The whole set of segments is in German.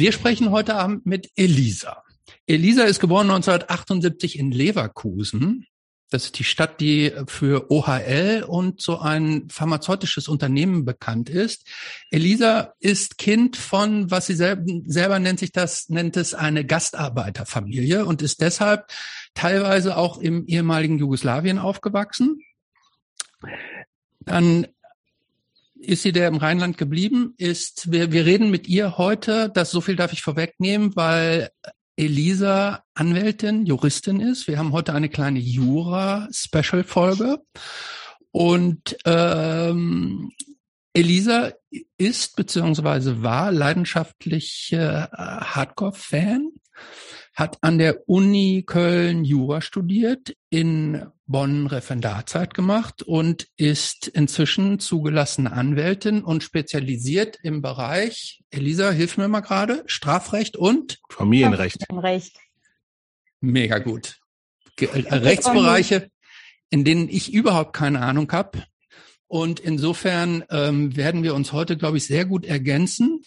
Wir sprechen heute Abend mit Elisa. Elisa ist geboren 1978 in Leverkusen. Das ist die Stadt, die für OHL und so ein pharmazeutisches Unternehmen bekannt ist. Elisa ist Kind von, was sie selber, selber nennt sich das, nennt es eine Gastarbeiterfamilie und ist deshalb teilweise auch im ehemaligen Jugoslawien aufgewachsen. Dann ist sie der im Rheinland geblieben, ist, wir, wir reden mit ihr heute, das so viel darf ich vorwegnehmen, weil Elisa Anwältin, Juristin ist. Wir haben heute eine kleine Jura-Special-Folge. Und ähm, Elisa ist beziehungsweise war leidenschaftliche Hardcore-Fan hat an der Uni Köln Jura studiert, in Bonn Referendarzeit gemacht und ist inzwischen zugelassene Anwältin und spezialisiert im Bereich, Elisa, hilf mir mal gerade, Strafrecht und Familienrecht. Familienrecht. Mega gut. Äh, Rechtsbereiche, in denen ich überhaupt keine Ahnung habe. Und insofern ähm, werden wir uns heute, glaube ich, sehr gut ergänzen.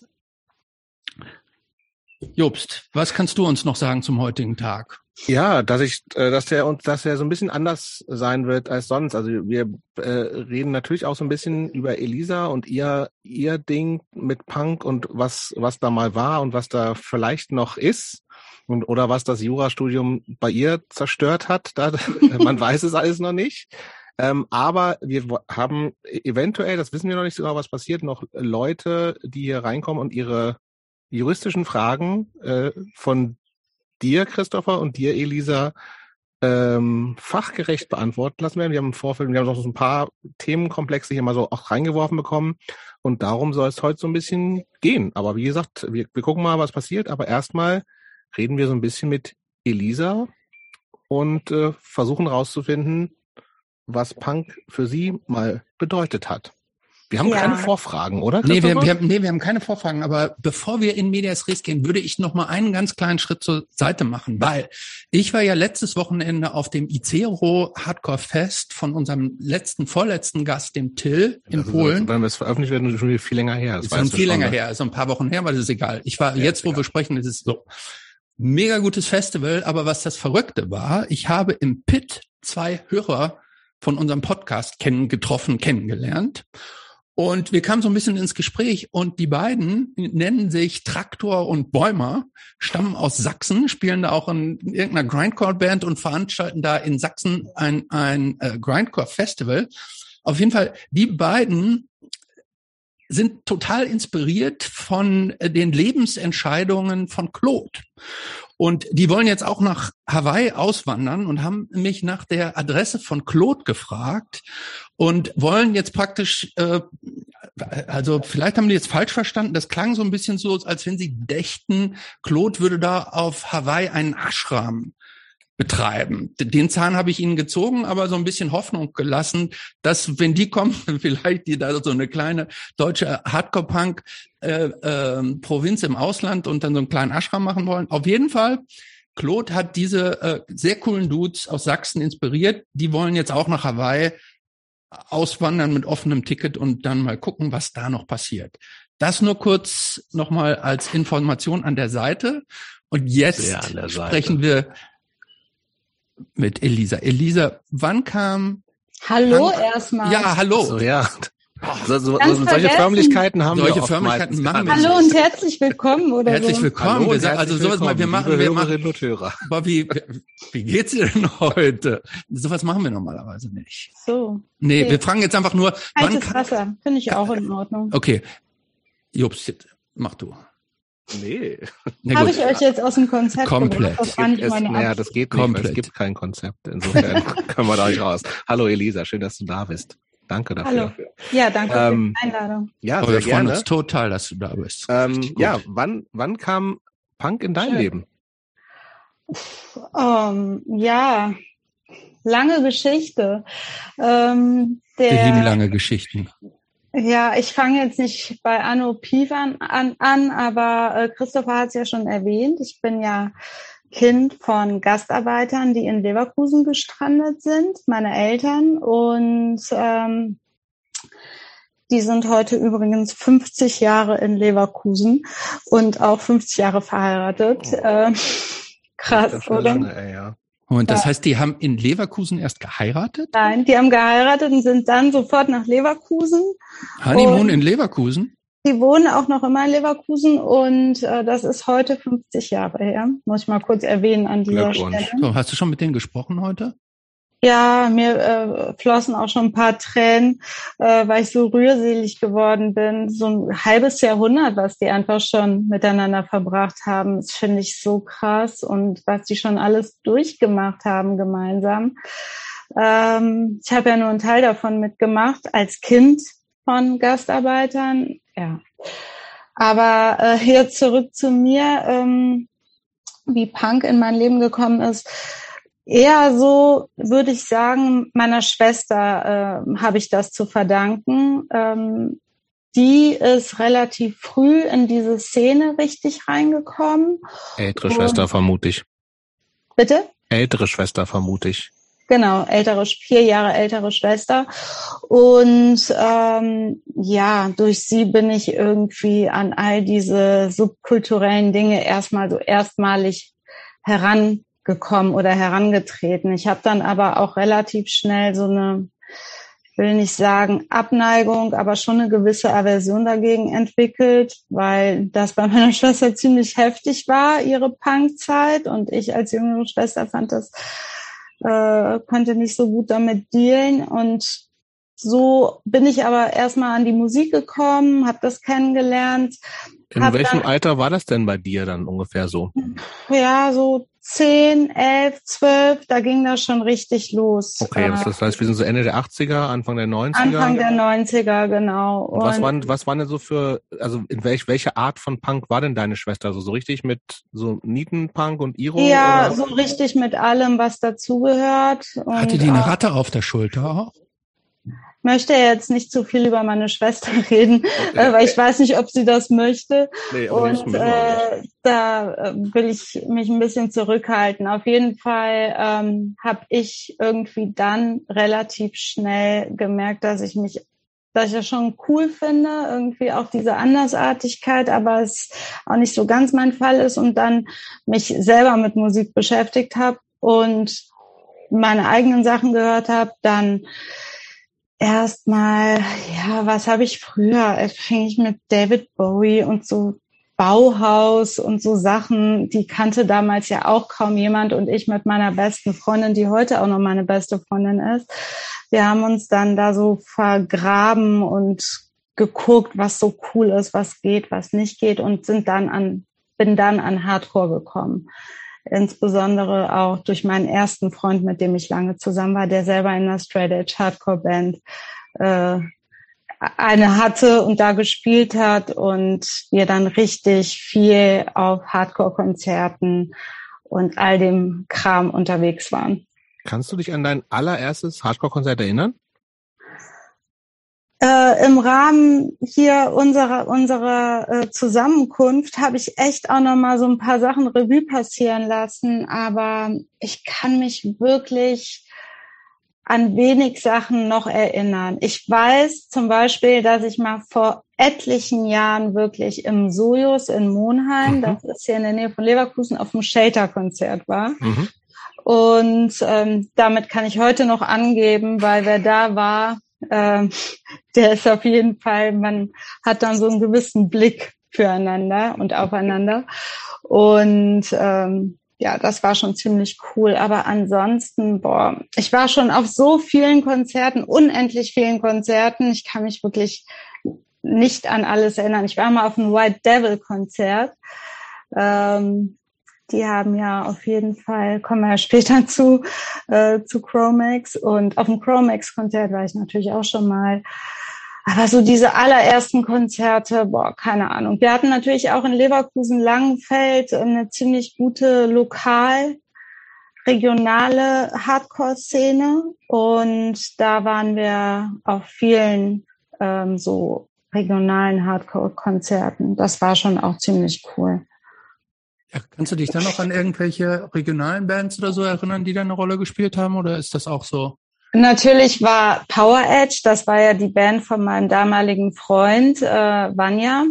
Jobst, was kannst du uns noch sagen zum heutigen Tag? Ja, dass ich, äh, dass der uns, dass er so ein bisschen anders sein wird als sonst. Also wir äh, reden natürlich auch so ein bisschen über Elisa und ihr ihr Ding mit Punk und was was da mal war und was da vielleicht noch ist und oder was das Jurastudium bei ihr zerstört hat. Da, man weiß es alles noch nicht. Ähm, aber wir haben eventuell, das wissen wir noch nicht genau, was passiert, noch Leute, die hier reinkommen und ihre juristischen Fragen äh, von dir, Christopher, und dir, Elisa, ähm, fachgerecht beantworten lassen werden. Wir haben im Vorfeld, wir haben noch so ein paar Themenkomplexe hier mal so auch reingeworfen bekommen. Und darum soll es heute so ein bisschen gehen. Aber wie gesagt, wir, wir gucken mal, was passiert. Aber erstmal reden wir so ein bisschen mit Elisa und äh, versuchen rauszufinden, was Punk für sie mal bedeutet hat. Wir haben ja. keine Vorfragen, oder? Nee wir, wir haben, nee, wir haben keine Vorfragen. Aber bevor wir in Medias Res gehen, würde ich noch mal einen ganz kleinen Schritt zur Seite machen, weil ich war ja letztes Wochenende auf dem Icero Hardcore Fest von unserem letzten, vorletzten Gast, dem Till in also, Polen. Wenn es veröffentlicht wird, ist schon viel länger her. Das ist schon viel länger her, also ein paar Wochen her, weil das ist egal. Ich war ja, jetzt, wo egal. wir sprechen, ist es so. Mega gutes Festival, aber was das Verrückte war, ich habe im Pit zwei Hörer von unserem Podcast kennen, getroffen, kennengelernt. Und wir kamen so ein bisschen ins Gespräch und die beiden nennen sich Traktor und Bäumer, stammen aus Sachsen, spielen da auch in irgendeiner Grindcore-Band und veranstalten da in Sachsen ein, ein äh, Grindcore-Festival. Auf jeden Fall, die beiden sind total inspiriert von äh, den Lebensentscheidungen von Claude. Und die wollen jetzt auch nach Hawaii auswandern und haben mich nach der Adresse von Claude gefragt und wollen jetzt praktisch, äh, also vielleicht haben die jetzt falsch verstanden, das klang so ein bisschen so, als wenn sie dächten, Claude würde da auf Hawaii einen Ashram betreiben. Den Zahn habe ich ihnen gezogen, aber so ein bisschen Hoffnung gelassen, dass wenn die kommen, vielleicht die da so eine kleine deutsche Hardcore-Punk äh, äh, Provinz im Ausland und dann so einen kleinen Ashram machen wollen. Auf jeden Fall, Claude hat diese äh, sehr coolen Dudes aus Sachsen inspiriert. Die wollen jetzt auch nach Hawaii auswandern mit offenem Ticket und dann mal gucken, was da noch passiert. Das nur kurz nochmal als Information an der Seite. Und jetzt sprechen wir mit Elisa. Elisa, wann kam? Hallo erstmal. Ja, hallo. So, ja. So, so, so, solche Förmlichkeiten haben solche wir Förmlichkeiten machen wir. Hallo und herzlich willkommen oder Herzlich willkommen. Hallo wir sagen, also sowas mal, wir machen, wir machen. Und Hörer. Aber wie, wie geht's dir denn heute? Sowas machen wir normalerweise nicht. So. Nee, okay. wir fragen jetzt einfach nur. Heißes Wasser, finde ich auch in Ordnung. Okay. Jobst, mach du. Nee. Habe ich euch jetzt aus dem Konzept Komplett. Das, es, naja, das geht nicht, Komplett. es gibt kein Konzept. Insofern können wir da nicht raus. Hallo Elisa, schön, dass du da bist. Danke dafür. Hallo. Ja, danke ähm, für die Einladung. Ja, Aber sehr wir freuen gerne. uns total, dass du da bist. Ähm, ja, wann, wann kam Punk in dein schön. Leben? Um, ja, lange Geschichte. Ähm, der, wir lieben lange Geschichten. Ja, ich fange jetzt nicht bei Anno Pivan an, an aber äh, Christopher hat es ja schon erwähnt. Ich bin ja Kind von Gastarbeitern, die in Leverkusen gestrandet sind, meine Eltern. Und ähm, Die sind heute übrigens 50 Jahre in Leverkusen und auch 50 Jahre verheiratet. Oh. Äh, krass, oder? Lange, ey, ja. Und das ja. heißt, die haben in Leverkusen erst geheiratet? Nein, die haben geheiratet und sind dann sofort nach Leverkusen. Honeymoon in Leverkusen? Die wohnen auch noch immer in Leverkusen und äh, das ist heute 50 Jahre her. Muss ich mal kurz erwähnen an dieser Stelle. So, hast du schon mit denen gesprochen heute? Ja, mir äh, flossen auch schon ein paar Tränen, äh, weil ich so rührselig geworden bin. So ein halbes Jahrhundert, was die einfach schon miteinander verbracht haben, das finde ich so krass und was die schon alles durchgemacht haben gemeinsam. Ähm, ich habe ja nur einen Teil davon mitgemacht als Kind von Gastarbeitern. Ja, aber äh, jetzt zurück zu mir, ähm, wie Punk in mein Leben gekommen ist Eher so würde ich sagen, meiner Schwester äh, habe ich das zu verdanken. Ähm, die ist relativ früh in diese Szene richtig reingekommen. Ältere Und, Schwester vermute ich. Bitte? Ältere Schwester vermute ich. Genau, ältere, vier Jahre ältere Schwester. Und ähm, ja, durch sie bin ich irgendwie an all diese subkulturellen Dinge erstmal so erstmalig heran gekommen oder herangetreten. Ich habe dann aber auch relativ schnell so eine, ich will nicht sagen Abneigung, aber schon eine gewisse Aversion dagegen entwickelt, weil das bei meiner Schwester ziemlich heftig war, ihre Punkzeit. Und ich als jüngere Schwester fand das, äh, konnte nicht so gut damit dealen. Und so bin ich aber erstmal an die Musik gekommen, habe das kennengelernt. In welchem dann, Alter war das denn bei dir dann ungefähr so? Ja, so zehn, elf, zwölf, da ging das schon richtig los. Okay, das heißt, wir sind so Ende der 80er, Anfang der 90er. Anfang der 90er, genau. Und was waren, was waren denn so für, also in welch, welche Art von Punk war denn deine Schwester? Also so richtig mit so Nietenpunk und Iro? Ja, oder? so richtig mit allem, was dazugehört. Hatte die eine Ratte auf der Schulter auch? Möchte jetzt nicht zu viel über meine Schwester reden, okay. äh, weil ich weiß nicht, ob sie das möchte. Nee, und äh, da äh, will ich mich ein bisschen zurückhalten. Auf jeden Fall ähm, habe ich irgendwie dann relativ schnell gemerkt, dass ich mich dass ich das schon cool finde, irgendwie auch diese Andersartigkeit, aber es auch nicht so ganz mein Fall ist und dann mich selber mit Musik beschäftigt habe und meine eigenen Sachen gehört habe, dann erstmal, ja, was habe ich früher? Fing ich mit David Bowie und so Bauhaus und so Sachen, die kannte damals ja auch kaum jemand und ich mit meiner besten Freundin, die heute auch noch meine beste Freundin ist. Wir haben uns dann da so vergraben und geguckt, was so cool ist, was geht, was nicht geht und sind dann an, bin dann an Hardcore gekommen insbesondere auch durch meinen ersten Freund, mit dem ich lange zusammen war, der selber in einer Straight Edge Hardcore Band äh, eine hatte und da gespielt hat und wir dann richtig viel auf Hardcore-Konzerten und all dem Kram unterwegs waren. Kannst du dich an dein allererstes Hardcore-Konzert erinnern? Äh, im Rahmen hier unserer unserer äh, Zusammenkunft habe ich echt auch noch mal so ein paar Sachen Revue passieren lassen, aber ich kann mich wirklich an wenig Sachen noch erinnern. Ich weiß zum Beispiel, dass ich mal vor etlichen Jahren wirklich im Sojus in Monheim, mhm. das ist hier in der Nähe von Leverkusen, auf dem Shelter-Konzert war. Mhm. Und ähm, damit kann ich heute noch angeben, weil wer da war, äh, der ist auf jeden Fall, man hat dann so einen gewissen Blick füreinander und aufeinander. Und ähm, ja, das war schon ziemlich cool. Aber ansonsten, boah, ich war schon auf so vielen Konzerten, unendlich vielen Konzerten. Ich kann mich wirklich nicht an alles erinnern. Ich war mal auf einem White Devil Konzert. Ähm, die haben ja auf jeden Fall, kommen wir ja später zu, äh, zu Chromax. Und auf dem Chromax-Konzert war ich natürlich auch schon mal. Aber so diese allerersten Konzerte, boah, keine Ahnung. Wir hatten natürlich auch in Leverkusen Langenfeld eine ziemlich gute lokal regionale Hardcore-Szene und da waren wir auf vielen ähm, so regionalen Hardcore-Konzerten. Das war schon auch ziemlich cool. Ja, kannst du dich dann noch an irgendwelche regionalen Bands oder so erinnern, die da eine Rolle gespielt haben? Oder ist das auch so Natürlich war Power Edge, das war ja die Band von meinem damaligen Freund äh, Vanya.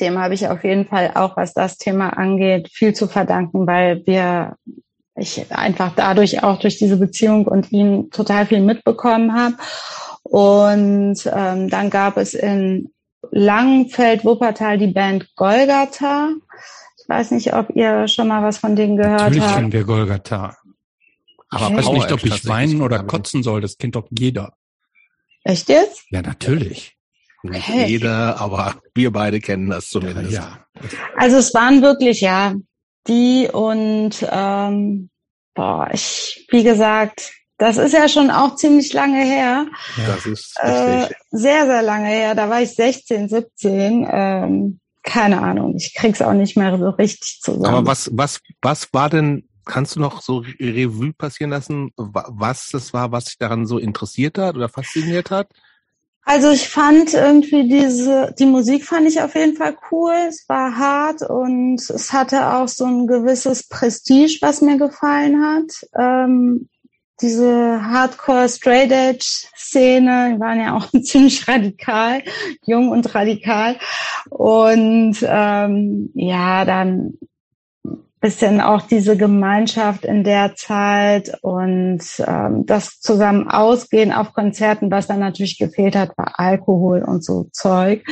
Dem habe ich auf jeden Fall auch, was das Thema angeht, viel zu verdanken, weil wir ich einfach dadurch auch durch diese Beziehung und ihn total viel mitbekommen habe. Und ähm, dann gab es in Langenfeld, Wuppertal die Band Golgatha. Ich weiß nicht, ob ihr schon mal was von denen gehört Natürlich habt. kennen wir Golgatha. Aber ich weiß nicht, ob ich weinen oder kotzen soll. Das kennt doch jeder. Echt jetzt? Ja, natürlich. Nicht Okay. jeder, aber wir beide kennen das zumindest. Ja. Also es waren wirklich, ja, die und ähm, boah, ich, wie gesagt, das ist ja schon auch ziemlich lange her. Das ist Äh, richtig. sehr, sehr lange her. Da war ich 16, 17. Ähm, keine Ahnung. Ich krieg's auch nicht mehr so richtig zusammen. Aber was, was, was war denn, kannst du noch so Revue passieren lassen, wa- was das war, was dich daran so interessiert hat oder fasziniert hat? Also ich fand irgendwie diese, die Musik fand ich auf jeden Fall cool. Es war hart und es hatte auch so ein gewisses Prestige, was mir gefallen hat. Ähm, diese Hardcore Straight Edge Szene, die waren ja auch ziemlich radikal, jung und radikal. Und ähm, ja, dann bisschen auch diese Gemeinschaft in der Zeit und ähm, das zusammen ausgehen auf Konzerten, was dann natürlich gefehlt hat, war Alkohol und so Zeug.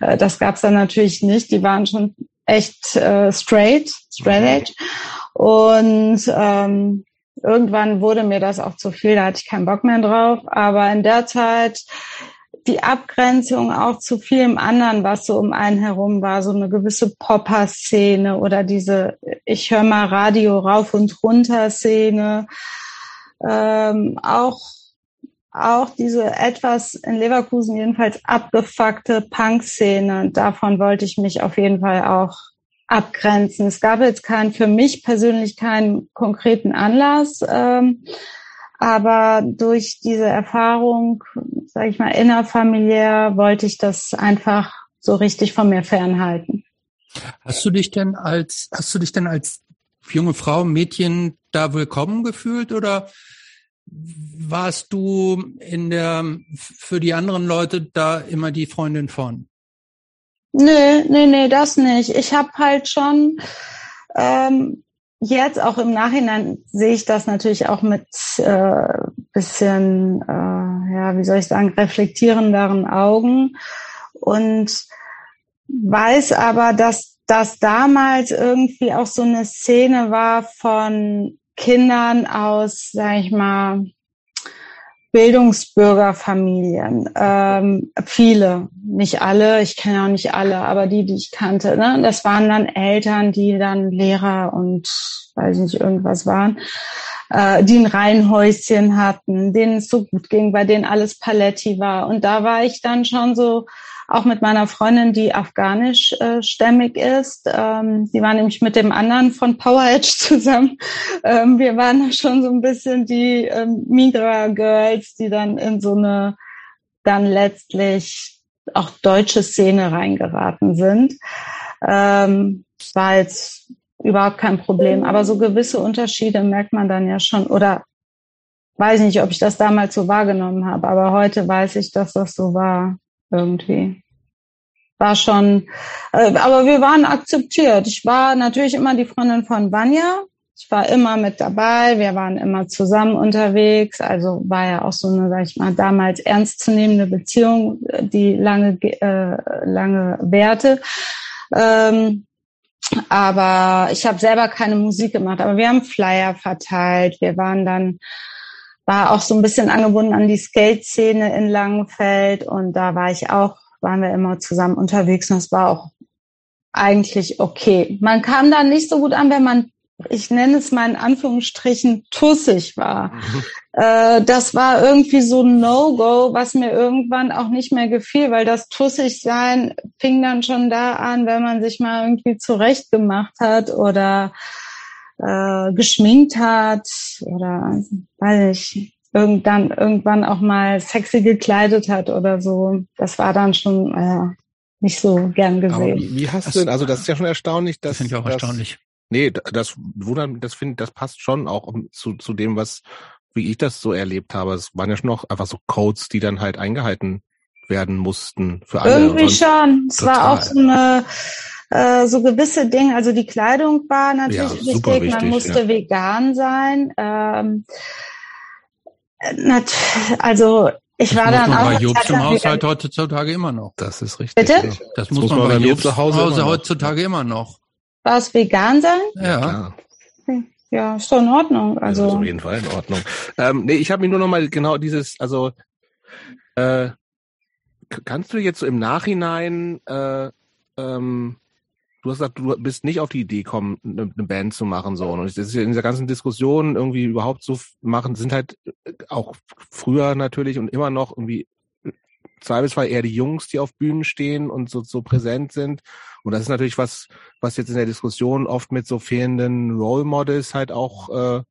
Äh, das gab's dann natürlich nicht. Die waren schon echt äh, straight, straight edge. Und ähm, irgendwann wurde mir das auch zu viel, da hatte ich keinen Bock mehr drauf. Aber in der Zeit die Abgrenzung auch zu vielem anderen, was so um einen herum war, so eine gewisse Popper-Szene oder diese Ich höre mal Radio rauf und runter Szene, ähm, auch auch diese etwas in Leverkusen jedenfalls abgefuckte Punk-Szene. Davon wollte ich mich auf jeden Fall auch abgrenzen. Es gab jetzt keinen, für mich persönlich keinen konkreten Anlass, ähm, aber durch diese Erfahrung, sage ich mal, innerfamiliär, wollte ich das einfach so richtig von mir fernhalten. Hast du dich denn als, hast du dich denn als junge Frau, Mädchen da willkommen gefühlt oder warst du in der, für die anderen Leute da immer die Freundin von? Nee, nee, nee, das nicht. Ich habe halt schon ähm, jetzt auch im Nachhinein sehe ich das natürlich auch mit äh, bisschen, äh, ja, wie soll ich sagen, reflektierenderen Augen und weiß aber, dass das damals irgendwie auch so eine Szene war von Kindern aus, sag ich mal, Bildungsbürgerfamilien. Ähm, viele, nicht alle, ich kenne auch nicht alle, aber die, die ich kannte. Ne? Das waren dann Eltern, die dann Lehrer und weiß nicht, irgendwas waren, äh, die ein Reihenhäuschen hatten, denen es so gut ging, bei denen alles Paletti war. Und da war ich dann schon so, auch mit meiner Freundin, die afghanischstämmig äh, ist. Ähm, die war nämlich mit dem anderen von Power Edge zusammen. Ähm, wir waren schon so ein bisschen die ähm, Migra Girls, die dann in so eine dann letztlich auch deutsche Szene reingeraten sind. Ähm, war jetzt überhaupt kein Problem, aber so gewisse Unterschiede merkt man dann ja schon oder weiß nicht, ob ich das damals so wahrgenommen habe, aber heute weiß ich, dass das so war irgendwie. War schon, äh, aber wir waren akzeptiert. Ich war natürlich immer die Freundin von Vanya. Ich war immer mit dabei. Wir waren immer zusammen unterwegs. Also war ja auch so eine, sag ich mal, damals ernstzunehmende Beziehung, die lange, äh, lange währte. Ähm, aber ich habe selber keine Musik gemacht. Aber wir haben Flyer verteilt. Wir waren dann war auch so ein bisschen angebunden an die Skate-Szene in Langenfeld und da war ich auch, waren wir immer zusammen unterwegs und das war auch eigentlich okay. Man kam da nicht so gut an, wenn man, ich nenne es mal in Anführungsstrichen, tussig war. Mhm. Äh, das war irgendwie so ein No-Go, was mir irgendwann auch nicht mehr gefiel, weil das tussig sein fing dann schon da an, wenn man sich mal irgendwie zurecht gemacht hat oder äh, geschminkt hat oder weiß ich, irgendwann irgendwann auch mal sexy gekleidet hat oder so. Das war dann schon äh, nicht so gern gesehen. Aber wie hast das, du denn, also das ist ja schon erstaunlich, dass. Das finde ich auch dass, erstaunlich. Nee, das wundert das finde das passt schon auch zu, zu dem, was wie ich das so erlebt habe. Es waren ja schon noch einfach so Codes, die dann halt eingehalten werden mussten für alle. Irgendwie schon. Es war auch so eine äh, so gewisse Dinge, also die Kleidung war natürlich ja, wichtig, wichtig, man musste ja. vegan sein. Ähm, also ich das war dann auch. Bei Jobs im Haushalt heutzutage immer noch. Das ist richtig. Bitte? Das, das muss, muss man, man bei Jobs zu Hause, Hause heutzutage immer noch. War es vegan sein? Ja. ja. Ja, ist doch in Ordnung. Also ja, auf jeden Fall in Ordnung. Ähm, nee, ich habe mir nur noch mal genau dieses, also äh, kannst du jetzt so im Nachhinein äh, ähm, du hast gesagt, du bist nicht auf die Idee gekommen, eine, Band zu machen, so. Und das ist ja in dieser ganzen Diskussion irgendwie überhaupt so machen, sind halt äh, auch früher natürlich und immer noch irgendwie zweifelsfall eher die Jungs, die auf Bühnen stehen und so, so präsent sind. Und das ist natürlich was, was jetzt in der Diskussion oft mit so fehlenden Role Models halt auch äh,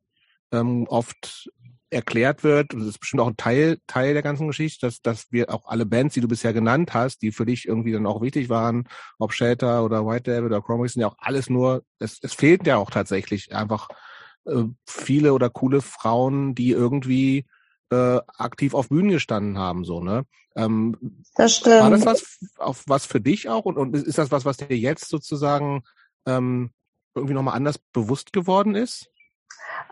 ähm, oft erklärt wird, und das ist bestimmt auch ein Teil, Teil der ganzen Geschichte, dass, dass wir auch alle Bands, die du bisher genannt hast, die für dich irgendwie dann auch wichtig waren, ob Shelter oder White Devil oder Chromix, sind ja auch alles nur, es, es fehlt ja auch tatsächlich einfach äh, viele oder coole Frauen, die irgendwie äh, aktiv auf Bühnen gestanden haben, so, ne? Ähm, das stimmt. War das was, auf was für dich auch? Und, und ist das was, was dir jetzt sozusagen ähm, irgendwie nochmal anders bewusst geworden ist?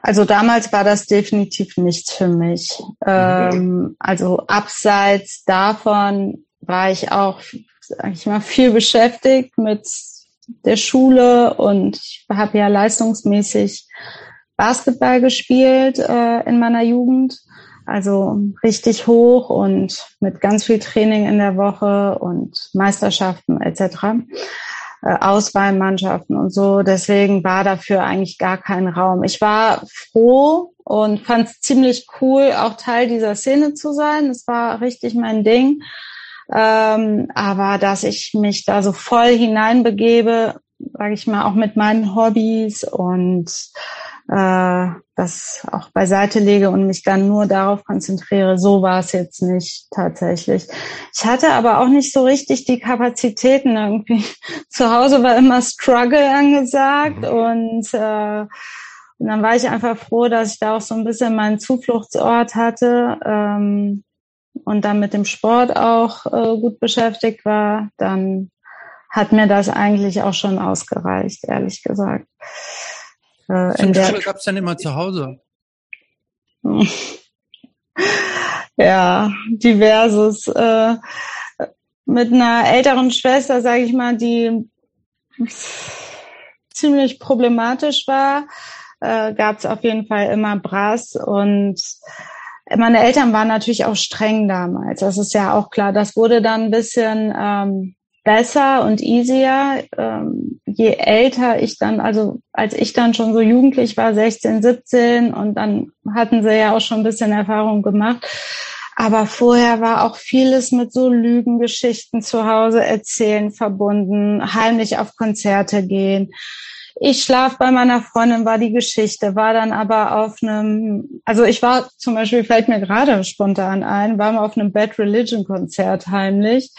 Also damals war das definitiv nichts für mich. Ähm, also abseits davon war ich auch, sag ich mal, viel beschäftigt mit der Schule und ich habe ja leistungsmäßig Basketball gespielt äh, in meiner Jugend. Also richtig hoch und mit ganz viel Training in der Woche und Meisterschaften etc. Äh, Auswahlmannschaften und so. Deswegen war dafür eigentlich gar kein Raum. Ich war froh und fand es ziemlich cool, auch Teil dieser Szene zu sein. Das war richtig mein Ding. Ähm, aber dass ich mich da so voll hineinbegebe, sage ich mal, auch mit meinen Hobbys und äh, das auch beiseite lege und mich dann nur darauf konzentriere. So war es jetzt nicht tatsächlich. Ich hatte aber auch nicht so richtig die Kapazitäten irgendwie. Zu Hause war immer Struggle angesagt mhm. und äh, und dann war ich einfach froh, dass ich da auch so ein bisschen meinen Zufluchtsort hatte ähm, und dann mit dem Sport auch äh, gut beschäftigt war. Dann hat mir das eigentlich auch schon ausgereicht, ehrlich gesagt. Äh, in der gab es dann immer zu Hause? ja, diverses. Äh, mit einer älteren Schwester, sage ich mal, die ziemlich problematisch war, äh, gab es auf jeden Fall immer Brass und meine Eltern waren natürlich auch streng damals. Das ist ja auch klar. Das wurde dann ein bisschen ähm, besser und easier, ähm, je älter ich dann, also als ich dann schon so jugendlich war, 16, 17, und dann hatten sie ja auch schon ein bisschen Erfahrung gemacht. Aber vorher war auch vieles mit so Lügengeschichten zu Hause erzählen verbunden, heimlich auf Konzerte gehen. Ich schlaf bei meiner Freundin war die Geschichte, war dann aber auf einem, also ich war zum Beispiel, fällt mir gerade spontan ein, war mal auf einem Bad Religion Konzert heimlich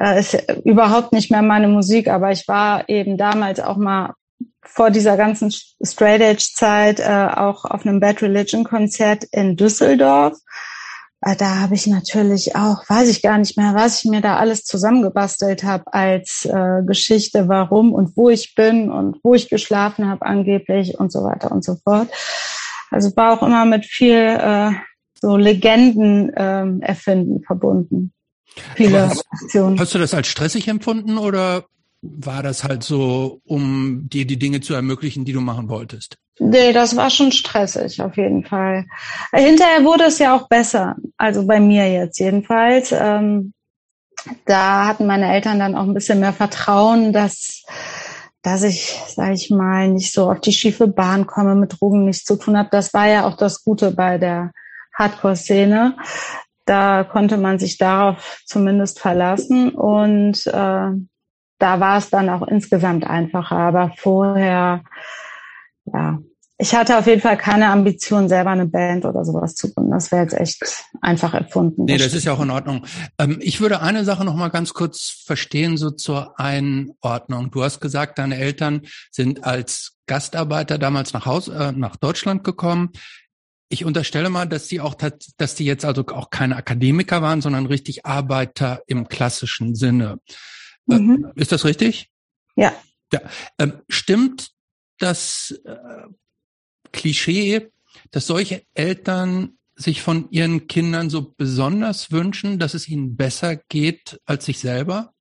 äh, ist überhaupt nicht mehr meine Musik, aber ich war eben damals auch mal vor dieser ganzen Straight Edge Zeit äh, auch auf einem Bad Religion Konzert in Düsseldorf. Äh, da habe ich natürlich auch, weiß ich gar nicht mehr, was ich mir da alles zusammengebastelt habe als äh, Geschichte, warum und wo ich bin und wo ich geschlafen habe angeblich und so weiter und so fort. Also war auch immer mit viel äh, so Legenden ähm, erfinden verbunden viele hast, Aktionen. Hast du das als stressig empfunden oder war das halt so, um dir die Dinge zu ermöglichen, die du machen wolltest? Nee, das war schon stressig, auf jeden Fall. Hinterher wurde es ja auch besser, also bei mir jetzt jedenfalls. Ähm, da hatten meine Eltern dann auch ein bisschen mehr Vertrauen, dass dass ich, sage ich mal, nicht so auf die schiefe Bahn komme, mit Drogen nichts zu tun habe. Das war ja auch das Gute bei der Hardcore-Szene, da konnte man sich darauf zumindest verlassen und äh, da war es dann auch insgesamt einfacher. Aber vorher, ja, ich hatte auf jeden Fall keine Ambition, selber eine Band oder sowas zu gründen. Das wäre jetzt echt einfach erfunden. Nee, das ist ja auch in Ordnung. Ähm, ich würde eine Sache noch mal ganz kurz verstehen, so zur Einordnung. Du hast gesagt, deine Eltern sind als Gastarbeiter damals nach Haus, äh, nach Deutschland gekommen. Ich unterstelle mal, dass die auch, dass die jetzt also auch keine Akademiker waren, sondern richtig Arbeiter im klassischen Sinne. Äh, mhm. Ist das richtig? Ja. ja. Ähm, stimmt das äh, Klischee, dass solche Eltern sich von ihren Kindern so besonders wünschen, dass es ihnen besser geht als sich selber?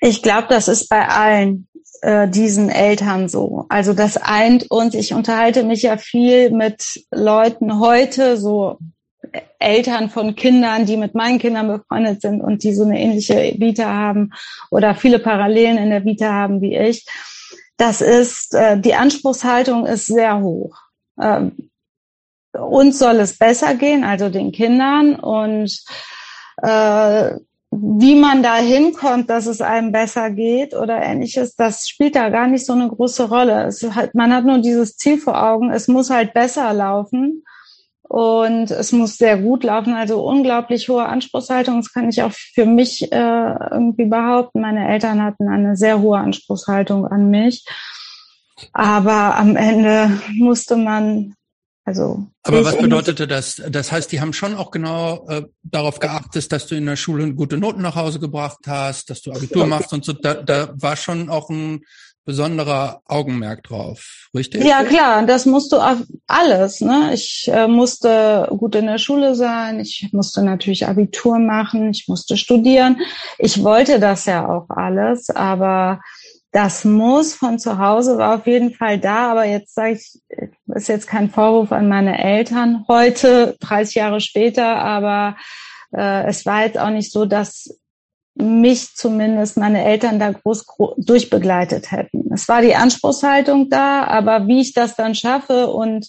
Ich glaube, das ist bei allen äh, diesen Eltern so. Also das eint uns. Ich unterhalte mich ja viel mit Leuten heute, so Eltern von Kindern, die mit meinen Kindern befreundet sind und die so eine ähnliche Vita haben oder viele Parallelen in der Vita haben wie ich. Das ist, äh, die Anspruchshaltung ist sehr hoch. Ähm, uns soll es besser gehen, also den Kindern und äh, wie man da hinkommt, dass es einem besser geht oder ähnliches, das spielt da gar nicht so eine große Rolle. Halt, man hat nur dieses Ziel vor Augen, es muss halt besser laufen und es muss sehr gut laufen. Also unglaublich hohe Anspruchshaltung. Das kann ich auch für mich äh, irgendwie behaupten. Meine Eltern hatten eine sehr hohe Anspruchshaltung an mich. Aber am Ende musste man also. Aber was bedeutete das? Das heißt, die haben schon auch genau äh, darauf geachtet, dass du in der Schule gute Noten nach Hause gebracht hast, dass du Abitur machst und so. Da, da war schon auch ein besonderer Augenmerk drauf, richtig? Ja, klar, das musst du auf alles. Ne? Ich äh, musste gut in der Schule sein, ich musste natürlich Abitur machen, ich musste studieren. Ich wollte das ja auch alles, aber das Muss von zu Hause war auf jeden Fall da, aber jetzt sage ich, ist jetzt kein Vorwurf an meine Eltern heute, 30 Jahre später, aber äh, es war jetzt auch nicht so, dass mich zumindest meine Eltern da groß, groß durchbegleitet hätten. Es war die Anspruchshaltung da, aber wie ich das dann schaffe und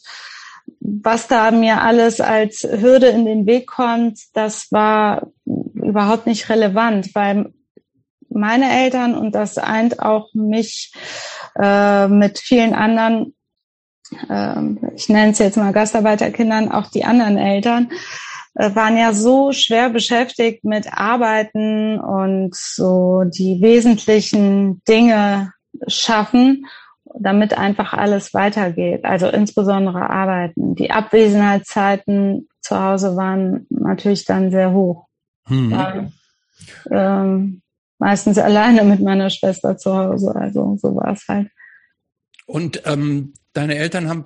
was da mir alles als Hürde in den Weg kommt, das war überhaupt nicht relevant, weil meine Eltern und das eint auch mich äh, mit vielen anderen, äh, ich nenne es jetzt mal Gastarbeiterkindern, auch die anderen Eltern, äh, waren ja so schwer beschäftigt mit Arbeiten und so die wesentlichen Dinge schaffen, damit einfach alles weitergeht. Also insbesondere Arbeiten. Die Abwesenheitszeiten zu Hause waren natürlich dann sehr hoch. Hm. Weil, ähm, meistens alleine mit meiner Schwester zu Hause. Also so war es halt. Und ähm, deine Eltern haben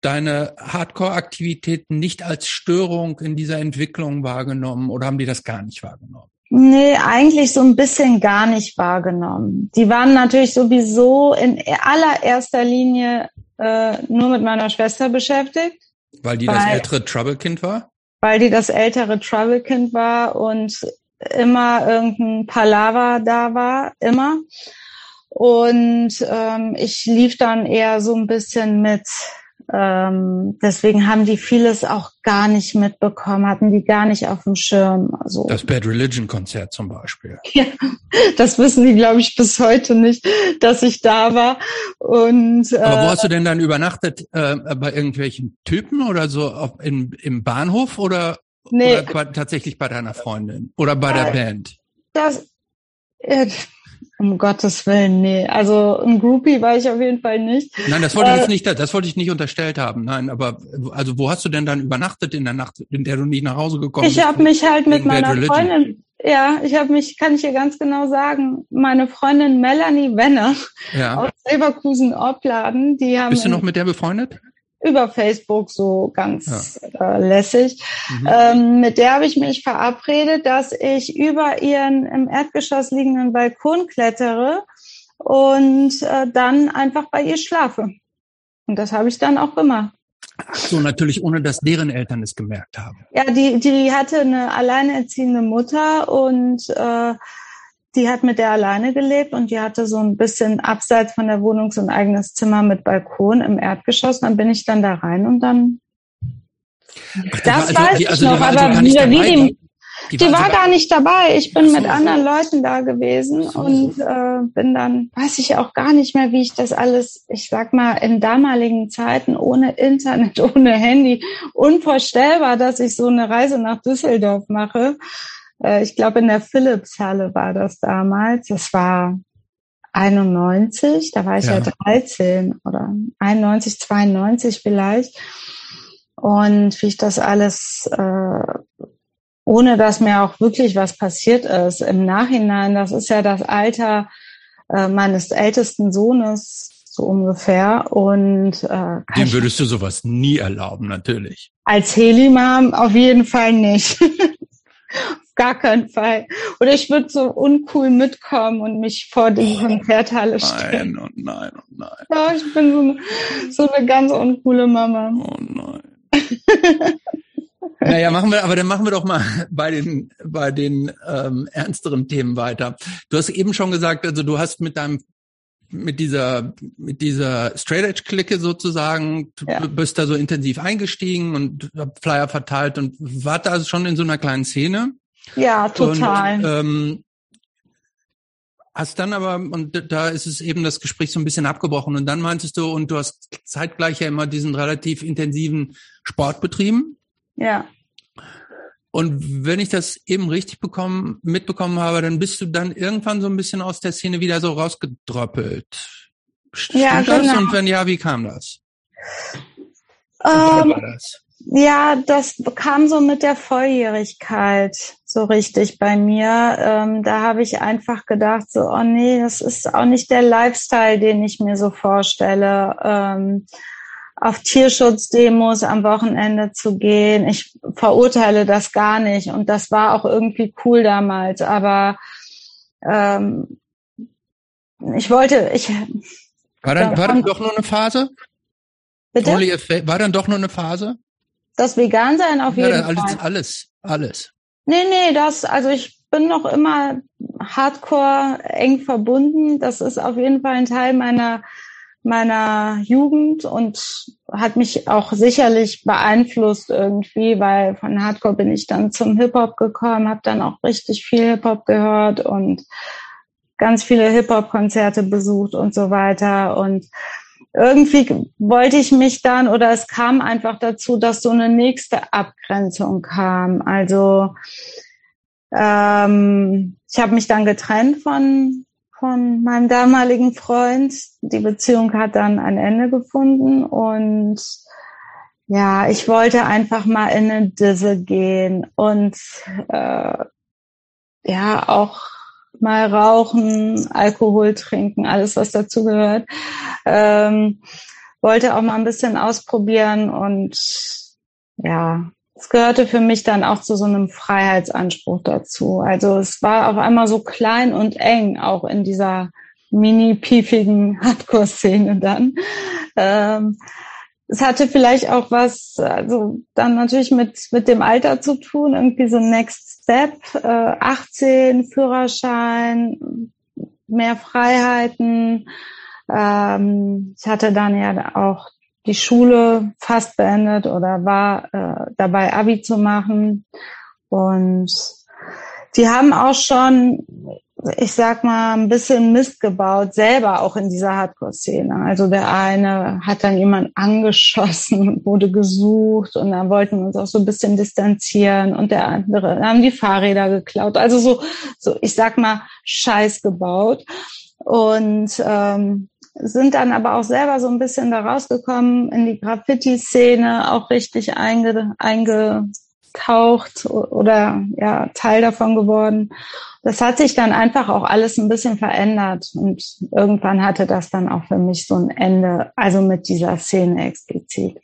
deine Hardcore-Aktivitäten nicht als Störung in dieser Entwicklung wahrgenommen oder haben die das gar nicht wahrgenommen? Nee, eigentlich so ein bisschen gar nicht wahrgenommen. Die waren natürlich sowieso in allererster Linie äh, nur mit meiner Schwester beschäftigt. Weil die weil, das ältere Trouble-Kind war? Weil die das ältere Trouble-Kind war und immer irgendein Palaver da war, immer. Und ähm, ich lief dann eher so ein bisschen mit. Ähm, deswegen haben die vieles auch gar nicht mitbekommen, hatten die gar nicht auf dem Schirm. Also das Bad Religion Konzert zum Beispiel. Ja, das wissen die, glaube ich, bis heute nicht, dass ich da war. Und äh, aber wo hast du denn dann übernachtet? Äh, bei irgendwelchen Typen oder so auf, in, im Bahnhof oder Nee. Oder bei, tatsächlich bei deiner Freundin? Oder bei der Band? Das, äh, um Gottes Willen, nee. Also ein Groupie war ich auf jeden Fall nicht. Nein, das wollte äh, ich nicht, das wollte ich nicht unterstellt haben. Nein, aber also wo hast du denn dann übernachtet in der Nacht, in der du nicht nach Hause gekommen ich bist? Ich habe mich halt mit meiner Freundin, ja, ich habe mich, kann ich dir ganz genau sagen, meine Freundin Melanie Wenner ja. aus Leverkusen Obladen, die haben. Bist du noch mit der befreundet? Über Facebook so ganz ja. äh, lässig. Mhm. Ähm, mit der habe ich mich verabredet, dass ich über ihren im Erdgeschoss liegenden Balkon klettere und äh, dann einfach bei ihr schlafe. Und das habe ich dann auch gemacht. Ach so, natürlich ohne, dass deren Eltern es gemerkt haben. Ja, die, die hatte eine alleinerziehende Mutter und äh, die hat mit der alleine gelebt und die hatte so ein bisschen abseits von der Wohnung so ein eigenes Zimmer mit Balkon im Erdgeschoss. Dann bin ich dann da rein und dann. Ach, das also, weiß die, also ich noch, aber also wie, wie die, die, die war, gar nicht dabei. Ich bin mit anderen Leuten da gewesen so. und äh, bin dann, weiß ich auch gar nicht mehr, wie ich das alles, ich sag mal, in damaligen Zeiten ohne Internet, ohne Handy, unvorstellbar, dass ich so eine Reise nach Düsseldorf mache. Äh, ich glaube, in der Philips-Halle war das damals. Das war 91, da war ich ja, ja 13 oder 91, 92 vielleicht. und wie ich das alles, äh, ohne dass mir auch wirklich was passiert ist, im Nachhinein, das ist ja das Alter äh, meines ältesten Sohnes, so ungefähr. Und äh, dem würdest du sowas nie erlauben, natürlich. Als Heli-Mom auf jeden Fall nicht. gar keinen Fall. Oder ich würde so uncool mitkommen und mich vor die oh, Konzerthalle stellen. Nein und nein und nein. Ja, ich bin so eine, so eine ganz uncoole Mama. Oh nein. Naja, machen wir, aber dann machen wir doch mal bei den bei den ähm, ernsteren Themen weiter. Du hast eben schon gesagt, also du hast mit deinem mit dieser mit dieser Straight Edge Clique sozusagen, du ja. bist da so intensiv eingestiegen und Flyer verteilt und wart da also schon in so einer kleinen Szene. Ja, total. Und, ähm, hast dann aber, und da ist es eben das Gespräch so ein bisschen abgebrochen und dann meintest du, und du hast zeitgleich ja immer diesen relativ intensiven Sport betrieben. Ja. Und wenn ich das eben richtig bekommen, mitbekommen habe, dann bist du dann irgendwann so ein bisschen aus der Szene wieder so rausgedröppelt. Stimmt ja, das? Genau. Und wenn ja, wie kam das? Ähm, war das? Ja, das kam so mit der Volljährigkeit so richtig bei mir. Ähm, da habe ich einfach gedacht, so, oh nee, das ist auch nicht der Lifestyle, den ich mir so vorstelle. Ähm, auf Tierschutzdemos am Wochenende zu gehen. Ich verurteile das gar nicht und das war auch irgendwie cool damals, aber ähm, ich wollte, ich war dann, war dann doch nur eine Phase? Bitte? War dann doch nur eine Phase? Das Vegan-Sein auf jeden ja, alles, Fall. Alles, alles. Nee, nee, das, also ich bin noch immer hardcore eng verbunden. Das ist auf jeden Fall ein Teil meiner, meiner Jugend und hat mich auch sicherlich beeinflusst irgendwie, weil von Hardcore bin ich dann zum Hip-Hop gekommen, habe dann auch richtig viel Hip-Hop gehört und ganz viele Hip-Hop-Konzerte besucht und so weiter. Und irgendwie wollte ich mich dann oder es kam einfach dazu, dass so eine nächste Abgrenzung kam. Also ähm, ich habe mich dann getrennt von von meinem damaligen Freund. Die Beziehung hat dann ein Ende gefunden und ja, ich wollte einfach mal in eine Disse gehen und äh, ja auch mal rauchen, Alkohol trinken, alles was dazu gehört. Ähm, wollte auch mal ein bisschen ausprobieren und ja, es gehörte für mich dann auch zu so einem Freiheitsanspruch dazu. Also es war auf einmal so klein und eng, auch in dieser mini-piefigen Hardcore-Szene dann. Ähm, es hatte vielleicht auch was, also dann natürlich mit, mit dem Alter zu tun, irgendwie so Next Step, äh, 18, Führerschein, mehr Freiheiten. Ähm, ich hatte dann ja auch die Schule fast beendet oder war äh, dabei, Abi zu machen. Und die haben auch schon ich sag mal, ein bisschen Mist gebaut, selber auch in dieser Hardcore-Szene. Also der eine hat dann jemand angeschossen, wurde gesucht und dann wollten wir uns auch so ein bisschen distanzieren und der andere haben die Fahrräder geklaut. Also so, so ich sag mal, Scheiß gebaut. Und ähm, sind dann aber auch selber so ein bisschen da rausgekommen in die Graffiti-Szene, auch richtig einge, eingetaucht oder ja, Teil davon geworden das hat sich dann einfach auch alles ein bisschen verändert und irgendwann hatte das dann auch für mich so ein Ende, also mit dieser Szene explizit.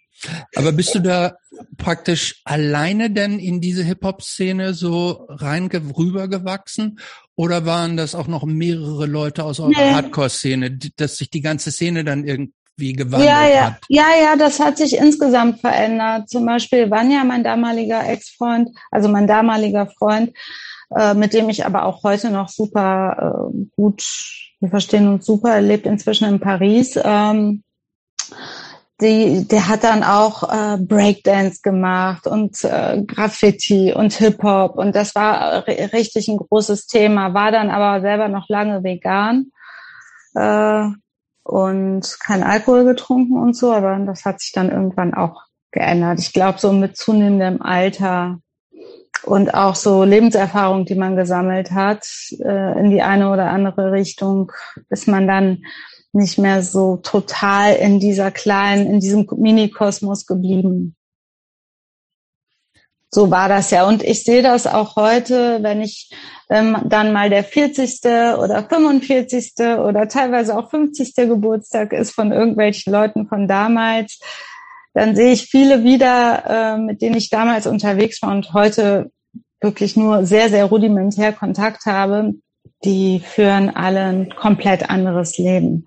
Aber bist du da praktisch alleine denn in diese Hip-Hop-Szene so rein rübergewachsen? Oder waren das auch noch mehrere Leute aus eurer nee. Hardcore-Szene, dass sich die ganze Szene dann irgendwie gewandelt ja, ja. hat? Ja, ja, das hat sich insgesamt verändert. Zum Beispiel Vanya, mein damaliger Ex-Freund, also mein damaliger Freund, äh, mit dem ich aber auch heute noch super äh, gut, wir verstehen uns super, er lebt inzwischen in Paris. Ähm, die, der hat dann auch äh, Breakdance gemacht und äh, Graffiti und Hip-Hop und das war richtig ein großes Thema, war dann aber selber noch lange vegan äh, und kein Alkohol getrunken und so, aber das hat sich dann irgendwann auch geändert. Ich glaube, so mit zunehmendem Alter und auch so Lebenserfahrung, die man gesammelt hat, äh, in die eine oder andere Richtung, ist man dann nicht mehr so total in dieser kleinen, in diesem Minikosmos geblieben. So war das ja. Und ich sehe das auch heute, wenn ich ähm, dann mal der 40. oder 45. oder teilweise auch 50. Geburtstag ist von irgendwelchen Leuten von damals, dann sehe ich viele wieder, äh, mit denen ich damals unterwegs war und heute wirklich nur sehr, sehr rudimentär Kontakt habe, die führen alle ein komplett anderes Leben.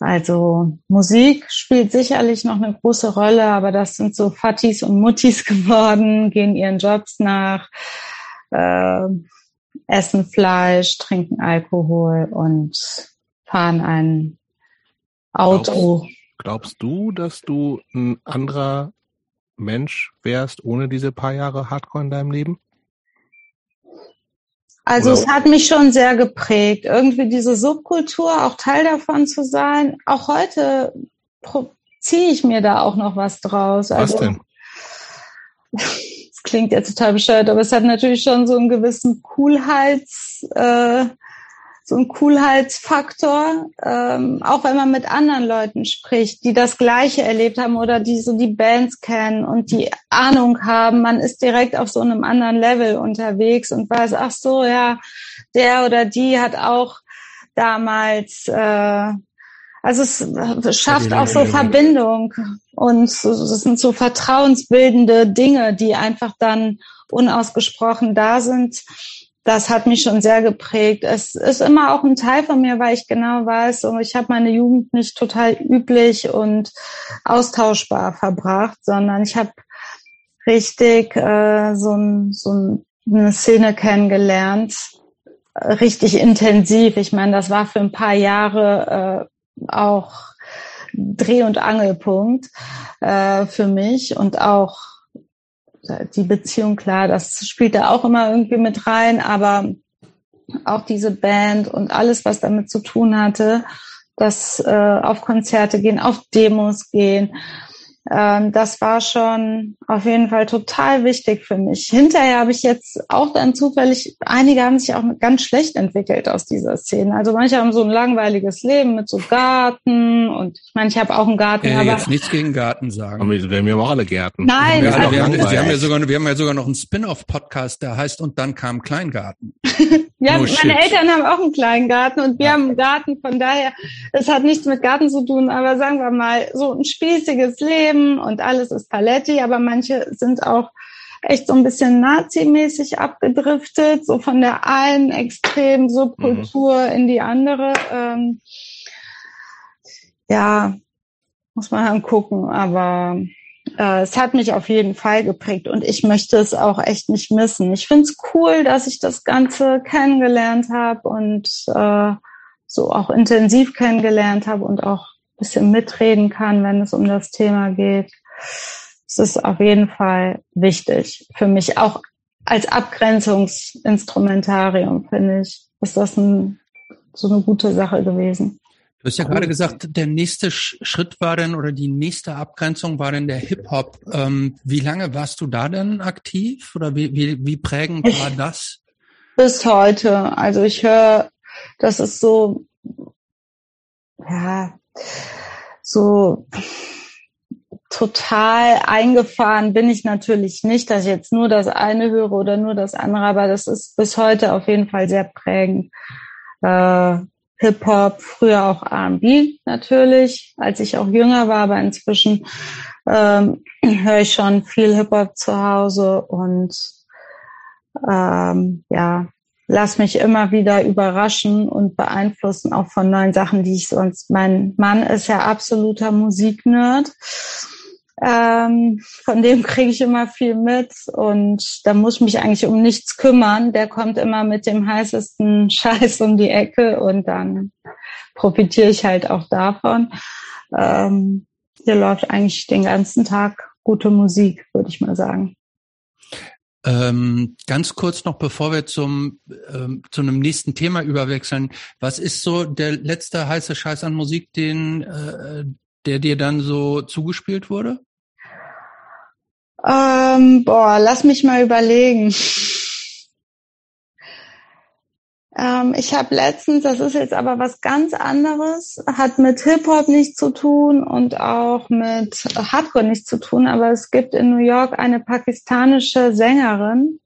Also Musik spielt sicherlich noch eine große Rolle, aber das sind so Fattis und Muttis geworden, gehen ihren Jobs nach, äh, essen Fleisch, trinken Alkohol und fahren ein Auto. Glaubst, glaubst du, dass du ein anderer Mensch wärst ohne diese paar Jahre Hardcore in deinem Leben? Also Oder? es hat mich schon sehr geprägt, irgendwie diese Subkultur, auch Teil davon zu sein. Auch heute ziehe ich mir da auch noch was draus. Was also, denn? Das klingt jetzt total bescheuert, aber es hat natürlich schon so einen gewissen Coolheits, äh, so ein Coolheitsfaktor, ähm, auch wenn man mit anderen Leuten spricht, die das Gleiche erlebt haben oder die so die Bands kennen und die Ahnung haben, man ist direkt auf so einem anderen Level unterwegs und weiß, ach so, ja, der oder die hat auch damals, äh, also es schafft auch so Verbindung und es sind so vertrauensbildende Dinge, die einfach dann unausgesprochen da sind das hat mich schon sehr geprägt. Es ist immer auch ein Teil von mir, weil ich genau weiß, so, ich habe meine Jugend nicht total üblich und austauschbar verbracht, sondern ich habe richtig äh, so, ein, so eine Szene kennengelernt, richtig intensiv. Ich meine, das war für ein paar Jahre äh, auch Dreh- und Angelpunkt äh, für mich und auch die Beziehung, klar, das spielt da auch immer irgendwie mit rein, aber auch diese Band und alles, was damit zu tun hatte, das äh, auf Konzerte gehen, auf Demos gehen, ähm, das war schon auf jeden Fall total wichtig für mich. Hinterher habe ich jetzt auch dann zufällig, einige haben sich auch ganz schlecht entwickelt aus dieser Szene. Also manche haben so ein langweiliges Leben mit so Garten und ich meine, ich habe auch einen Garten. Ja, aber jetzt nichts gegen Garten sagen. Aber wir haben ja auch alle Gärten. Nein, wir, also, wir, haben, wir, haben, ja sogar, wir haben ja sogar noch einen Spin-off-Podcast, der heißt Und dann kam Kleingarten. ja, no meine shit. Eltern haben auch einen kleinen Garten und wir ja. haben einen Garten, von daher, es hat nichts mit Garten zu tun, aber sagen wir mal, so ein spießiges Leben Leben und alles ist Paletti, aber manche sind auch echt so ein bisschen Nazi-mäßig abgedriftet, so von der einen extremen Subkultur mhm. in die andere. Ähm, ja, muss man dann gucken, aber äh, es hat mich auf jeden Fall geprägt und ich möchte es auch echt nicht missen. Ich finde es cool, dass ich das Ganze kennengelernt habe und äh, so auch intensiv kennengelernt habe und auch bisschen mitreden kann, wenn es um das Thema geht. Es ist auf jeden Fall wichtig für mich. Auch als Abgrenzungsinstrumentarium, finde ich, ist das ein, so eine gute Sache gewesen. Du hast ja cool. gerade gesagt, der nächste Schritt war denn oder die nächste Abgrenzung war denn der Hip-Hop. Ähm, wie lange warst du da denn aktiv oder wie, wie, wie prägend war das? Bis heute. Also ich höre, das ist so, ja, so total eingefahren bin ich natürlich nicht, dass ich jetzt nur das eine höre oder nur das andere, aber das ist bis heute auf jeden Fall sehr prägend. Äh, Hip-Hop, früher auch R&B natürlich, als ich auch jünger war, aber inzwischen ähm, höre ich schon viel Hip-Hop zu Hause und ähm, ja, lass mich immer wieder überraschen und beeinflussen, auch von neuen Sachen, die ich sonst, mein Mann ist ja absoluter Musiknerd. Ähm, von dem kriege ich immer viel mit und da muss ich mich eigentlich um nichts kümmern. Der kommt immer mit dem heißesten Scheiß um die Ecke und dann profitiere ich halt auch davon. Ähm, hier läuft eigentlich den ganzen Tag gute Musik, würde ich mal sagen. Ähm, ganz kurz noch, bevor wir zum ähm, zu einem nächsten Thema überwechseln, was ist so der letzte heiße Scheiß an Musik, den äh, der dir dann so zugespielt wurde? Ähm, boah, lass mich mal überlegen. Ähm, ich habe letztens, das ist jetzt aber was ganz anderes, hat mit Hip-Hop nichts zu tun und auch mit Hardcore nichts zu tun, aber es gibt in New York eine pakistanische Sängerin,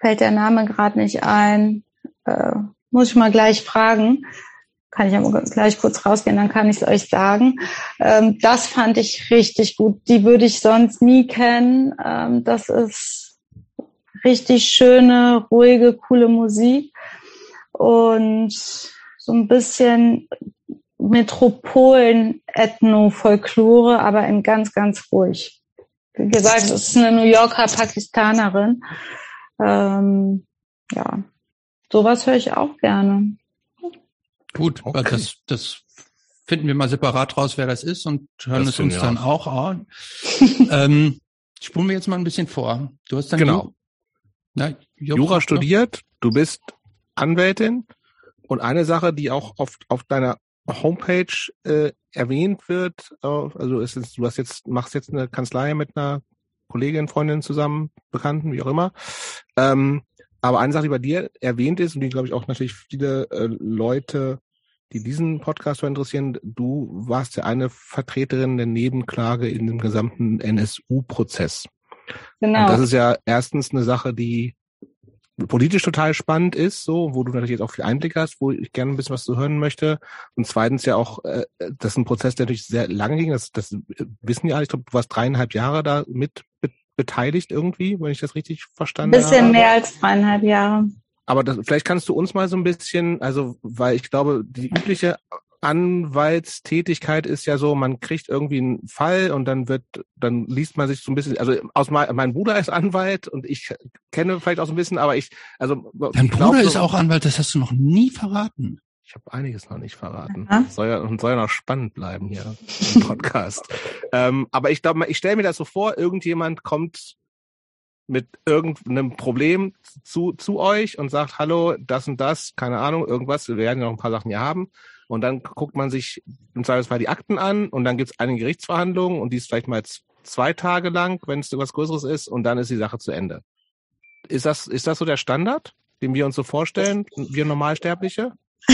fällt der Name gerade nicht ein, äh, muss ich mal gleich fragen. Kann ich aber gleich kurz rausgehen, dann kann ich es euch sagen. Ähm, das fand ich richtig gut. Die würde ich sonst nie kennen. Ähm, das ist richtig schöne, ruhige, coole Musik und so ein bisschen Metropolen-Ethno-Folklore, aber in ganz, ganz ruhig. Wie gesagt, es ist eine New Yorker Pakistanerin. Ähm, ja, sowas höre ich auch gerne. Gut, okay. das, das finden wir mal separat raus, wer das ist und hören das es uns dann auch an. ähm, spulen wir jetzt mal ein bisschen vor. Du hast dann genau. Na, Jura studiert, du bist Anwältin und eine Sache, die auch oft auf deiner Homepage äh, erwähnt wird, also ist es, du hast jetzt machst jetzt eine Kanzlei mit einer Kollegin, Freundin zusammen, Bekannten, wie auch immer. Ähm, aber eine Sache, die bei dir erwähnt ist und die, glaube ich, auch natürlich viele äh, Leute, die diesen Podcast interessieren, du warst ja eine Vertreterin der Nebenklage in dem gesamten NSU-Prozess. Genau. Und das ist ja erstens eine Sache, die politisch total spannend ist, so, wo du natürlich jetzt auch viel Einblick hast, wo ich gerne ein bisschen was zu hören möchte. Und zweitens ja auch, äh, das ist ein Prozess, der natürlich sehr lange ging. Das, das wissen ja alle. Ich glaube, du warst dreieinhalb Jahre da mit beteiligt irgendwie, wenn ich das richtig verstanden bisschen habe. Bisschen mehr als dreieinhalb Jahre. Aber das, vielleicht kannst du uns mal so ein bisschen, also, weil ich glaube, die übliche Anwaltstätigkeit ist ja so, man kriegt irgendwie einen Fall und dann wird, dann liest man sich so ein bisschen, also aus mein, mein Bruder ist Anwalt und ich kenne vielleicht auch so ein bisschen, aber ich, also. Dein Bruder so, ist auch Anwalt, das hast du noch nie verraten. Ich habe einiges noch nicht verraten. Soll ja, soll ja noch spannend bleiben hier im Podcast. ähm, aber ich glaube, ich stelle mir das so vor, irgendjemand kommt mit irgendeinem Problem zu, zu euch und sagt, hallo, das und das, keine Ahnung, irgendwas, wir werden ja noch ein paar Sachen hier haben. Und dann guckt man sich im Zweifelsfall die Akten an und dann gibt es eine Gerichtsverhandlung und die ist vielleicht mal zwei Tage lang, wenn es irgendwas Größeres ist, und dann ist die Sache zu Ende. Ist das, ist das so der Standard, den wir uns so vorstellen, wir Normalsterbliche?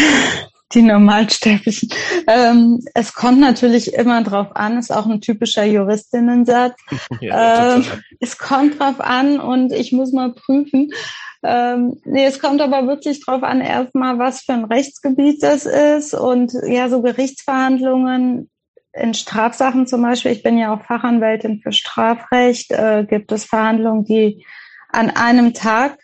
Die Normalsterblichen. Ähm, es kommt natürlich immer drauf an, ist auch ein typischer Juristinnensatz. Ja, ähm, es kommt drauf an und ich muss mal prüfen. Ähm, nee, es kommt aber wirklich drauf an, erstmal, was für ein Rechtsgebiet das ist und ja, so Gerichtsverhandlungen in Strafsachen zum Beispiel. Ich bin ja auch Fachanwältin für Strafrecht. Äh, gibt es Verhandlungen, die an einem Tag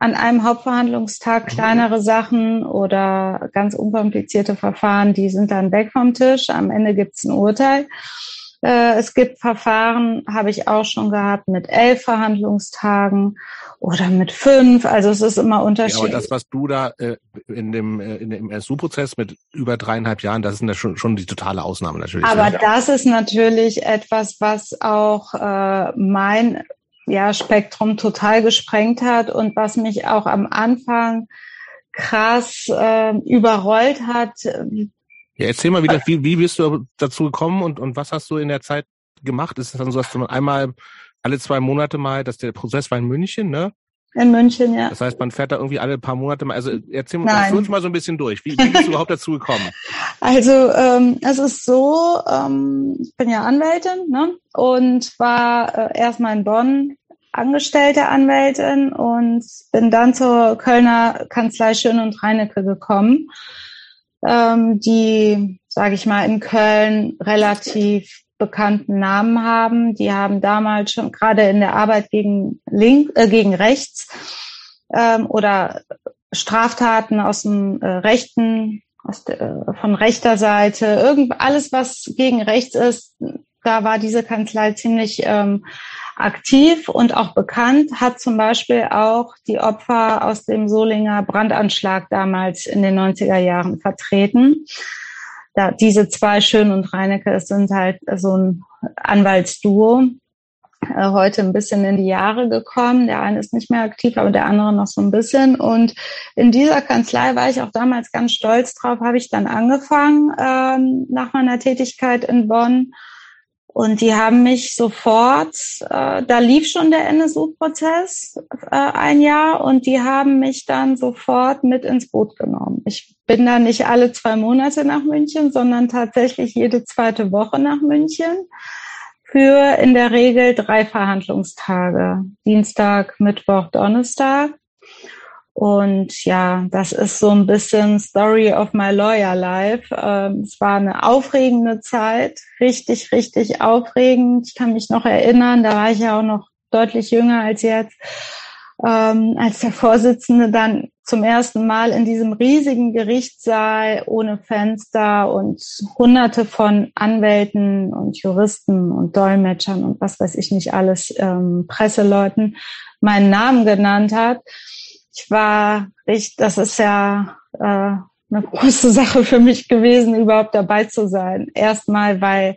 an einem Hauptverhandlungstag mhm. kleinere Sachen oder ganz unkomplizierte Verfahren, die sind dann weg vom Tisch. Am Ende gibt es ein Urteil. Äh, es gibt Verfahren, habe ich auch schon gehabt, mit elf Verhandlungstagen oder mit fünf. Also es ist immer unterschiedlich. Ja, aber das, was du da äh, in dem äh, in dem SU-Prozess mit über dreieinhalb Jahren, das ist schon, schon die totale Ausnahme natürlich. Aber ja. das ist natürlich etwas, was auch äh, mein ja, Spektrum total gesprengt hat und was mich auch am Anfang krass äh, überrollt hat. Ja, erzähl mal wieder, wie, wie bist du dazu gekommen und, und was hast du in der Zeit gemacht? Ist es dann so, dass du einmal alle zwei Monate mal, dass der Prozess war in München, ne? In München, ja. Das heißt, man fährt da irgendwie alle paar Monate mal. Also erzähl Nein. uns mal so ein bisschen durch. Wie, wie bist du überhaupt dazu gekommen? Also ähm, es ist so, ähm, ich bin ja Anwältin ne? und war äh, erstmal in Bonn angestellte Anwältin und bin dann zur Kölner Kanzlei Schön und Reinecke gekommen, ähm, die, sage ich mal, in Köln relativ bekannten Namen haben. Die haben damals schon gerade in der Arbeit gegen Link, äh, gegen rechts ähm, oder Straftaten aus dem äh, rechten, aus der, äh, von rechter Seite, irgend alles was gegen rechts ist, da war diese Kanzlei ziemlich ähm, aktiv und auch bekannt, hat zum Beispiel auch die Opfer aus dem Solinger Brandanschlag damals in den 90er Jahren vertreten. Da, diese zwei Schön und Reinecke sind halt so ein Anwaltsduo, äh, heute ein bisschen in die Jahre gekommen. Der eine ist nicht mehr aktiv, aber der andere noch so ein bisschen. Und in dieser Kanzlei war ich auch damals ganz stolz drauf, habe ich dann angefangen ähm, nach meiner Tätigkeit in Bonn Und die haben mich sofort, äh, da lief schon der NSU-Prozess äh, ein Jahr und die haben mich dann sofort mit ins Boot genommen. Ich bin da nicht alle zwei Monate nach München, sondern tatsächlich jede zweite Woche nach München für in der Regel drei Verhandlungstage. Dienstag, Mittwoch, Donnerstag. Und ja, das ist so ein bisschen Story of my lawyer life. Ähm, es war eine aufregende Zeit, richtig, richtig aufregend. Ich kann mich noch erinnern, da war ich ja auch noch deutlich jünger als jetzt, ähm, als der Vorsitzende dann zum ersten Mal in diesem riesigen Gerichtssaal ohne Fenster und hunderte von Anwälten und Juristen und Dolmetschern und was weiß ich nicht alles, ähm, Presseleuten meinen Namen genannt hat ich war, ich, das ist ja äh, eine große Sache für mich gewesen, überhaupt dabei zu sein. Erstmal, weil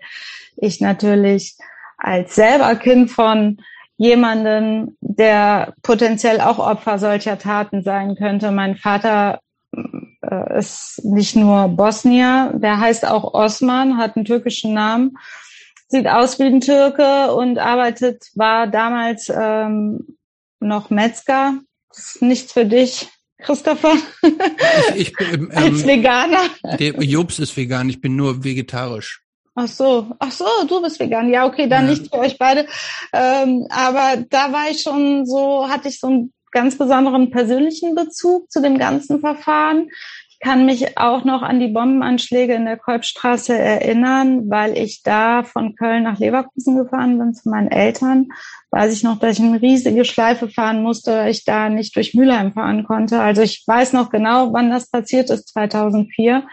ich natürlich als selber Kind von jemanden, der potenziell auch Opfer solcher Taten sein könnte. Mein Vater äh, ist nicht nur Bosnier, der heißt auch Osman, hat einen türkischen Namen, sieht aus wie ein Türke und arbeitet, war damals ähm, noch Metzger das ist nichts für dich, Christopher. Ich, ich ähm, Als Veganer. Der Jobs ist vegan, ich bin nur vegetarisch. Ach so, ach so, du bist vegan. Ja, okay, dann ja. nicht für euch beide. Ähm, aber da war ich schon so, hatte ich so einen ganz besonderen persönlichen Bezug zu dem ganzen Verfahren kann mich auch noch an die Bombenanschläge in der Kolbstraße erinnern, weil ich da von Köln nach Leverkusen gefahren bin zu meinen Eltern. Weiß ich noch, dass ich eine riesige Schleife fahren musste, weil ich da nicht durch Mülheim fahren konnte. Also ich weiß noch genau, wann das passiert ist, 2004.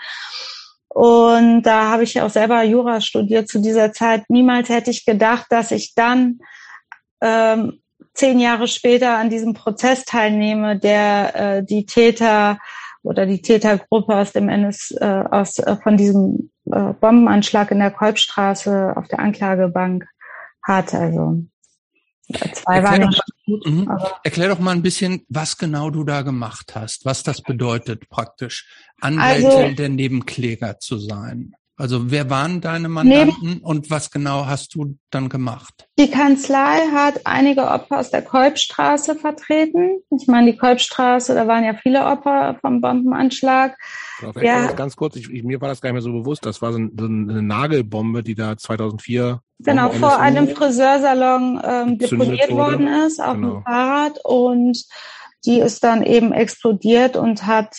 Und da habe ich auch selber Jura studiert zu dieser Zeit. Niemals hätte ich gedacht, dass ich dann ähm, zehn Jahre später an diesem Prozess teilnehme, der äh, die Täter oder die Tätergruppe aus dem NS, äh, aus, äh, von diesem äh, Bombenanschlag in der Kolbstraße auf der Anklagebank hat. Also zwei Erklär waren doch, gut, mhm. Erklär doch mal ein bisschen, was genau du da gemacht hast, was das bedeutet praktisch, Anwältin also, der Nebenkläger zu sein. Also wer waren deine Mandanten nee, und was genau hast du dann gemacht? Die Kanzlei hat einige Opfer aus der Kolbstraße vertreten. Ich meine, die Kolbstraße, da waren ja viele Opfer vom Bombenanschlag. Ja. Ganz kurz, ich, ich, mir war das gar nicht mehr so bewusst. Das war so, ein, so eine Nagelbombe, die da 2004 genau vor einem Friseursalon ähm, deponiert worden ist auf genau. dem Fahrrad und die ist dann eben explodiert und hat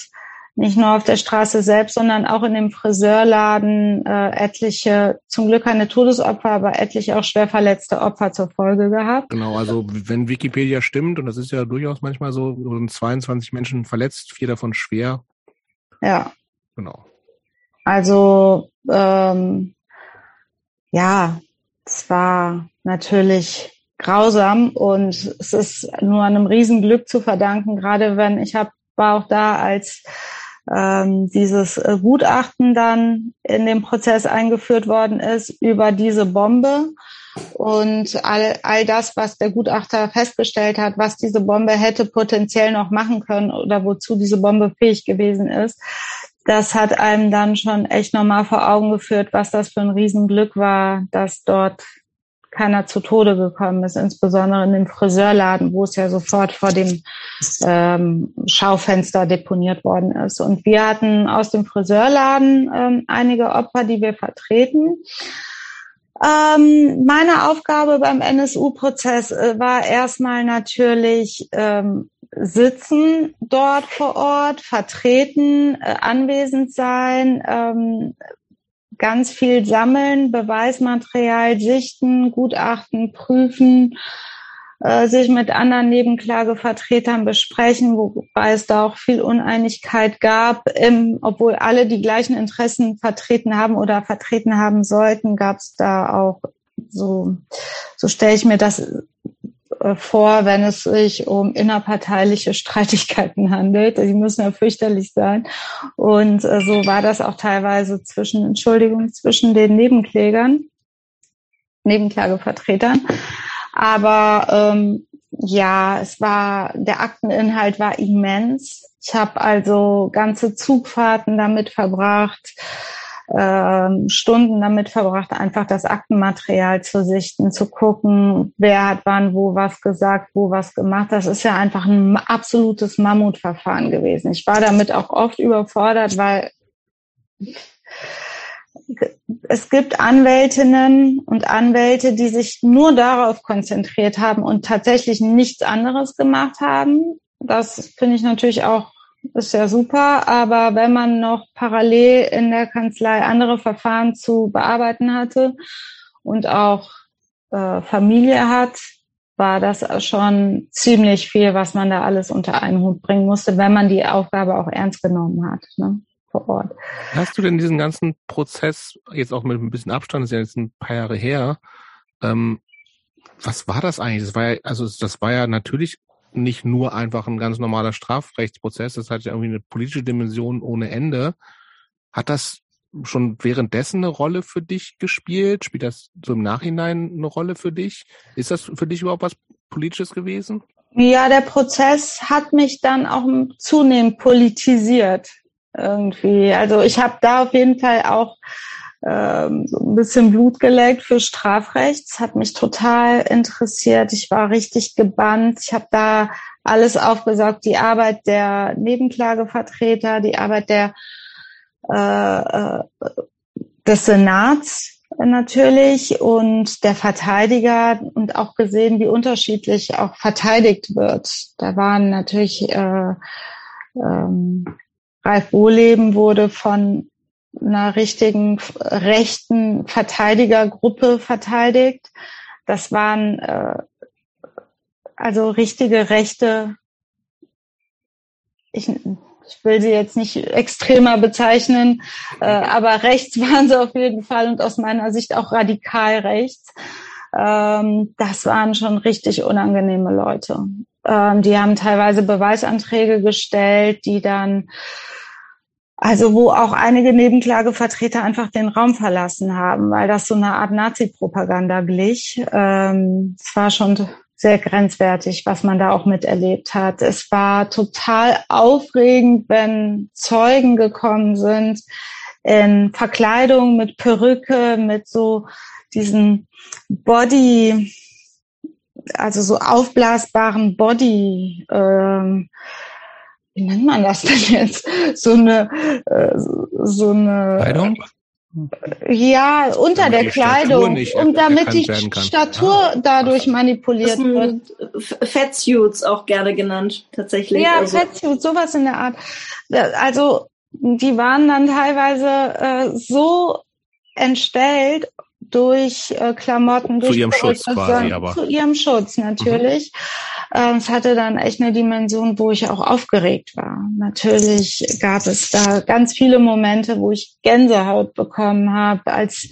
nicht nur auf der Straße selbst, sondern auch in dem Friseurladen äh, etliche, zum Glück keine Todesopfer, aber etliche auch schwer verletzte Opfer zur Folge gehabt. Genau, also wenn Wikipedia stimmt, und das ist ja durchaus manchmal so, wurden 22 Menschen verletzt, vier davon schwer. Ja. Genau. Also ähm, ja, es war natürlich grausam und es ist nur einem Riesenglück zu verdanken, gerade wenn ich habe war auch da als ähm, dieses äh, Gutachten dann in dem Prozess eingeführt worden ist über diese Bombe und all, all das, was der Gutachter festgestellt hat, was diese Bombe hätte potenziell noch machen können oder wozu diese Bombe fähig gewesen ist, das hat einem dann schon echt nochmal vor Augen geführt, was das für ein Riesenglück war, dass dort keiner zu Tode gekommen ist, insbesondere in dem Friseurladen, wo es ja sofort vor dem ähm, Schaufenster deponiert worden ist. Und wir hatten aus dem Friseurladen ähm, einige Opfer, die wir vertreten. Ähm, meine Aufgabe beim NSU-Prozess äh, war erstmal natürlich ähm, sitzen dort vor Ort, vertreten, äh, anwesend sein, ähm, ganz viel sammeln, Beweismaterial sichten, Gutachten prüfen, äh, sich mit anderen Nebenklagevertretern besprechen, wobei es da auch viel Uneinigkeit gab. Im, obwohl alle die gleichen Interessen vertreten haben oder vertreten haben sollten, gab es da auch so, so stelle ich mir das vor, wenn es sich um innerparteiliche Streitigkeiten handelt. Die müssen ja fürchterlich sein. Und äh, so war das auch teilweise zwischen, Entschuldigung, zwischen den Nebenklägern, Nebenklagevertretern. Aber ähm, ja, es war, der Akteninhalt war immens. Ich habe also ganze Zugfahrten damit verbracht äh, Stunden damit verbracht, einfach das Aktenmaterial zu sichten, zu gucken, wer hat wann wo was gesagt, wo was gemacht. Das ist ja einfach ein absolutes Mammutverfahren gewesen. Ich war damit auch oft überfordert, weil es gibt Anwältinnen und Anwälte, die sich nur darauf konzentriert haben und tatsächlich nichts anderes gemacht haben. Das finde ich natürlich auch ist ja super, aber wenn man noch parallel in der Kanzlei andere Verfahren zu bearbeiten hatte und auch äh, Familie hat, war das schon ziemlich viel, was man da alles unter einen Hut bringen musste, wenn man die Aufgabe auch ernst genommen hat. Ne? vor Ort. Hast du denn diesen ganzen Prozess, jetzt auch mit ein bisschen Abstand, das ist ja jetzt ein paar Jahre her, ähm, was war das eigentlich? Das war ja, also das war ja natürlich nicht nur einfach ein ganz normaler Strafrechtsprozess, das hat ja irgendwie eine politische Dimension ohne Ende. Hat das schon währenddessen eine Rolle für dich gespielt? Spielt das so im Nachhinein eine Rolle für dich? Ist das für dich überhaupt was Politisches gewesen? Ja, der Prozess hat mich dann auch zunehmend politisiert irgendwie. Also ich habe da auf jeden Fall auch ähm, so ein bisschen Blut geleckt für Strafrecht. Das hat mich total interessiert. Ich war richtig gebannt. Ich habe da alles aufgesaugt, die Arbeit der Nebenklagevertreter, die Arbeit der äh, äh des Senats natürlich und der Verteidiger und auch gesehen, wie unterschiedlich auch verteidigt wird. Da waren natürlich äh, ähm, Ralf Wohleben wurde von einer richtigen rechten Verteidigergruppe verteidigt. Das waren äh, also richtige rechte, ich, ich will sie jetzt nicht extremer bezeichnen, äh, aber rechts waren sie auf jeden Fall und aus meiner Sicht auch radikal rechts. Ähm, das waren schon richtig unangenehme Leute. Ähm, die haben teilweise Beweisanträge gestellt, die dann also wo auch einige Nebenklagevertreter einfach den Raum verlassen haben, weil das so eine Art Nazi-Propaganda glich. Ähm, es war schon sehr grenzwertig, was man da auch miterlebt hat. Es war total aufregend, wenn Zeugen gekommen sind in Verkleidung mit Perücke, mit so diesen Body, also so aufblasbaren Body. Ähm, wie nennt man das denn jetzt? So eine, äh, so eine Kleidung? Ja, unter damit der Kleidung, und damit die Statur ah, dadurch manipuliert wird. Fettsuits auch gerne genannt, tatsächlich. Ja, also. Fettsuits, sowas in der Art. Also, die waren dann teilweise äh, so entstellt durch äh, Klamotten. Durch zu ihrem Schutz quasi, aber. Zu ihrem Schutz, natürlich. Mhm. es hatte dann echt eine Dimension, wo ich auch aufgeregt war. Natürlich gab es da ganz viele Momente, wo ich Gänsehaut bekommen habe, als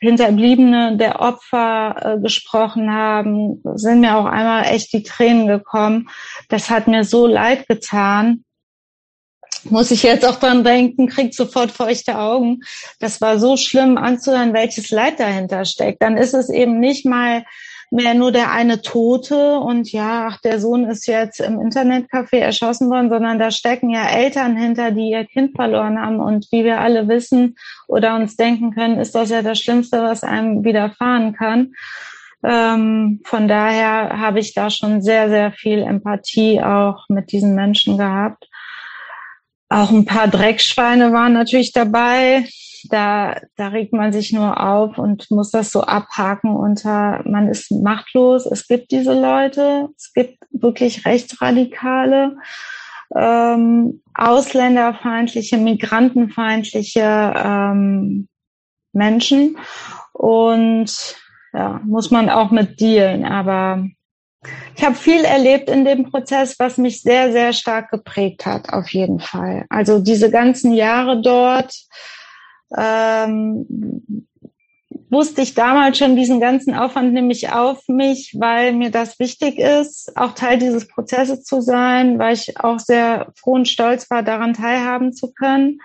Hinterbliebene der Opfer äh, gesprochen haben, sind mir auch einmal echt die Tränen gekommen. Das hat mir so leid getan muss ich jetzt auch dran denken, kriegt sofort feuchte Augen. Das war so schlimm anzuhören, welches Leid dahinter steckt. Dann ist es eben nicht mal mehr nur der eine Tote und ja, ach, der Sohn ist jetzt im Internetcafé erschossen worden, sondern da stecken ja Eltern hinter, die ihr Kind verloren haben. Und wie wir alle wissen oder uns denken können, ist das ja das Schlimmste, was einem widerfahren kann. Ähm, von daher habe ich da schon sehr, sehr viel Empathie auch mit diesen Menschen gehabt. Auch ein paar Dreckschweine waren natürlich dabei. Da, da regt man sich nur auf und muss das so abhaken unter, man ist machtlos. Es gibt diese Leute. Es gibt wirklich Rechtsradikale, ähm, ausländerfeindliche, migrantenfeindliche ähm, Menschen. Und ja, muss man auch mit dealen. Aber ich habe viel erlebt in dem Prozess, was mich sehr, sehr stark geprägt hat, auf jeden Fall. Also diese ganzen Jahre dort ähm, wusste ich damals schon diesen ganzen Aufwand nämlich auf mich, weil mir das wichtig ist, auch Teil dieses Prozesses zu sein, weil ich auch sehr froh und stolz war, daran teilhaben zu können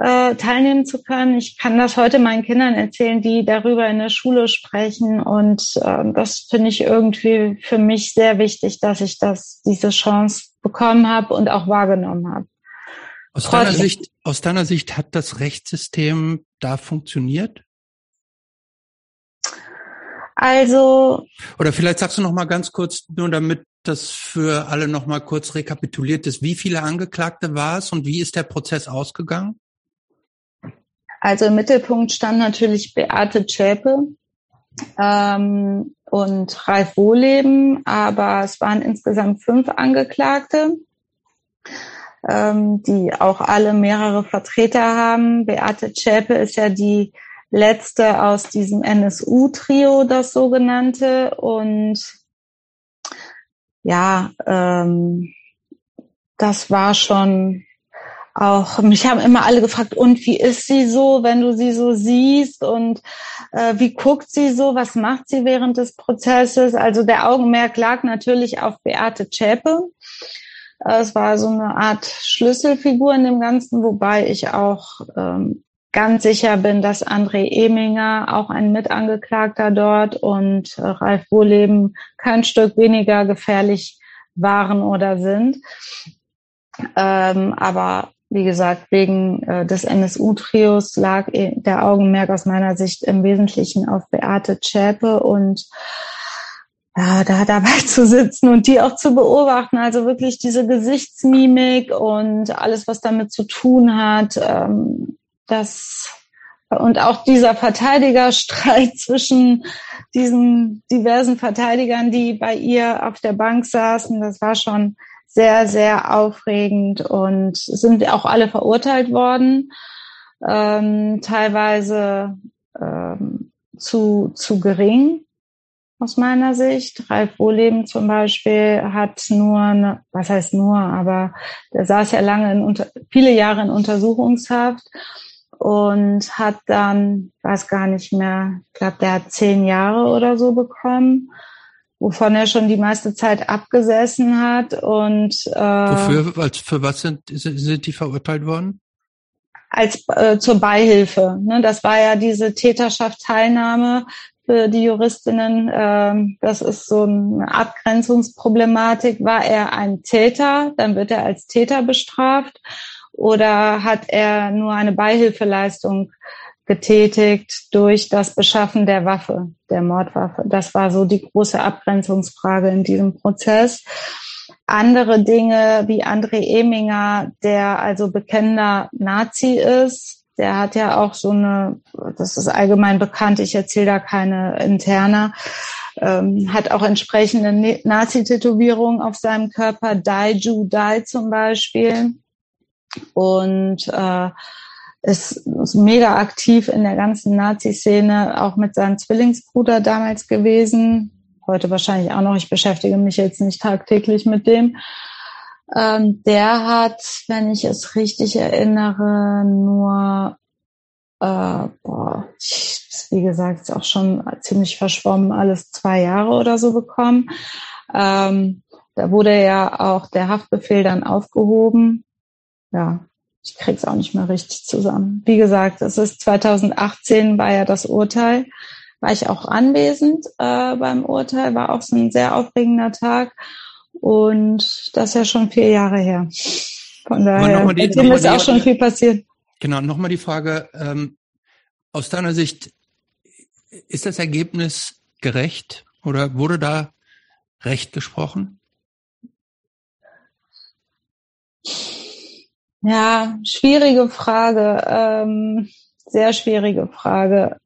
äh, teilnehmen zu können. Ich kann das heute meinen Kindern erzählen, die darüber in der Schule sprechen. Und äh, das finde ich irgendwie für mich sehr wichtig, dass ich das, diese Chance bekommen habe und auch wahrgenommen habe. Aus deiner Sicht, aus deiner Sicht hat das Rechtssystem da funktioniert? Also. Oder vielleicht sagst du noch mal ganz kurz, nur damit das für alle noch mal kurz rekapituliert ist. Wie viele Angeklagte war es und wie ist der Prozess ausgegangen? Also im Mittelpunkt stand natürlich Beate Zschäpe ähm, und Ralf Wohleben, aber es waren insgesamt fünf Angeklagte, ähm, die auch alle mehrere Vertreter haben. Beate Zschäpe ist ja die letzte aus diesem NSU-Trio, das sogenannte. Und ja, ähm, das war schon auch, mich haben immer alle gefragt, und wie ist sie so, wenn du sie so siehst und äh, wie guckt sie so, was macht sie während des Prozesses? Also der Augenmerk lag natürlich auf Beate Zschäpe. Es war so eine Art Schlüsselfigur in dem Ganzen, wobei ich auch ähm, ganz sicher bin, dass André Eminger, auch ein Mitangeklagter dort, und äh, Ralf Wohleben kein Stück weniger gefährlich waren oder sind. Ähm, aber wie gesagt, wegen äh, des NSU-Trios lag der Augenmerk aus meiner Sicht im Wesentlichen auf Beate Zschäpe und ja, da dabei zu sitzen und die auch zu beobachten, also wirklich diese Gesichtsmimik und alles, was damit zu tun hat, ähm, das und auch dieser Verteidigerstreit zwischen diesen diversen Verteidigern, die bei ihr auf der Bank saßen, das war schon sehr, sehr aufregend und sind auch alle verurteilt worden, ähm, teilweise ähm, zu, zu gering aus meiner Sicht. Ralf Wohleben zum Beispiel hat nur, eine, was heißt nur, aber der saß ja lange in unter, viele Jahre in Untersuchungshaft und hat dann, weiß gar nicht mehr, ich glaube, der hat zehn Jahre oder so bekommen wovon er schon die meiste Zeit abgesessen hat. Und äh, Wofür, als, für was sind, sind die verurteilt worden? Als äh, zur Beihilfe. Ne? Das war ja diese Täterschaftsteilnahme für die Juristinnen. Ähm, das ist so eine Abgrenzungsproblematik. War er ein Täter, dann wird er als Täter bestraft. Oder hat er nur eine Beihilfeleistung getätigt durch das Beschaffen der Waffe, der Mordwaffe. Das war so die große Abgrenzungsfrage in diesem Prozess. Andere Dinge wie André Eminger, der also bekennender Nazi ist, der hat ja auch so eine, das ist allgemein bekannt, ich erzähle da keine interne, ähm, hat auch entsprechende Nazi-Tätowierungen auf seinem Körper, Dai Ju Dai zum Beispiel. Und äh, ist, mega aktiv in der ganzen Nazi-Szene, auch mit seinem Zwillingsbruder damals gewesen. Heute wahrscheinlich auch noch. Ich beschäftige mich jetzt nicht tagtäglich mit dem. Ähm, der hat, wenn ich es richtig erinnere, nur, äh, boah, wie gesagt, ist auch schon ziemlich verschwommen, alles zwei Jahre oder so bekommen. Ähm, da wurde ja auch der Haftbefehl dann aufgehoben. Ja, ich krieg's auch nicht mehr richtig zusammen. Wie gesagt, es ist 2018 war ja das Urteil, war ich auch anwesend äh, beim Urteil, war auch so ein sehr aufregender Tag und das ist ja schon vier Jahre her. Von daher die, seitdem ist auch schon viel passiert. Genau, nochmal die Frage, ähm, aus deiner Sicht, ist das Ergebnis gerecht oder wurde da recht gesprochen? Ja, schwierige Frage, ähm, sehr schwierige Frage.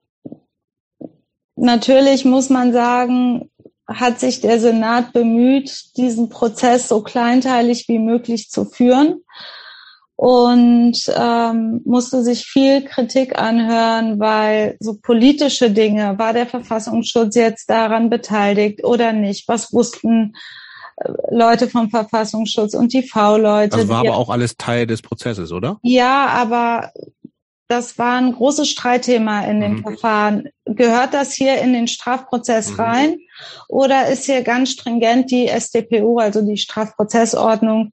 Natürlich muss man sagen, hat sich der Senat bemüht, diesen Prozess so kleinteilig wie möglich zu führen und ähm, musste sich viel Kritik anhören, weil so politische Dinge, war der Verfassungsschutz jetzt daran beteiligt oder nicht? Was wussten Leute vom Verfassungsschutz und die V-Leute. Das war aber auch alles Teil des Prozesses, oder? Ja, aber das war ein großes Streitthema in dem mhm. Verfahren. Gehört das hier in den Strafprozess mhm. rein oder ist hier ganz stringent die StPO, also die Strafprozessordnung,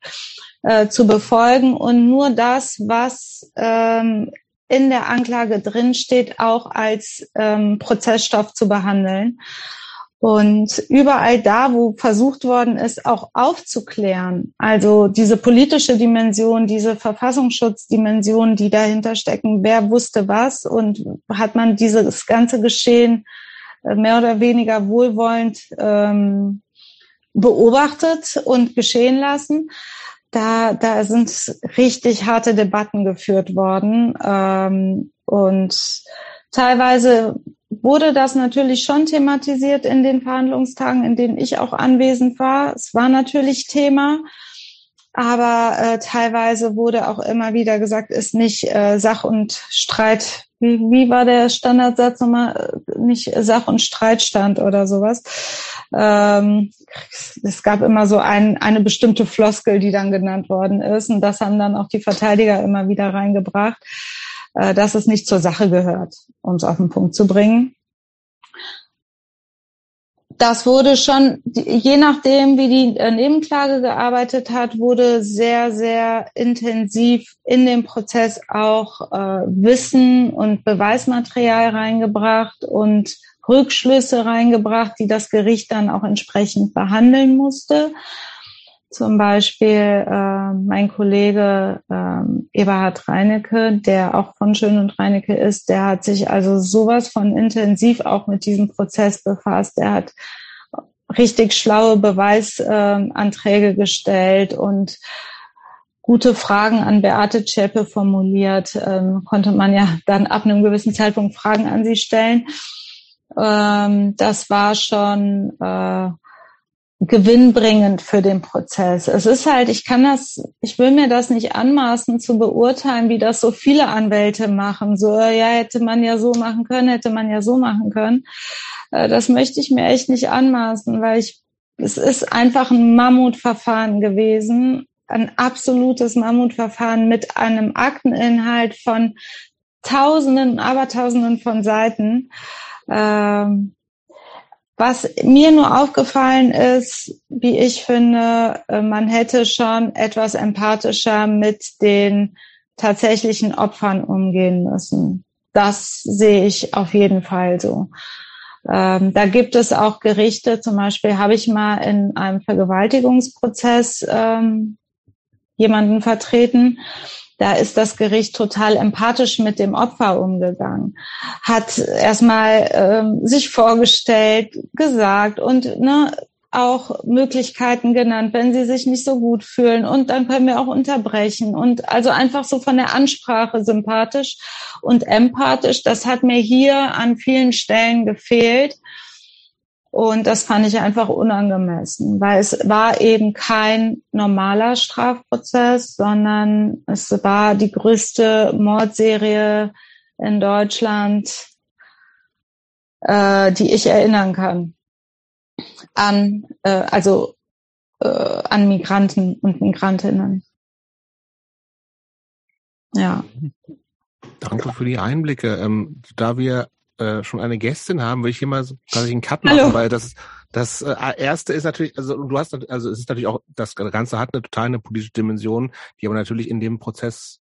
äh, zu befolgen und nur das, was ähm, in der Anklage drinsteht, auch als ähm, Prozessstoff zu behandeln? Und überall da, wo versucht worden ist, auch aufzuklären, also diese politische Dimension, diese Verfassungsschutzdimension, die dahinter stecken, wer wusste was und hat man dieses ganze Geschehen äh, mehr oder weniger wohlwollend ähm, beobachtet und geschehen lassen. Da, da sind richtig harte Debatten geführt worden. Ähm, und teilweise wurde das natürlich schon thematisiert in den Verhandlungstagen, in denen ich auch anwesend war. Es war natürlich Thema, aber äh, teilweise wurde auch immer wieder gesagt, ist nicht äh, Sach- und Streit. Wie, wie war der Standardsatz nochmal? Nicht Sach- und Streitstand oder sowas. Ähm, es gab immer so ein, eine bestimmte Floskel, die dann genannt worden ist. Und das haben dann auch die Verteidiger immer wieder reingebracht äh, dass es nicht zur Sache gehört, um es auf den Punkt zu bringen. Das wurde schon, je nachdem, wie die äh, Nebenklage gearbeitet hat, wurde sehr, sehr intensiv in den Prozess auch äh, Wissen und Beweismaterial reingebracht und Rückschlüsse reingebracht, die das Gericht dann auch entsprechend behandeln musste. Zum Beispiel äh, mein Kollege äh, Eberhard Reinecke, der auch von Schön und Reinecke ist, der hat sich also sowas von intensiv auch mit diesem Prozess befasst. Er hat richtig schlaue Beweisanträge äh, gestellt und gute Fragen an Beate Zschäpe formuliert. Ähm, konnte man ja dann ab einem gewissen Zeitpunkt Fragen an sie stellen. Ähm, das war schon äh, gewinnbringend für den Prozess. Es ist halt, ich kann das, ich will mir das nicht anmaßen zu beurteilen, wie das so viele Anwälte machen. So, ja, hätte man ja so machen können, hätte man ja so machen können. Äh, das möchte ich mir echt nicht anmaßen, weil ich, es ist einfach ein Mammutverfahren gewesen, ein absolutes Mammutverfahren mit einem Akteninhalt von Tausenden, Abertausenden von Seiten. Ähm, was mir nur aufgefallen ist, wie ich finde, äh, man hätte schon etwas empathischer mit den tatsächlichen Opfern umgehen müssen. Das sehe ich auf jeden Fall so. Ähm, da gibt es auch Gerichte, zum Beispiel habe ich mal in einem Vergewaltigungsprozess ähm, jemanden vertreten da ist das Gericht total empathisch mit dem Opfer umgegangen, hat erstmal ähm, sich vorgestellt, gesagt und ne, auch Möglichkeiten genannt, wenn sie sich nicht so gut fühlen. Und dann können wir auch unterbrechen. Und also einfach so von der Ansprache sympathisch und empathisch. Das hat mir hier an vielen Stellen gefehlt. Und das fand ich einfach unangemessen, weil es war eben kein normaler Strafprozess, sondern es war die größte Mordserie in Deutschland, äh, die ich erinnern kann. An, äh, also äh, an Migranten und Migrantinnen. Ja. Danke für die Einblicke. Ähm, da wir äh, schon eine Gästin haben, will ich hier mal so quasi einen Cut machen, Hallo. weil das das äh, erste ist natürlich, also du hast also es ist natürlich auch, das Ganze hat eine total eine politische Dimension, die aber natürlich in dem Prozess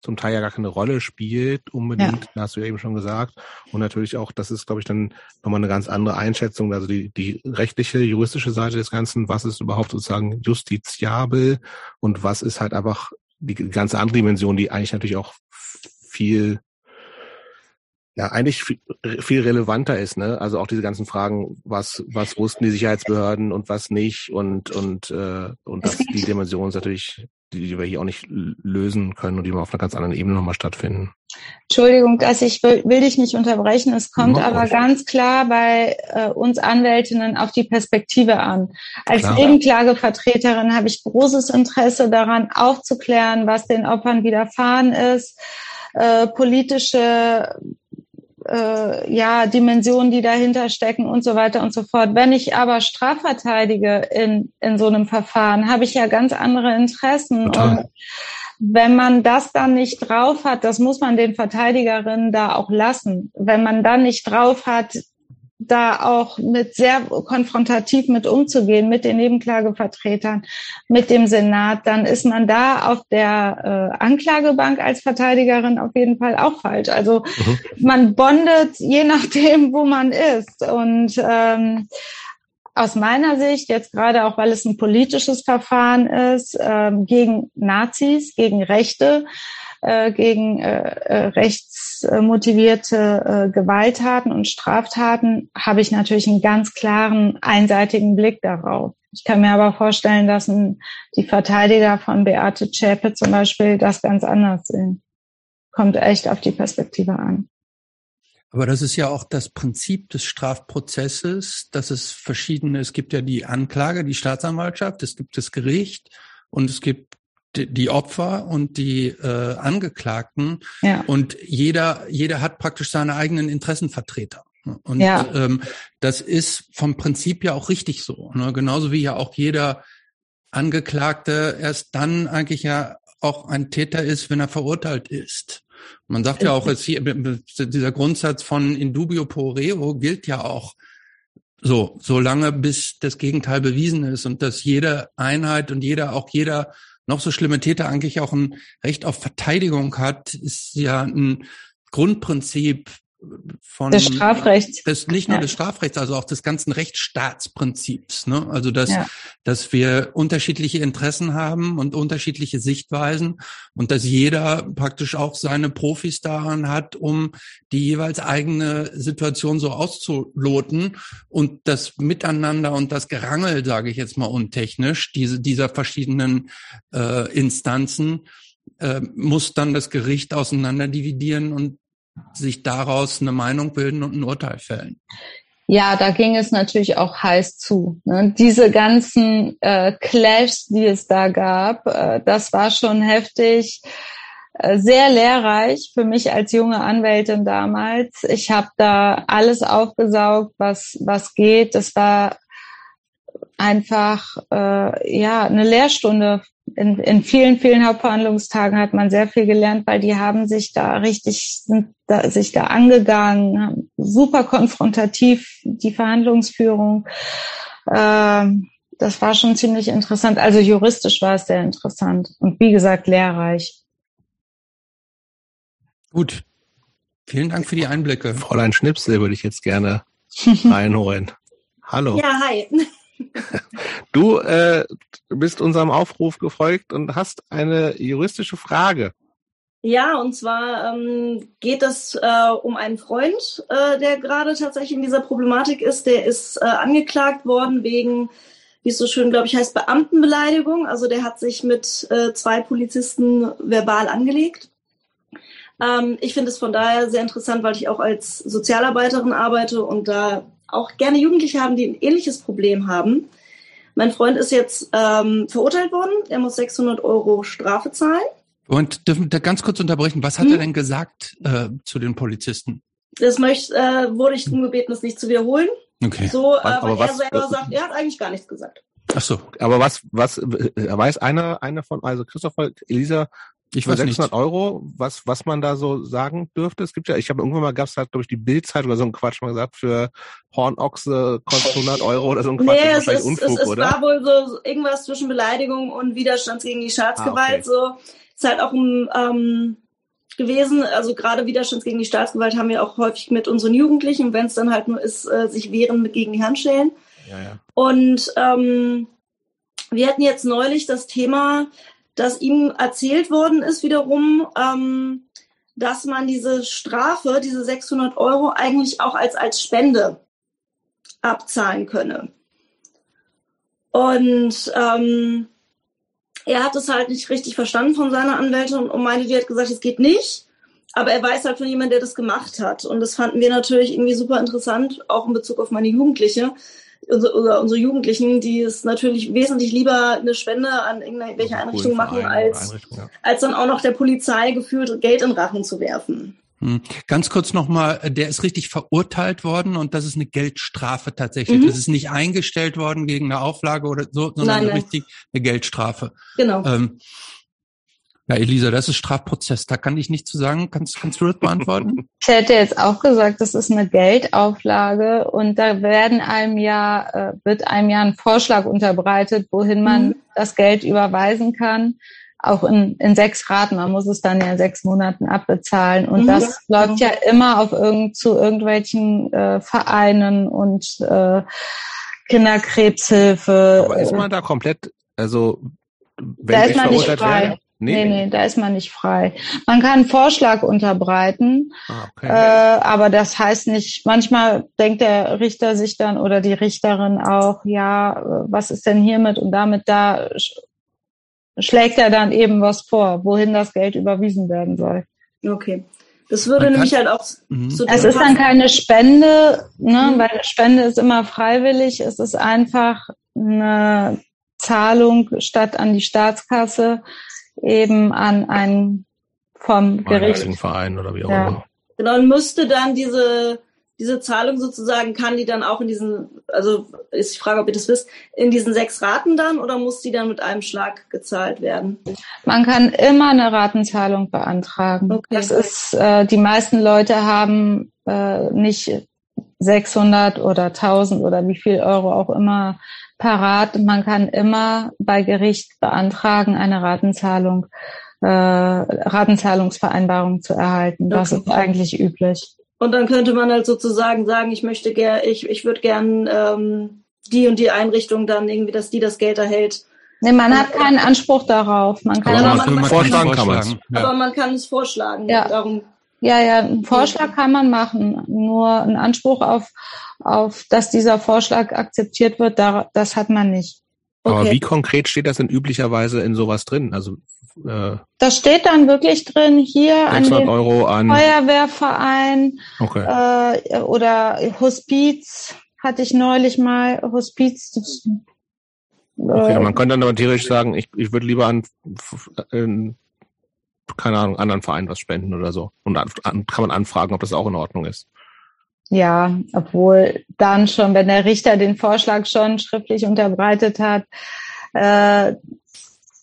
zum Teil ja gar keine Rolle spielt, unbedingt, ja. hast du ja eben schon gesagt. Und natürlich auch, das ist, glaube ich, dann nochmal eine ganz andere Einschätzung, also die, die rechtliche, juristische Seite des Ganzen, was ist überhaupt sozusagen justiziabel und was ist halt einfach die ganze andere Dimension, die eigentlich natürlich auch viel ja eigentlich viel, viel relevanter ist, ne? Also auch diese ganzen Fragen, was was wussten die Sicherheitsbehörden und was nicht und und äh, und das die Dimension ist natürlich, die, die wir hier auch nicht lösen können und die auf einer ganz anderen Ebene nochmal stattfinden. Entschuldigung, dass ich will, will dich nicht unterbrechen. Es kommt Mach aber ganz klar bei äh, uns Anwältinnen auf die Perspektive an. Als klar. Nebenklagevertreterin habe ich großes Interesse daran, aufzuklären, was den Opfern widerfahren ist, äh, politische äh, ja, Dimensionen, die dahinter stecken und so weiter und so fort. Wenn ich aber strafverteidige in, in so einem Verfahren, habe ich ja ganz andere Interessen. Total. Und wenn man das dann nicht drauf hat, das muss man den Verteidigerinnen da auch lassen. Wenn man dann nicht drauf hat, da auch mit sehr konfrontativ mit umzugehen, mit den Nebenklagevertretern, mit dem Senat, dann ist man da auf der äh, Anklagebank als Verteidigerin auf jeden Fall auch falsch. Also mhm. man bondet je nachdem, wo man ist. Und ähm, aus meiner Sicht, jetzt gerade auch, weil es ein politisches Verfahren ist, ähm, gegen Nazis, gegen Rechte, äh, gegen äh, äh, rechtsmotivierte äh, Gewalttaten und Straftaten, habe ich natürlich einen ganz klaren, einseitigen Blick darauf. Ich kann mir aber vorstellen, dass die Verteidiger von Beate Zschäpe zum Beispiel das ganz anders sehen. Kommt echt auf die Perspektive an. Aber das ist ja auch das Prinzip des Strafprozesses, dass es verschiedene, es gibt ja die Anklage, die Staatsanwaltschaft, es gibt das Gericht und es gibt die Opfer und die äh, Angeklagten ja. und jeder jeder hat praktisch seine eigenen Interessenvertreter und ja. ähm, das ist vom Prinzip ja auch richtig so ne? genauso wie ja auch jeder Angeklagte erst dann eigentlich ja auch ein Täter ist wenn er verurteilt ist man sagt ja auch, jetzt hier, dieser Grundsatz von in dubio pro reo gilt ja auch so, solange bis das Gegenteil bewiesen ist und dass jede Einheit und jeder, auch jeder noch so schlimme Täter eigentlich auch ein Recht auf Verteidigung hat, ist ja ein Grundprinzip von des Strafrechts. Das, nicht nur ja. des Strafrechts, also auch des ganzen Rechtsstaatsprinzips. Ne? Also dass, ja. dass wir unterschiedliche Interessen haben und unterschiedliche Sichtweisen und dass jeder praktisch auch seine Profis daran hat, um die jeweils eigene Situation so auszuloten und das Miteinander und das Gerangel, sage ich jetzt mal untechnisch, diese, dieser verschiedenen äh, Instanzen, äh, muss dann das Gericht auseinander dividieren und sich daraus eine Meinung bilden und ein Urteil fällen. Ja, da ging es natürlich auch heiß zu. Ne? Diese ganzen äh, Clashs, die es da gab, äh, das war schon heftig, äh, sehr lehrreich für mich als junge Anwältin damals. Ich habe da alles aufgesaugt, was was geht. Das war einfach äh, ja eine Lehrstunde in, in vielen, vielen Hauptverhandlungstagen hat man sehr viel gelernt, weil die haben sich da richtig, sind da, sich da angegangen, haben super konfrontativ die Verhandlungsführung. Ähm, das war schon ziemlich interessant. Also juristisch war es sehr interessant und wie gesagt lehrreich. Gut. Vielen Dank für die Einblicke. Fräulein Schnipsel würde ich jetzt gerne reinholen. Hallo. Ja, hi. Du äh, bist unserem Aufruf gefolgt und hast eine juristische Frage. Ja, und zwar ähm, geht es äh, um einen Freund, äh, der gerade tatsächlich in dieser Problematik ist. Der ist äh, angeklagt worden wegen, wie es so schön, glaube ich, heißt, Beamtenbeleidigung. Also der hat sich mit äh, zwei Polizisten verbal angelegt. Ähm, ich finde es von daher sehr interessant, weil ich auch als Sozialarbeiterin arbeite und da auch gerne Jugendliche haben, die ein ähnliches Problem haben. Mein Freund ist jetzt ähm, verurteilt worden. Er muss 600 Euro Strafe zahlen. Und dürfen wir ganz kurz unterbrechen. Was hat hm. er denn gesagt äh, zu den Polizisten? Das möchte, äh, wurde ich darum gebeten, das nicht zu wiederholen. Okay. So, äh, aber weil was, er selber sagt, er hat eigentlich gar nichts gesagt. Ach so. Aber was, was, äh, weiß einer, einer von, also Christopher, Elisa, ich weiß 600 nicht. Euro, was, was man da so sagen dürfte. Es gibt ja, ich habe irgendwann mal gab es halt, glaube ich, die Bildzeit oder so ein Quatsch mal gesagt, für Hornochse kostet 100 Euro oder so ein Quatsch. Nee, das ist es, Unfug, es, es oder? war wohl so irgendwas zwischen Beleidigung und Widerstand gegen die Staatsgewalt. Ah, okay. So ist halt auch ein ähm, gewesen. Also gerade Widerstand gegen die Staatsgewalt haben wir auch häufig mit unseren Jugendlichen, wenn es dann halt nur ist, äh, sich wehren mit gegen die Handschellen. Ja, ja. Und ähm, wir hatten jetzt neulich das Thema, dass ihm erzählt worden ist wiederum, ähm, dass man diese Strafe, diese 600 Euro eigentlich auch als, als Spende abzahlen könne. Und ähm, er hat es halt nicht richtig verstanden von seiner Anwältin und meinte, die hat gesagt, es geht nicht. Aber er weiß halt von jemandem, der das gemacht hat. Und das fanden wir natürlich irgendwie super interessant, auch in Bezug auf meine Jugendliche, oder unsere Jugendlichen, die es natürlich wesentlich lieber eine Spende an irgendwelche Einrichtungen machen, als, ja. als dann auch noch der Polizei gefühlt Geld in Rachen zu werfen. Hm. Ganz kurz nochmal, der ist richtig verurteilt worden und das ist eine Geldstrafe tatsächlich. Mhm. Das ist nicht eingestellt worden gegen eine Auflage oder so, sondern nein, nein. richtig eine Geldstrafe. Genau. Ähm, Ja, Elisa, das ist Strafprozess. Da kann ich nichts zu sagen. Kannst, kannst du das beantworten? Ich hätte jetzt auch gesagt, das ist eine Geldauflage und da werden einem ja, äh, wird einem ja ein Vorschlag unterbreitet, wohin man mhm. das Geld überweisen kann. Auch in, in sechs Raten. Man muss es dann ja in sechs Monaten abbezahlen. Und mhm. das läuft ja immer auf irgend, zu irgendwelchen äh, Vereinen und äh, Kinderkrebshilfe. Aber ist man da komplett, also wenn da ist man nicht frei. Werde, Nee, nee, nee, da ist man nicht frei. Man kann einen Vorschlag unterbreiten, ah, okay. äh, aber das heißt nicht, manchmal denkt der Richter sich dann oder die Richterin auch, ja, was ist denn hiermit und damit da schlägt er dann eben was vor, wohin das Geld überwiesen werden soll. Okay. Das würde man nämlich halt auch mhm. so Es ist dann keine Spende, ne, mhm. weil Spende ist immer freiwillig, es ist einfach eine Zahlung statt an die Staatskasse eben an einen vom Gericht. Verein oder wie auch ja. immer. Genau, und müsste dann diese, diese Zahlung sozusagen, kann die dann auch in diesen, also ist die Frage, ob ihr das wisst, in diesen sechs Raten dann oder muss die dann mit einem Schlag gezahlt werden? Man kann immer eine Ratenzahlung beantragen. Okay. Das ist, äh, die meisten Leute haben äh, nicht 600 oder 1000 oder wie viel Euro auch immer parat. Man kann immer bei Gericht beantragen, eine Ratenzahlung, äh, Ratenzahlungsvereinbarung zu erhalten. Das okay. ist eigentlich üblich. Und dann könnte man halt sozusagen sagen, ich möchte gern, ich, ich würde gern ähm, die und die Einrichtung dann irgendwie, dass die das Geld erhält. Nee, man hat keinen Anspruch darauf. Man kann aber man, man, vorschlagen kann man ja. Aber man kann es vorschlagen. Ja. Darum ja, ja, einen Vorschlag kann man machen. Nur einen Anspruch auf, auf, dass dieser Vorschlag akzeptiert wird, das hat man nicht. Okay. Aber wie konkret steht das denn üblicherweise in sowas drin? Also äh, das steht dann wirklich drin hier an den Euro an Feuerwehrverein okay. äh, oder Hospiz hatte ich neulich mal Hospiz. Das, okay, man könnte dann aber theoretisch sagen, ich, ich würde lieber an, an keine Ahnung, anderen Verein was spenden oder so. Und dann kann man anfragen, ob das auch in Ordnung ist. Ja, obwohl dann schon, wenn der Richter den Vorschlag schon schriftlich unterbreitet hat, äh,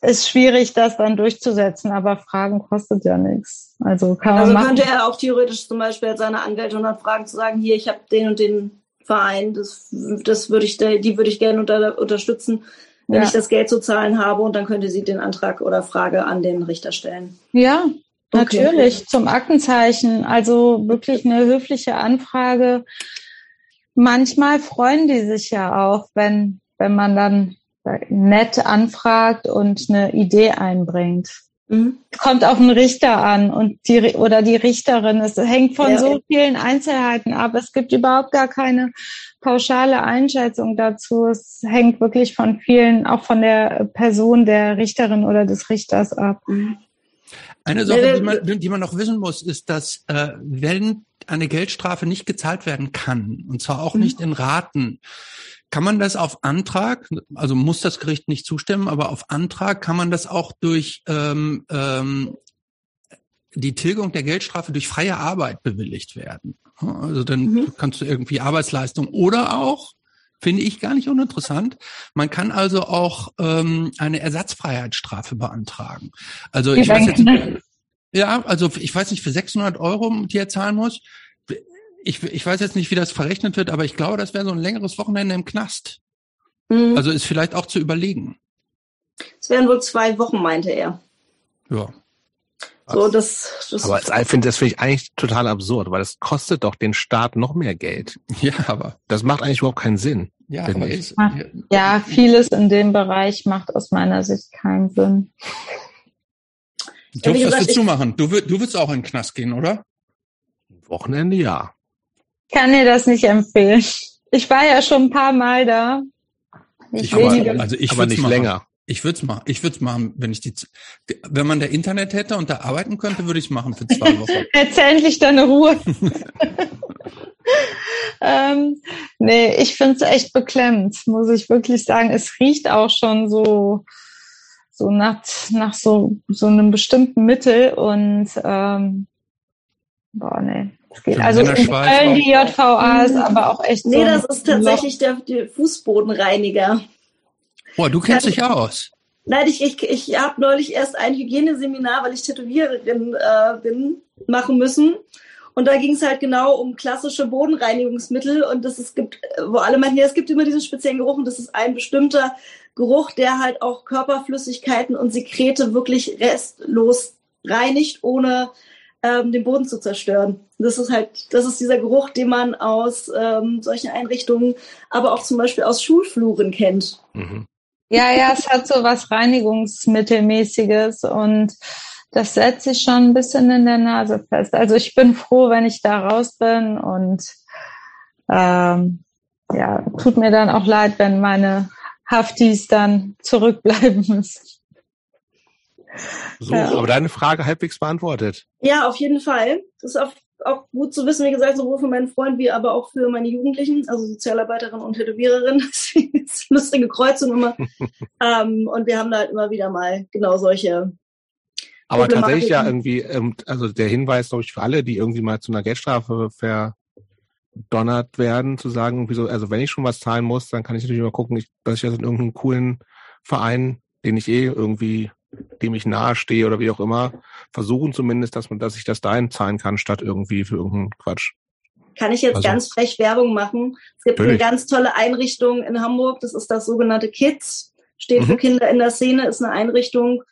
ist schwierig, das dann durchzusetzen, aber Fragen kostet ja nichts. Also kann man Also machen. könnte er auch theoretisch zum Beispiel seine Anwälte und Fragen zu sagen, hier, ich habe den und den Verein, das, das würde ich, die würde ich gerne unter, unterstützen wenn ja. ich das Geld zu zahlen habe und dann könnte sie den Antrag oder Frage an den Richter stellen. Ja, okay. natürlich, zum Aktenzeichen. Also wirklich eine höfliche Anfrage. Manchmal freuen die sich ja auch, wenn, wenn man dann nett anfragt und eine Idee einbringt. Mhm. Kommt auf den Richter an und die oder die Richterin. Es hängt von ja. so vielen Einzelheiten ab. Es gibt überhaupt gar keine pauschale Einschätzung dazu. Es hängt wirklich von vielen, auch von der Person der Richterin oder des Richters ab. Eine Sache, die man, die man noch wissen muss, ist, dass äh, wenn eine Geldstrafe nicht gezahlt werden kann, und zwar auch nicht in Raten, kann man das auf Antrag, also muss das Gericht nicht zustimmen, aber auf Antrag kann man das auch durch ähm, ähm, die Tilgung der Geldstrafe durch freie Arbeit bewilligt werden. Also dann mhm. kannst du irgendwie Arbeitsleistung oder auch, finde ich gar nicht uninteressant, man kann also auch ähm, eine Ersatzfreiheitsstrafe beantragen. Also ich weiß jetzt, ja, also ich weiß nicht, für 600 Euro, die er zahlen muss, ich, ich weiß jetzt nicht, wie das verrechnet wird, aber ich glaube, das wäre so ein längeres Wochenende im Knast. Mhm. Also ist vielleicht auch zu überlegen. Es wären wohl zwei Wochen, meinte er. Ja. So, das, das aber ich finde das finde ich eigentlich total absurd, weil das kostet doch den Staat noch mehr Geld. Ja, aber das macht eigentlich überhaupt keinen Sinn. Ja, aber ist, ja, vieles in dem Bereich macht aus meiner Sicht keinen Sinn. Du, was willst du machen? Du, du willst auch in den Knast gehen, oder? Wochenende ja. Ich kann dir das nicht empfehlen. Ich war ja schon ein paar Mal da. Ich, ich aber, also ich aber nicht machen. länger. Ich würde es machen. Ich würde es machen, wenn ich die, wenn man der Internet hätte und da arbeiten könnte, würde ich es machen für zwei Wochen. Jetzt endlich deine Ruhe. ähm, nee, ich finde es echt beklemmt, muss ich wirklich sagen. Es riecht auch schon so, so nach, nach so, so einem bestimmten Mittel und ähm, boah, nee. Geht. Also in Köln die JVA ist aber auch echt Nee, so das ist tatsächlich der, der Fußbodenreiniger. Boah, du kennst dich aus. Nein, ich, ich, ich habe neulich erst ein Hygieneseminar, weil ich Tätowiererin äh, bin, machen müssen. Und da ging es halt genau um klassische Bodenreinigungsmittel und das es gibt, wo alle meinen, ja, es gibt immer diesen speziellen Geruch und das ist ein bestimmter Geruch, der halt auch Körperflüssigkeiten und Sekrete wirklich restlos reinigt, ohne ähm, den Boden zu zerstören. Das ist halt, das ist dieser Geruch, den man aus ähm, solchen Einrichtungen, aber auch zum Beispiel aus Schulfluren kennt. Mhm. Ja, ja, es hat so was Reinigungsmittelmäßiges und das setzt sich schon ein bisschen in der Nase fest. Also ich bin froh, wenn ich da raus bin und ähm, ja, tut mir dann auch leid, wenn meine Haftis dann zurückbleiben müssen. So, ja. aber deine Frage halbwegs beantwortet. Ja, auf jeden Fall. Das ist auch, auch gut zu wissen, wie gesagt, sowohl für meinen Freund wie aber auch für meine Jugendlichen, also Sozialarbeiterin und Tätowiererin. Deswegen ist eine lustige Kreuzung immer. ähm, und wir haben da halt immer wieder mal genau solche aber tatsächlich ja irgendwie, ähm, also der Hinweis, glaube ich, für alle, die irgendwie mal zu einer Geldstrafe verdonnert werden, zu sagen, wieso, also wenn ich schon was zahlen muss, dann kann ich natürlich mal gucken, dass ich das in irgendeinem coolen Verein, den ich eh irgendwie, dem ich nahe stehe oder wie auch immer, versuchen zumindest, dass man, dass ich das dahin zahlen kann, statt irgendwie für irgendeinen Quatsch. Kann ich jetzt also, ganz frech Werbung machen? Es gibt natürlich. eine ganz tolle Einrichtung in Hamburg, das ist das sogenannte Kids, steht mhm. für Kinder in der Szene, ist eine Einrichtung,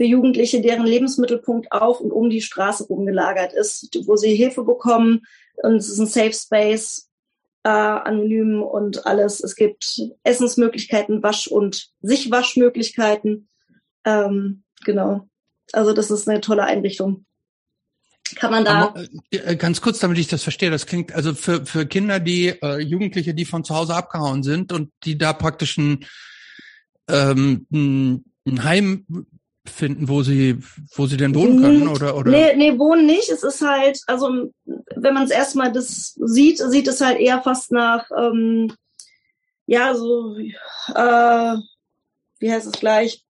für Jugendliche, deren Lebensmittelpunkt auf und um die Straße rumgelagert ist, wo sie Hilfe bekommen. Und es ist ein Safe Space, äh, anonym und alles. Es gibt Essensmöglichkeiten, Wasch- und Sichwaschmöglichkeiten. Ähm, genau. Also das ist eine tolle Einrichtung. Kann man da. Äh, ganz kurz, damit ich das verstehe, das klingt also für, für Kinder, die äh, Jugendliche, die von zu Hause abgehauen sind und die da praktisch ein, ähm, ein Heim finden, wo sie, wo sie denn wohnen können, oder, oder? Nee, nee, wohnen nicht. Es ist halt, also, wenn man es erstmal das sieht, sieht es halt eher fast nach, ähm, ja, so, äh, wie heißt es gleich?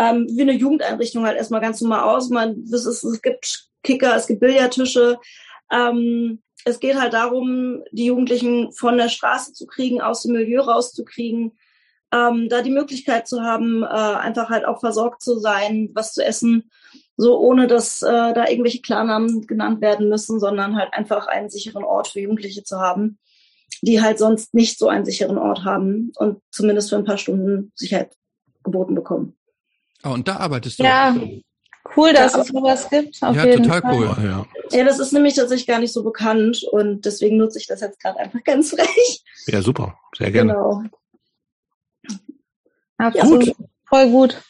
Ähm, wie eine Jugendeinrichtung halt erstmal ganz normal aus. Man, ist, es gibt Kicker, es gibt Billardtische. Ähm, es geht halt darum, die Jugendlichen von der Straße zu kriegen, aus dem Milieu rauszukriegen, ähm, da die Möglichkeit zu haben, äh, einfach halt auch versorgt zu sein, was zu essen, so ohne dass äh, da irgendwelche Klarnamen genannt werden müssen, sondern halt einfach einen sicheren Ort für Jugendliche zu haben, die halt sonst nicht so einen sicheren Ort haben und zumindest für ein paar Stunden Sicherheit geboten bekommen. Oh, und da arbeitest du. Ja, cool, dass ja, es sowas gibt. Auf ja, jeden total Fall. cool. Ja. ja, das ist nämlich tatsächlich gar nicht so bekannt und deswegen nutze ich das jetzt gerade einfach ganz frech. Ja, super, sehr gerne. Genau. Absolut. Gut. Voll gut.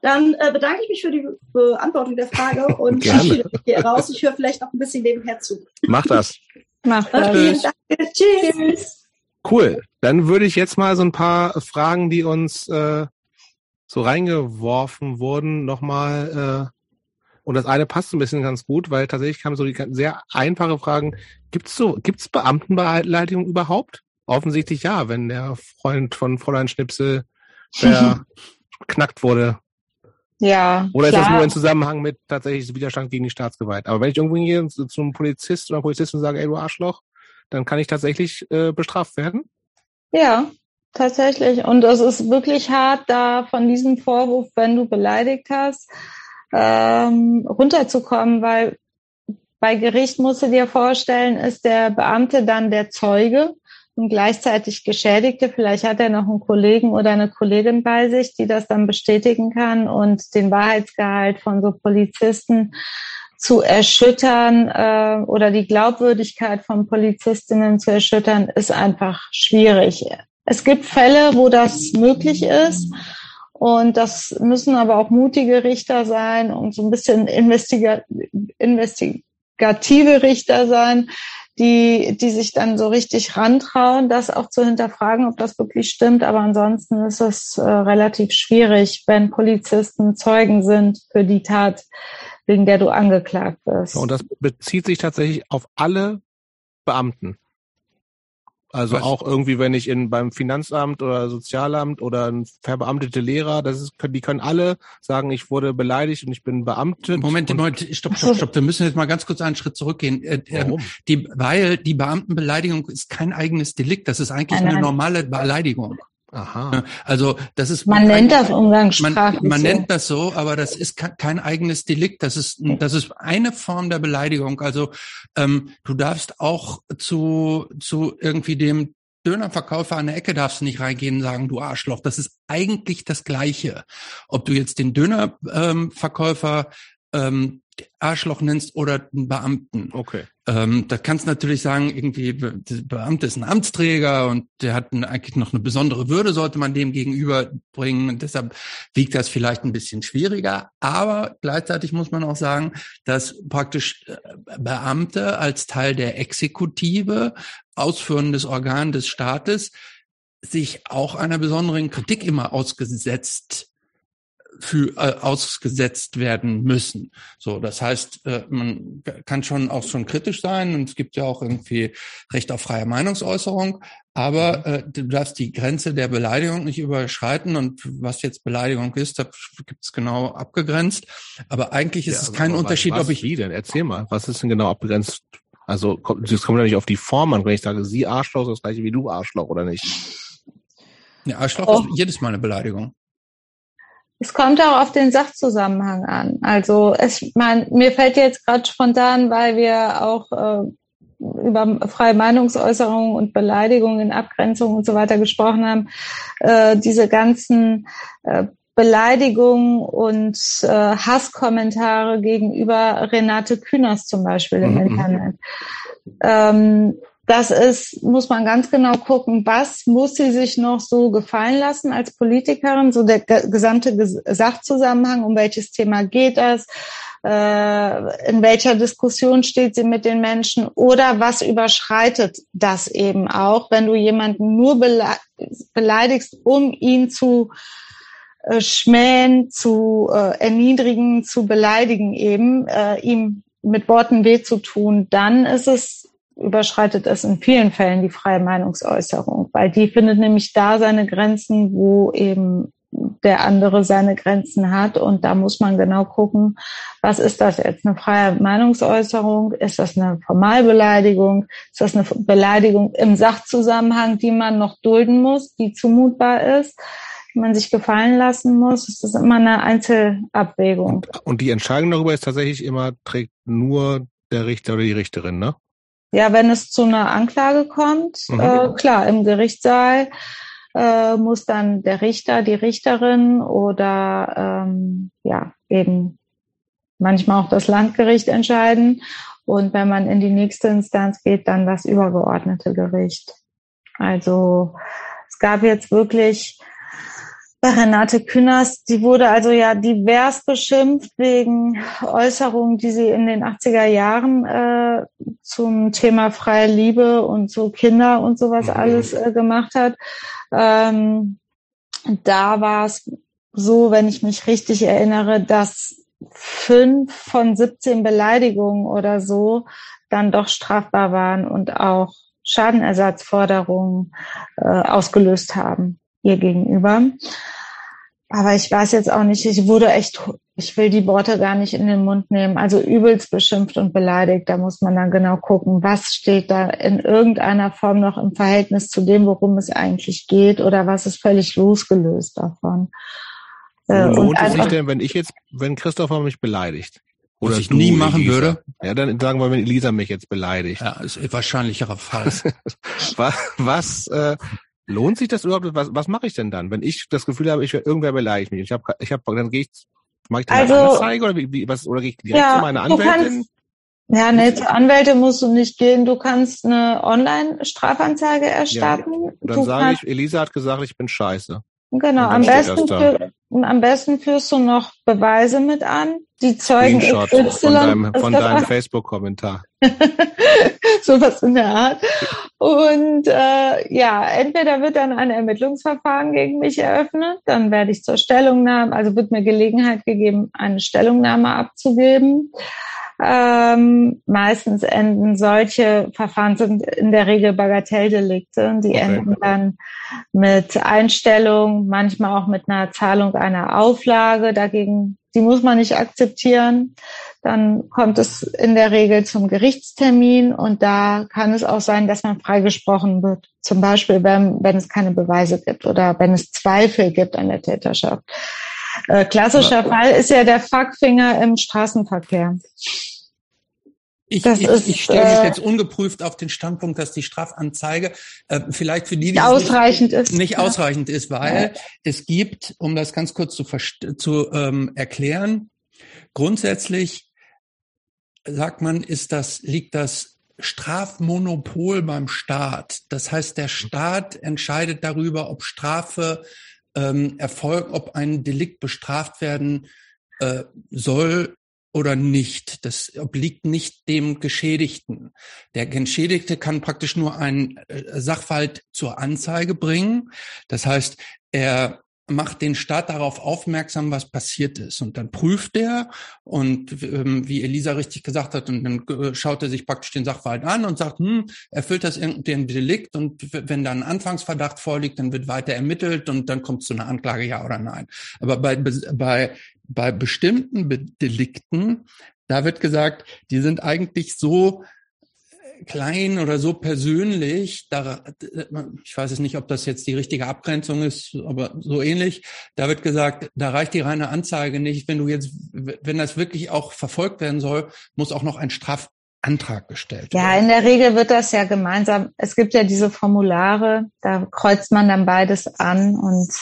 Dann äh, bedanke ich mich für die Beantwortung der Frage und mich hier raus. Ich höre vielleicht noch ein bisschen nebenher zu. Mach das. Mach das. Vielen Dank. Tschüss. Tschüss. Cool. Dann würde ich jetzt mal so ein paar Fragen, die uns äh, so reingeworfen wurden, nochmal. Äh, und das eine passt ein bisschen ganz gut, weil tatsächlich kamen so die sehr einfache Fragen. Gibt's so, gibt's Beamtenbeleidigung überhaupt? Offensichtlich ja, wenn der Freund von Fräulein Schnipsel verknackt wurde. Ja. Oder klar. ist das nur in Zusammenhang mit tatsächlich Widerstand gegen die Staatsgewalt? Aber wenn ich irgendwo gehe zu, einem Polizist oder Polizistin und sage, ey du Arschloch, dann kann ich tatsächlich äh, bestraft werden? Ja, tatsächlich. Und es ist wirklich hart, da von diesem Vorwurf, wenn du beleidigt hast, ähm, runterzukommen, weil bei Gericht musst du dir vorstellen, ist der Beamte dann der Zeuge und gleichzeitig Geschädigte. Vielleicht hat er noch einen Kollegen oder eine Kollegin bei sich, die das dann bestätigen kann und den Wahrheitsgehalt von so Polizisten zu erschüttern äh, oder die Glaubwürdigkeit von Polizistinnen zu erschüttern, ist einfach schwierig. Es gibt Fälle, wo das möglich ist. Und das müssen aber auch mutige Richter sein und so ein bisschen investiga investigative Richter sein, die, die sich dann so richtig rantrauen, das auch zu hinterfragen, ob das wirklich stimmt. Aber ansonsten ist es äh, relativ schwierig, wenn Polizisten Zeugen sind für die Tat, wegen der du angeklagt wirst. Und das bezieht sich tatsächlich auf alle Beamten. Also Was? auch irgendwie, wenn ich in beim Finanzamt oder Sozialamt oder ein verbeamtete Lehrer, das ist, die können alle sagen, ich wurde beleidigt und ich bin beamtet. Moment, Moment, stopp, stopp, stopp. Wir müssen jetzt mal ganz kurz einen Schritt zurückgehen. Äh, äh, Warum? Die, weil die Beamtenbeleidigung ist kein eigenes Delikt. Das ist eigentlich nein, nein. eine normale Beleidigung. Aha. Also das ist man nennt das umgangssprachlich. Man, man so. nennt das so, aber das ist kein eigenes Delikt. Das ist das ist eine Form der Beleidigung. Also ähm, du darfst auch zu zu irgendwie dem Dönerverkäufer an der Ecke darfst du nicht reingehen und sagen, du Arschloch. Das ist eigentlich das Gleiche. Ob du jetzt den Dönerverkäufer ähm, Arschloch nennst oder einen Beamten. Okay. Ähm, da kannst du natürlich sagen, irgendwie, der Beamte ist ein Amtsträger und der hat ein, eigentlich noch eine besondere Würde, sollte man dem gegenüberbringen. Und deshalb wiegt das vielleicht ein bisschen schwieriger. Aber gleichzeitig muss man auch sagen, dass praktisch äh, Beamte als Teil der Exekutive, ausführendes Organ des Staates, sich auch einer besonderen Kritik immer ausgesetzt für, äh, ausgesetzt werden müssen. So, das heißt, äh, man kann schon auch schon kritisch sein und es gibt ja auch irgendwie Recht auf freie Meinungsäußerung, aber äh, du darfst die Grenze der Beleidigung nicht überschreiten und was jetzt Beleidigung ist, da gibt es genau abgegrenzt. Aber eigentlich ist ja, es kein Unterschied, was, ob ich. Wie denn? Erzähl mal, was ist denn genau abgegrenzt? Also das kommt ja nicht auf die Form an, wenn ich sage, sie Arschloch ist das gleiche wie du Arschloch, oder nicht? Ja, Arschloch oh. ist jedes Mal eine Beleidigung. Es kommt auch auf den Sachzusammenhang an. Also es, man, mir fällt jetzt gerade spontan, weil wir auch äh, über freie Meinungsäußerung und Beleidigung in Abgrenzung und so weiter gesprochen haben, äh, diese ganzen äh, Beleidigungen und äh, Hasskommentare gegenüber Renate Künast zum Beispiel im mhm. Internet. Ähm, das ist, muss man ganz genau gucken, was muss sie sich noch so gefallen lassen als Politikerin, so der gesamte Sachzusammenhang, um welches Thema geht es, äh, in welcher Diskussion steht sie mit den Menschen oder was überschreitet das eben auch, wenn du jemanden nur beleidigst, um ihn zu äh, schmähen, zu äh, erniedrigen, zu beleidigen eben, ihm mit Worten weh zu tun, dann ist es überschreitet es in vielen Fällen die freie Meinungsäußerung, weil die findet nämlich da seine Grenzen, wo eben der andere seine Grenzen hat. Und da muss man genau gucken, was ist das jetzt? Eine freie Meinungsäußerung? Ist das eine Formalbeleidigung? Ist das eine Beleidigung im Sachzusammenhang, die man noch dulden muss, die zumutbar ist? die man sich gefallen lassen muss. Es ist immer eine Einzelabwägung. Und, und die Entscheidung darüber ist tatsächlich immer, trägt nur der Richter oder die Richterin, ne? Ja, wenn es zu einer Anklage kommt, mhm. äh, klar, im Gerichtssaal äh, muss dann der Richter, die Richterin oder ähm, ja, eben manchmal auch das Landgericht entscheiden. Und wenn man in die nächste Instanz geht, dann das übergeordnete Gericht. Also es gab jetzt wirklich bei Renate Künast, die wurde also ja divers beschimpft wegen Äußerungen, die sie in den 80er Jahren äh, zum Thema freie Liebe und so Kinder und sowas mhm. alles äh, gemacht hat. Ähm, da war es so, wenn ich mich richtig erinnere, dass fünf von 17 Beleidigungen oder so dann doch strafbar waren und auch Schadenersatzforderungen äh, ausgelöst haben ihr gegenüber. Aber ich weiß jetzt auch nicht, ich wurde echt, ich will die Worte gar nicht in den Mund nehmen, also übelst beschimpft und beleidigt. Da muss man dann genau gucken, was steht da in irgendeiner Form noch im Verhältnis zu dem, worum es eigentlich geht oder was ist völlig losgelöst davon. Äh, lohnt es sich denn, wenn ich jetzt, wenn Christopher mich beleidigt? Oder was ich nie machen Elisa. würde. Ja, dann sagen wir, wenn Elisa mich jetzt beleidigt. Ja, ist ein wahrscheinlicherer Fall. was, was äh, Lohnt sich das überhaupt? Was, was mache ich denn dann, wenn ich das Gefühl habe, ich irgendwer beleidigt mich? Ich habe, ich habe, dann gehe ich, mache ich dann also, eine Anzeige oder wie, wie was oder gehe ich direkt ja, zu meiner Anwältin? ja, nee, zur Anwälte musst du nicht gehen. Du kannst eine Online-Strafanzeige erstatten. Ja, dann sage ich, Elisa hat gesagt, ich bin scheiße. Genau, am besten, für, am besten führst du noch Beweise mit an, die Zeugen XY. Von deinem, von deinem Facebook-Kommentar. Sowas in der Art. Und äh, ja, entweder wird dann ein Ermittlungsverfahren gegen mich eröffnet, dann werde ich zur Stellungnahme, also wird mir Gelegenheit gegeben, eine Stellungnahme abzugeben. Ähm, meistens enden solche Verfahren sind in der Regel Bagatelldelikte. Die okay. enden dann mit Einstellung, manchmal auch mit einer Zahlung einer Auflage. Dagegen die muss man nicht akzeptieren. Dann kommt es in der Regel zum Gerichtstermin und da kann es auch sein, dass man freigesprochen wird. Zum Beispiel, wenn, wenn es keine Beweise gibt oder wenn es Zweifel gibt an der Täterschaft. Äh, klassischer Aber, Fall ist ja der Fuckfinger im Straßenverkehr. Ich, ich, ist, ich stelle mich äh, jetzt ungeprüft auf den Standpunkt, dass die Strafanzeige äh, vielleicht für die, die ausreichend nicht, ist, nicht ja. ausreichend ist, weil ja. es gibt, um das ganz kurz zu, zu ähm, erklären, grundsätzlich sagt man, ist das liegt das Strafmonopol beim Staat. Das heißt, der Staat entscheidet darüber, ob Strafe ähm, erfolgt, ob ein Delikt bestraft werden äh, soll oder nicht. Das obliegt nicht dem Geschädigten. Der Geschädigte kann praktisch nur einen äh, Sachverhalt zur Anzeige bringen. Das heißt, er macht den Staat darauf aufmerksam, was passiert ist. Und dann prüft er und ähm, wie Elisa richtig gesagt hat, und dann äh, schaut er sich praktisch den Sachverhalt an und sagt, hm, erfüllt das irgendein Delikt und wenn dann ein Anfangsverdacht vorliegt, dann wird weiter ermittelt und dann kommt es zu einer Anklage, ja oder nein. Aber bei, bei, bei bestimmten Delikten, da wird gesagt, die sind eigentlich so klein oder so persönlich, da, ich weiß es nicht, ob das jetzt die richtige Abgrenzung ist, aber so ähnlich, da wird gesagt, da reicht die reine Anzeige nicht. Wenn du jetzt, wenn das wirklich auch verfolgt werden soll, muss auch noch ein Strafantrag gestellt werden. Ja, in der Regel wird das ja gemeinsam. Es gibt ja diese Formulare, da kreuzt man dann beides an und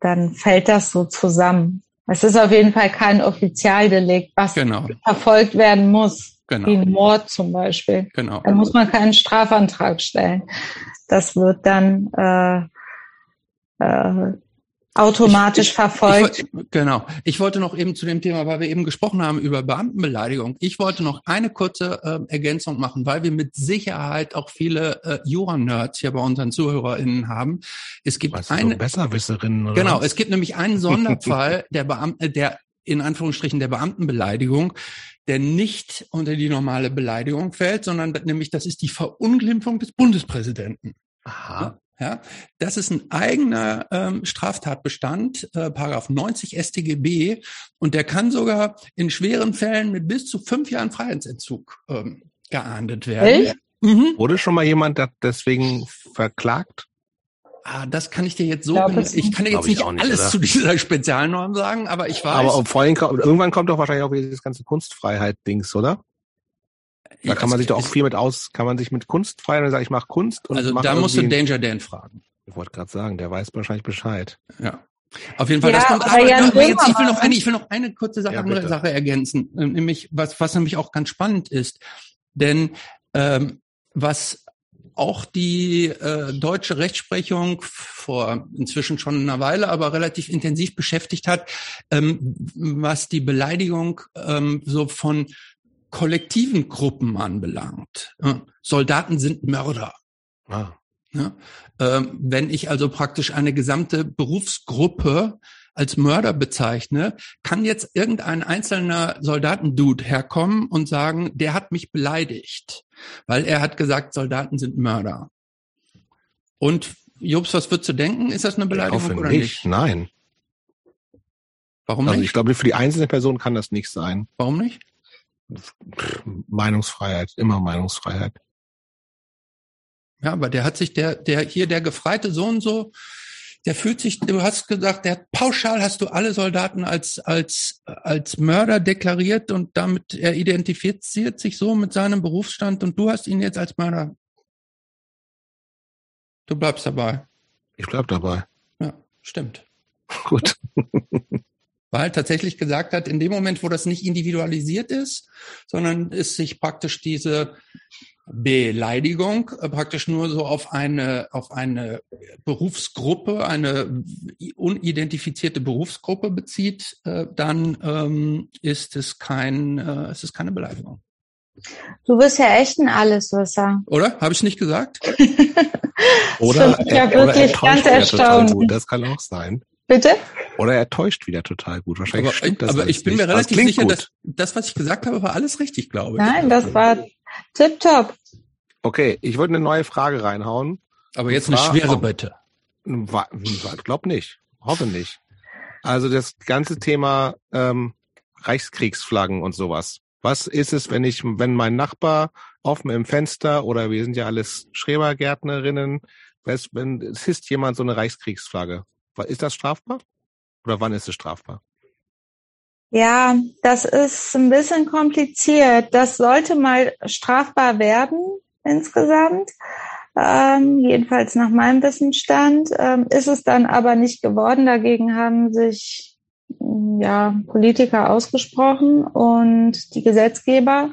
dann fällt das so zusammen. Es ist auf jeden Fall kein Offizialdelikt, was genau. verfolgt werden muss. Genau. Wie ein Mord zum Beispiel. Genau. Da muss man keinen Strafantrag stellen. Das wird dann äh, äh, automatisch ich, ich, verfolgt. Ich, genau. Ich wollte noch eben zu dem Thema, weil wir eben gesprochen haben über Beamtenbeleidigung. Ich wollte noch eine kurze äh, Ergänzung machen, weil wir mit Sicherheit auch viele äh, Jura-Nerds hier bei unseren ZuhörerInnen haben. Es gibt weißt eine so Besserwisserinnen. Oder genau. Was? Es gibt nämlich einen Sonderfall der Beamten, der in Anführungsstrichen der Beamtenbeleidigung, der nicht unter die normale Beleidigung fällt, sondern nämlich das ist die Verunglimpfung des Bundespräsidenten. Aha. Ja, das ist ein eigener ähm, Straftatbestand, äh, Paragraph 90 StGB, und der kann sogar in schweren Fällen mit bis zu fünf Jahren Freiheitsentzug ähm, geahndet werden. Echt? Mhm. Wurde schon mal jemand deswegen verklagt? Ah, das kann ich dir jetzt so, glaub, ich kann dir jetzt nicht, nicht alles oder? zu dieser Spezialnorm sagen, aber ich weiß. Aber vor allem, irgendwann kommt doch wahrscheinlich auch wieder das ganze Kunstfreiheit-Dings, oder? Da kann man sich doch auch viel mit aus, kann man sich mit Kunstfreiheit und sagen, ich mache Kunst und Also da musst du Danger Dan fragen. Ich wollte gerade sagen, der weiß wahrscheinlich Bescheid. Ja. Auf jeden Fall, ja, das kommt. Aber, ja, aber jetzt, ich will noch eine, ich will noch eine kurze Sache, ja, andere Sache ergänzen, ähm, nämlich was, was nämlich auch ganz spannend ist, denn ähm, was auch die äh, deutsche Rechtsprechung vor inzwischen schon einer Weile, aber relativ intensiv beschäftigt hat, ähm, was die Beleidigung ähm, so von kollektiven Gruppen anbelangt. Ja, Soldaten sind Mörder. Ah. Ja, ähm, wenn ich also praktisch eine gesamte Berufsgruppe als Mörder bezeichne, kann jetzt irgendein einzelner Soldatendude herkommen und sagen, der hat mich beleidigt, weil er hat gesagt, Soldaten sind Mörder. Und Jobs, was würdest du denken? Ist das eine Beleidigung oder nicht? nicht? Nein. Warum also nicht? Ich glaube, für die einzelne Person kann das nicht sein. Warum nicht? Meinungsfreiheit, immer Meinungsfreiheit. Ja, aber der hat sich, der, der hier, der Gefreite so und so, der fühlt sich, du hast gesagt, der pauschal hast du alle Soldaten als, als, als Mörder deklariert und damit er identifiziert sich so mit seinem Berufsstand und du hast ihn jetzt als Mörder. Du bleibst dabei. Ich bleib dabei. Ja, stimmt. Gut. Weil tatsächlich gesagt hat, in dem Moment, wo das nicht individualisiert ist, sondern es sich praktisch diese Beleidigung äh, praktisch nur so auf eine, auf eine Berufsgruppe, eine unidentifizierte Berufsgruppe bezieht, äh, dann ähm, ist es kein, äh, ist es keine Beleidigung. Du bist ja echt ein Alleswisser. Oder? Habe ich nicht gesagt? oder, er, ja wirklich oder ganz erstaunlich. Das kann auch sein. Bitte? Oder er täuscht wieder total gut. Wahrscheinlich aber, stimmt das Aber ich bin nicht. mir relativ sicher, gut. dass das, was ich gesagt habe, war alles richtig, glaube ich. Nein, das war tipptopp. Okay, ich würde eine neue Frage reinhauen. Aber jetzt eine schwere bitte. Glaub nicht. Hoffe nicht. Also das ganze Thema ähm, Reichskriegsflaggen und sowas. Was ist es, wenn ich, wenn mein Nachbar offen im Fenster oder wir sind ja alles Schrebergärtnerinnen, wenn es hisst jemand so eine Reichskriegsflagge, ist das strafbar? Oder wann ist es strafbar? Ja, das ist ein bisschen kompliziert. Das sollte mal strafbar werden insgesamt. Ähm, jedenfalls nach meinem Wissensstand ähm, ist es dann aber nicht geworden. Dagegen haben sich ja Politiker ausgesprochen und die Gesetzgeber.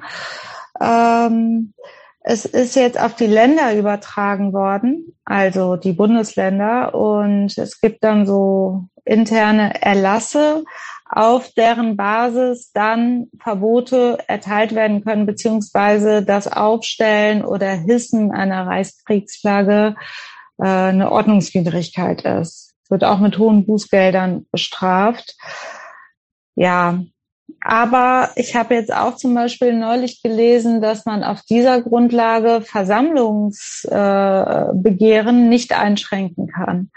Ähm, es ist jetzt auf die Länder übertragen worden, also die Bundesländer, und es gibt dann so interne Erlasse, auf deren Basis dann Verbote erteilt werden können, beziehungsweise das Aufstellen oder Hissen einer Reichskriegsflagge äh, eine Ordnungswidrigkeit ist. Wird auch mit hohen Bußgeldern bestraft. Ja, aber ich habe jetzt auch zum Beispiel neulich gelesen, dass man auf dieser Grundlage Versammlungsbegehren äh, nicht einschränken kann,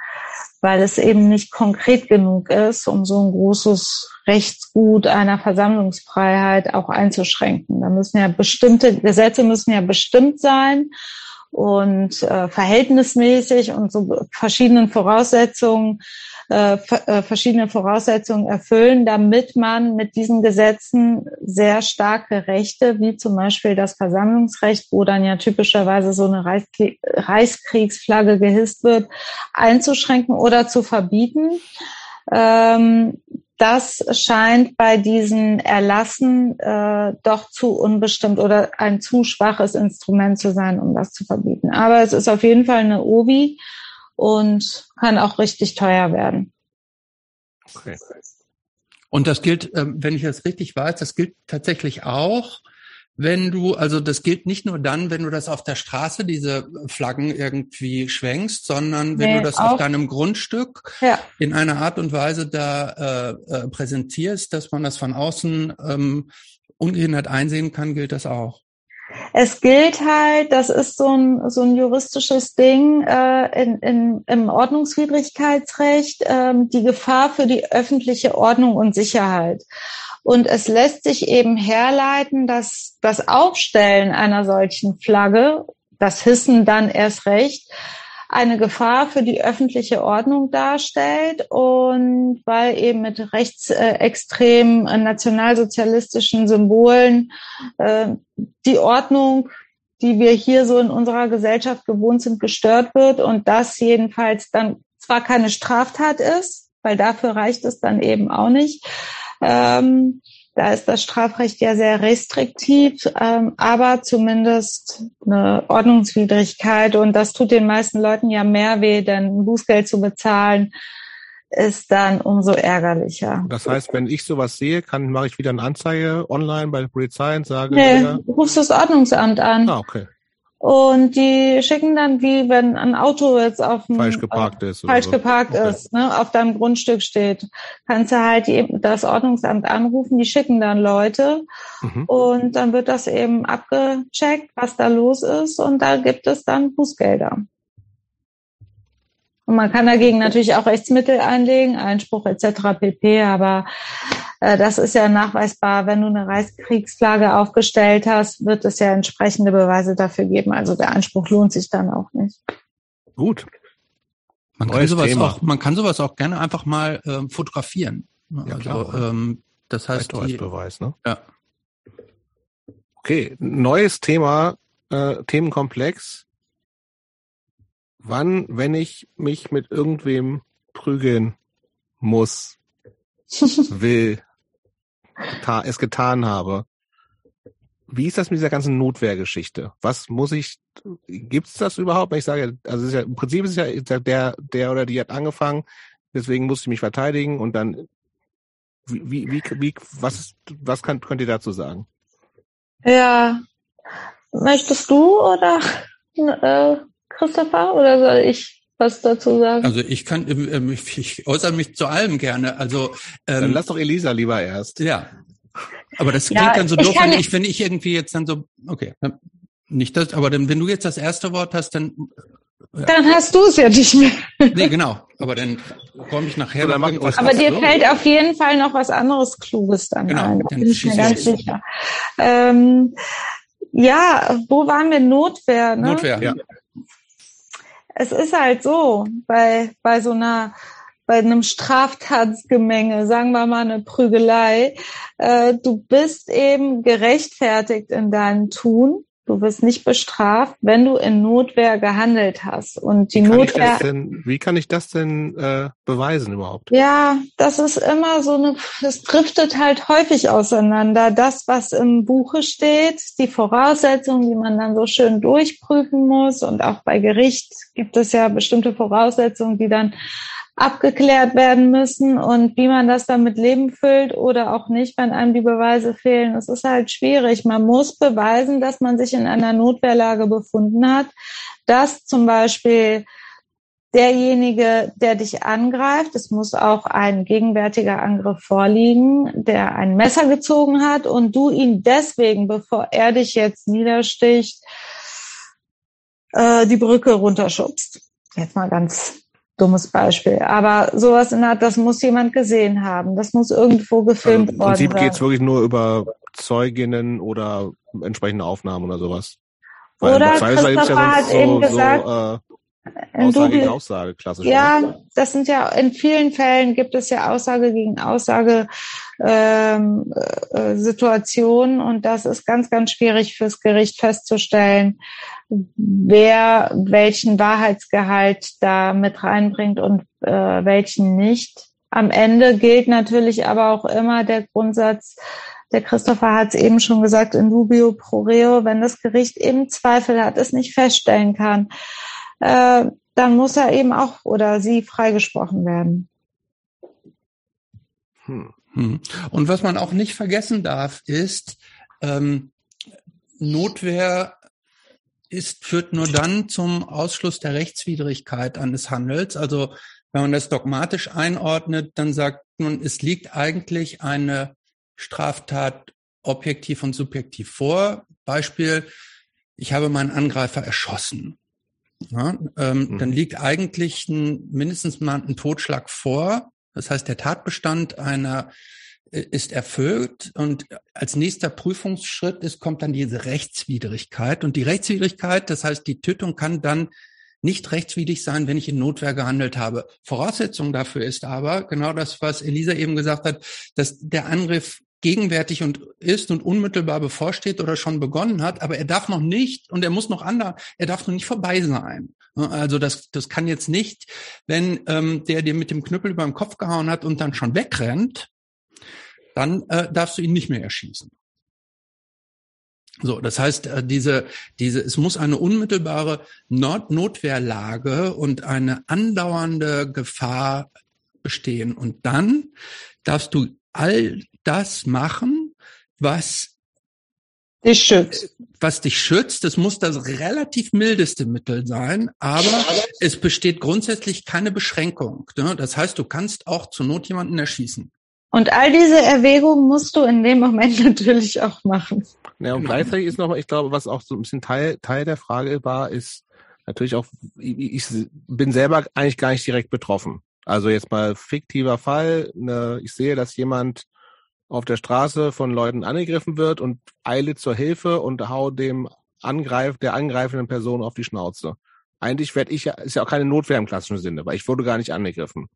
weil es eben nicht konkret genug ist, um so ein großes Rechtsgut einer Versammlungsfreiheit auch einzuschränken. Da müssen ja bestimmte Gesetze müssen ja bestimmt sein und äh, verhältnismäßig und so verschiedenen Voraussetzungen äh, äh, verschiedene Voraussetzungen erfüllen, damit man mit diesen Gesetzen sehr starke Rechte, wie zum Beispiel das Versammlungsrecht, wo dann ja typischerweise so eine Reichskriegsflagge gehisst wird, einzuschränken oder zu verbieten. Ähm, das scheint bei diesen Erlassen äh, doch zu unbestimmt oder ein zu schwaches Instrument zu sein, um das zu verbieten. Aber es ist auf jeden Fall eine OBI und kann auch richtig teuer werden. Okay. Und das gilt, ähm, wenn ich das richtig weiß, das gilt tatsächlich auch, wenn du, also das gilt nicht nur dann, wenn du das auf der Straße, diese Flaggen irgendwie schwenkst, sondern wenn nee, du das auf deinem Grundstück ja. in einer Art und Weise da äh, äh, präsentierst, dass man das von außen ähm, ungehindert einsehen kann, gilt das auch. Es gilt halt, das ist so ein, so ein juristisches Ding äh, in, in, im Ordnungswidrigkeitsrecht, äh, die Gefahr für die öffentliche Ordnung und Sicherheit. Und es lässt sich eben herleiten, dass das Aufstellen einer solchen Flagge, das Hissen dann erst recht, eine Gefahr für die öffentliche Ordnung darstellt und weil eben mit rechtsextremen äh, nationalsozialistischen Symbolen äh, die Ordnung, die wir hier so in unserer Gesellschaft gewohnt sind, gestört wird und das jedenfalls dann zwar keine Straftat ist, weil dafür reicht es dann eben auch nicht, ähm, da ist das Strafrecht ja sehr restriktiv, ähm, aber zumindest eine Ordnungswidrigkeit. Und das tut den meisten Leuten ja mehr weh, denn ein Bußgeld zu bezahlen ist dann umso ärgerlicher. Das heißt, wenn ich sowas sehe, kann mache ich wieder eine Anzeige online bei der Polizei und sage, nee, du rufst das Ordnungsamt an. Ah, okay. Und die schicken dann, wie wenn ein Auto jetzt auf dem, falsch geparkt ist, falsch so. geparkt okay. ist, ne, auf deinem Grundstück steht, kannst du halt das Ordnungsamt anrufen, die schicken dann Leute mhm. und dann wird das eben abgecheckt, was da los ist und da gibt es dann Bußgelder. Und man kann dagegen natürlich auch Rechtsmittel einlegen, Einspruch etc. pp. Aber äh, das ist ja nachweisbar. Wenn du eine Reichskriegsflagge aufgestellt hast, wird es ja entsprechende Beweise dafür geben. Also der Einspruch lohnt sich dann auch nicht. Gut. Man kann, sowas auch, man kann sowas auch gerne einfach mal ähm, fotografieren. Ja, also, klar. Ähm, das heißt, die, Beweis, ne? Ja. Okay, neues Thema, äh, Themenkomplex. Wann, wenn ich mich mit irgendwem prügeln muss, will, es getan habe. Wie ist das mit dieser ganzen Notwehrgeschichte? Was muss ich, gibt es das überhaupt? Ich sage, also ja, im Prinzip ist es ja der, der oder die hat angefangen, deswegen muss ich mich verteidigen und dann, wie, wie, wie, was, was kann, könnt ihr dazu sagen? Ja, möchtest du oder äh, Christopher oder soll ich? was dazu sagen? Also ich kann, ähm, ich äußere mich zu allem gerne. Also ähm, dann lass doch Elisa lieber erst. Ja, aber das klingt ja, dann so doof, wenn ich, wenn ich irgendwie jetzt dann so, okay, nicht das, aber dann, wenn du jetzt das erste Wort hast, dann Dann hast du es ja nicht mehr. Nee, genau. Aber dann komme ich nachher noch irgendwas. Aber dir fällt auf jeden Fall noch was anderes Kluges dann genau, ein. Da bin ich mir ganz sicher. Ähm, ja, wo waren wir? Notwehr, ne? Notwehr, ja. Es ist halt so, bei, bei so einer bei einem Straftatsgemenge, sagen wir mal eine Prügelei, äh, du bist eben gerechtfertigt in deinem Tun Du wirst nicht bestraft, wenn du in Notwehr gehandelt hast. Und die wie Notwehr. Denn, wie kann ich das denn äh, beweisen überhaupt? Ja, das ist immer so eine, es driftet halt häufig auseinander. Das, was im Buche steht, die Voraussetzungen, die man dann so schön durchprüfen muss. Und auch bei Gericht gibt es ja bestimmte Voraussetzungen, die dann abgeklärt werden müssen und wie man das dann mit Leben füllt oder auch nicht, wenn einem die Beweise fehlen. Es ist halt schwierig. Man muss beweisen, dass man sich in einer Notwehrlage befunden hat, dass zum Beispiel derjenige, der dich angreift, es muss auch ein gegenwärtiger Angriff vorliegen, der ein Messer gezogen hat und du ihn deswegen, bevor er dich jetzt niedersticht, äh, die Brücke runterschubst. Jetzt mal ganz dummes Beispiel. Aber sowas in der Art, das muss jemand gesehen haben. Das muss irgendwo gefilmt also worden sein. Im Prinzip geht es wirklich nur über Zeuginnen oder entsprechende Aufnahmen oder sowas. Weil oder Christopher ja hat so, eben gesagt, so, äh, Aussage gegen Aussage, klassisch. Ja, oder? das sind ja in vielen Fällen gibt es ja Aussage gegen Aussage ähm, äh, Situationen und das ist ganz, ganz schwierig fürs Gericht festzustellen, wer welchen Wahrheitsgehalt da mit reinbringt und äh, welchen nicht. Am Ende gilt natürlich aber auch immer der Grundsatz, der Christopher hat es eben schon gesagt, in dubio pro reo, wenn das Gericht eben Zweifel hat, es nicht feststellen kann, äh, dann muss er eben auch oder sie freigesprochen werden. Hm. hm. Und was man auch nicht vergessen darf, ist, ähm, Notwehr ist, führt nur dann zum Ausschluss der Rechtswidrigkeit eines Handels. Also wenn man das dogmatisch einordnet, dann sagt man, es liegt eigentlich eine Straftat objektiv und subjektiv vor. Beispiel, ich habe meinen Angreifer erschossen. Ja, ähm, mhm. Dann liegt eigentlich ein, mindestens mal ein Totschlag vor. Das heißt, der Tatbestand einer ist erfüllt und als nächster Prüfungsschritt ist, kommt dann diese Rechtswidrigkeit. Und die Rechtswidrigkeit, das heißt, die Tötung kann dann nicht rechtswidrig sein, wenn ich in Notwehr gehandelt habe. Voraussetzung dafür ist aber genau das, was Elisa eben gesagt hat, dass der Angriff gegenwärtig und ist und unmittelbar bevorsteht oder schon begonnen hat, aber er darf noch nicht und er muss noch anders, er darf noch nicht vorbei sein. Also das, das kann jetzt nicht, wenn ähm, der dir mit dem Knüppel über den Kopf gehauen hat und dann schon wegrennt, dann äh, darfst du ihn nicht mehr erschießen. So, das heißt, äh, diese, diese, es muss eine unmittelbare Not Notwehrlage und eine andauernde Gefahr bestehen. Und dann darfst du all das machen, was dich schützt. Was dich schützt. Das muss das relativ mildeste Mittel sein, aber es besteht grundsätzlich keine Beschränkung. Ne? Das heißt, du kannst auch zur Not jemanden erschießen. Und all diese Erwägungen musst du in dem Moment natürlich auch machen. Ja, und gleichzeitig ist noch, ich glaube, was auch so ein bisschen Teil, Teil der Frage war, ist natürlich auch, ich, ich bin selber eigentlich gar nicht direkt betroffen. Also jetzt mal fiktiver Fall, ne, ich sehe, dass jemand auf der Straße von Leuten angegriffen wird und eile zur Hilfe und hau dem Angreif, der angreifenden Person auf die Schnauze. Eigentlich werde ich ja, ist ja auch keine Notwehr im klassischen Sinne, weil ich wurde gar nicht angegriffen.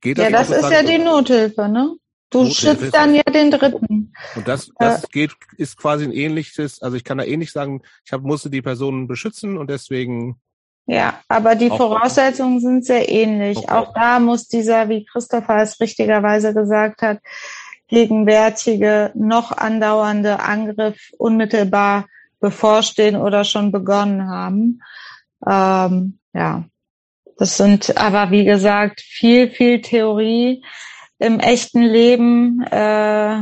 Geht das ja, das ist ja die Nothilfe, ne? Du schützt dann ja den Dritten. Und das, das äh, geht, ist quasi ein ähnliches, also ich kann da ähnlich sagen, ich hab, musste die Person beschützen und deswegen ja, aber die Voraussetzungen sind sehr ähnlich. Okay. Auch da muss dieser, wie Christopher es richtigerweise gesagt hat, gegenwärtige, noch andauernde Angriff unmittelbar bevorstehen oder schon begonnen haben. Ähm, ja, das sind aber, wie gesagt, viel, viel Theorie. Im echten Leben äh,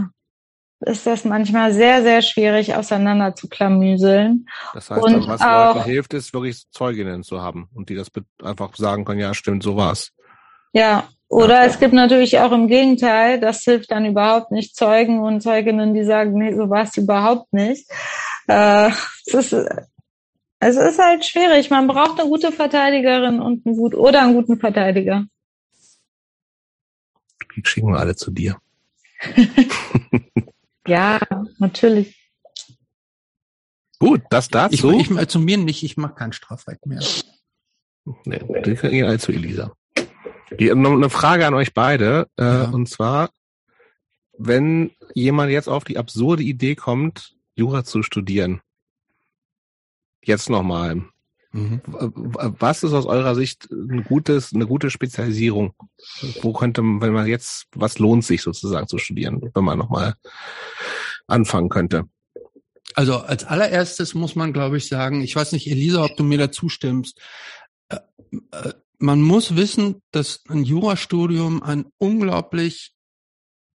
ist das manchmal sehr, sehr schwierig auseinander zu klamüseln. Das heißt, und was auch, Leuten hilft, ist wirklich Zeuginnen zu haben und die das einfach sagen können, ja, stimmt, so war's. Ja, oder es gibt natürlich auch im Gegenteil, das hilft dann überhaupt nicht, Zeugen und Zeuginnen, die sagen, nee, so war es überhaupt nicht. Äh, ist, Es ist halt schwierig. Man braucht eine gute Verteidigerin und einen gut oder einen guten Verteidiger. Die schicken wir alle zu dir. ja, natürlich. Gut, das dazu. Ich, ich, zu mir nicht, ich mache kein Strafrecht mehr. Nee, die gehen alle zu Elisa. Noch eine Frage an euch beide, äh, ja. und zwar, wenn jemand jetzt auf die absurde Idee kommt, Jura zu studieren, jetzt nochmal, mhm. was ist aus eurer Sicht ein gutes, eine gute Spezialisierung? Wo könnte man, wenn man jetzt, was lohnt sich sozusagen zu studieren, wenn man nochmal anfangen könnte? Also als allererstes muss man, glaube ich, sagen, ich weiß nicht, Elisa, ob du mir dazu stimmst, äh, äh, man muss wissen, dass ein Jurastudium ein unglaublich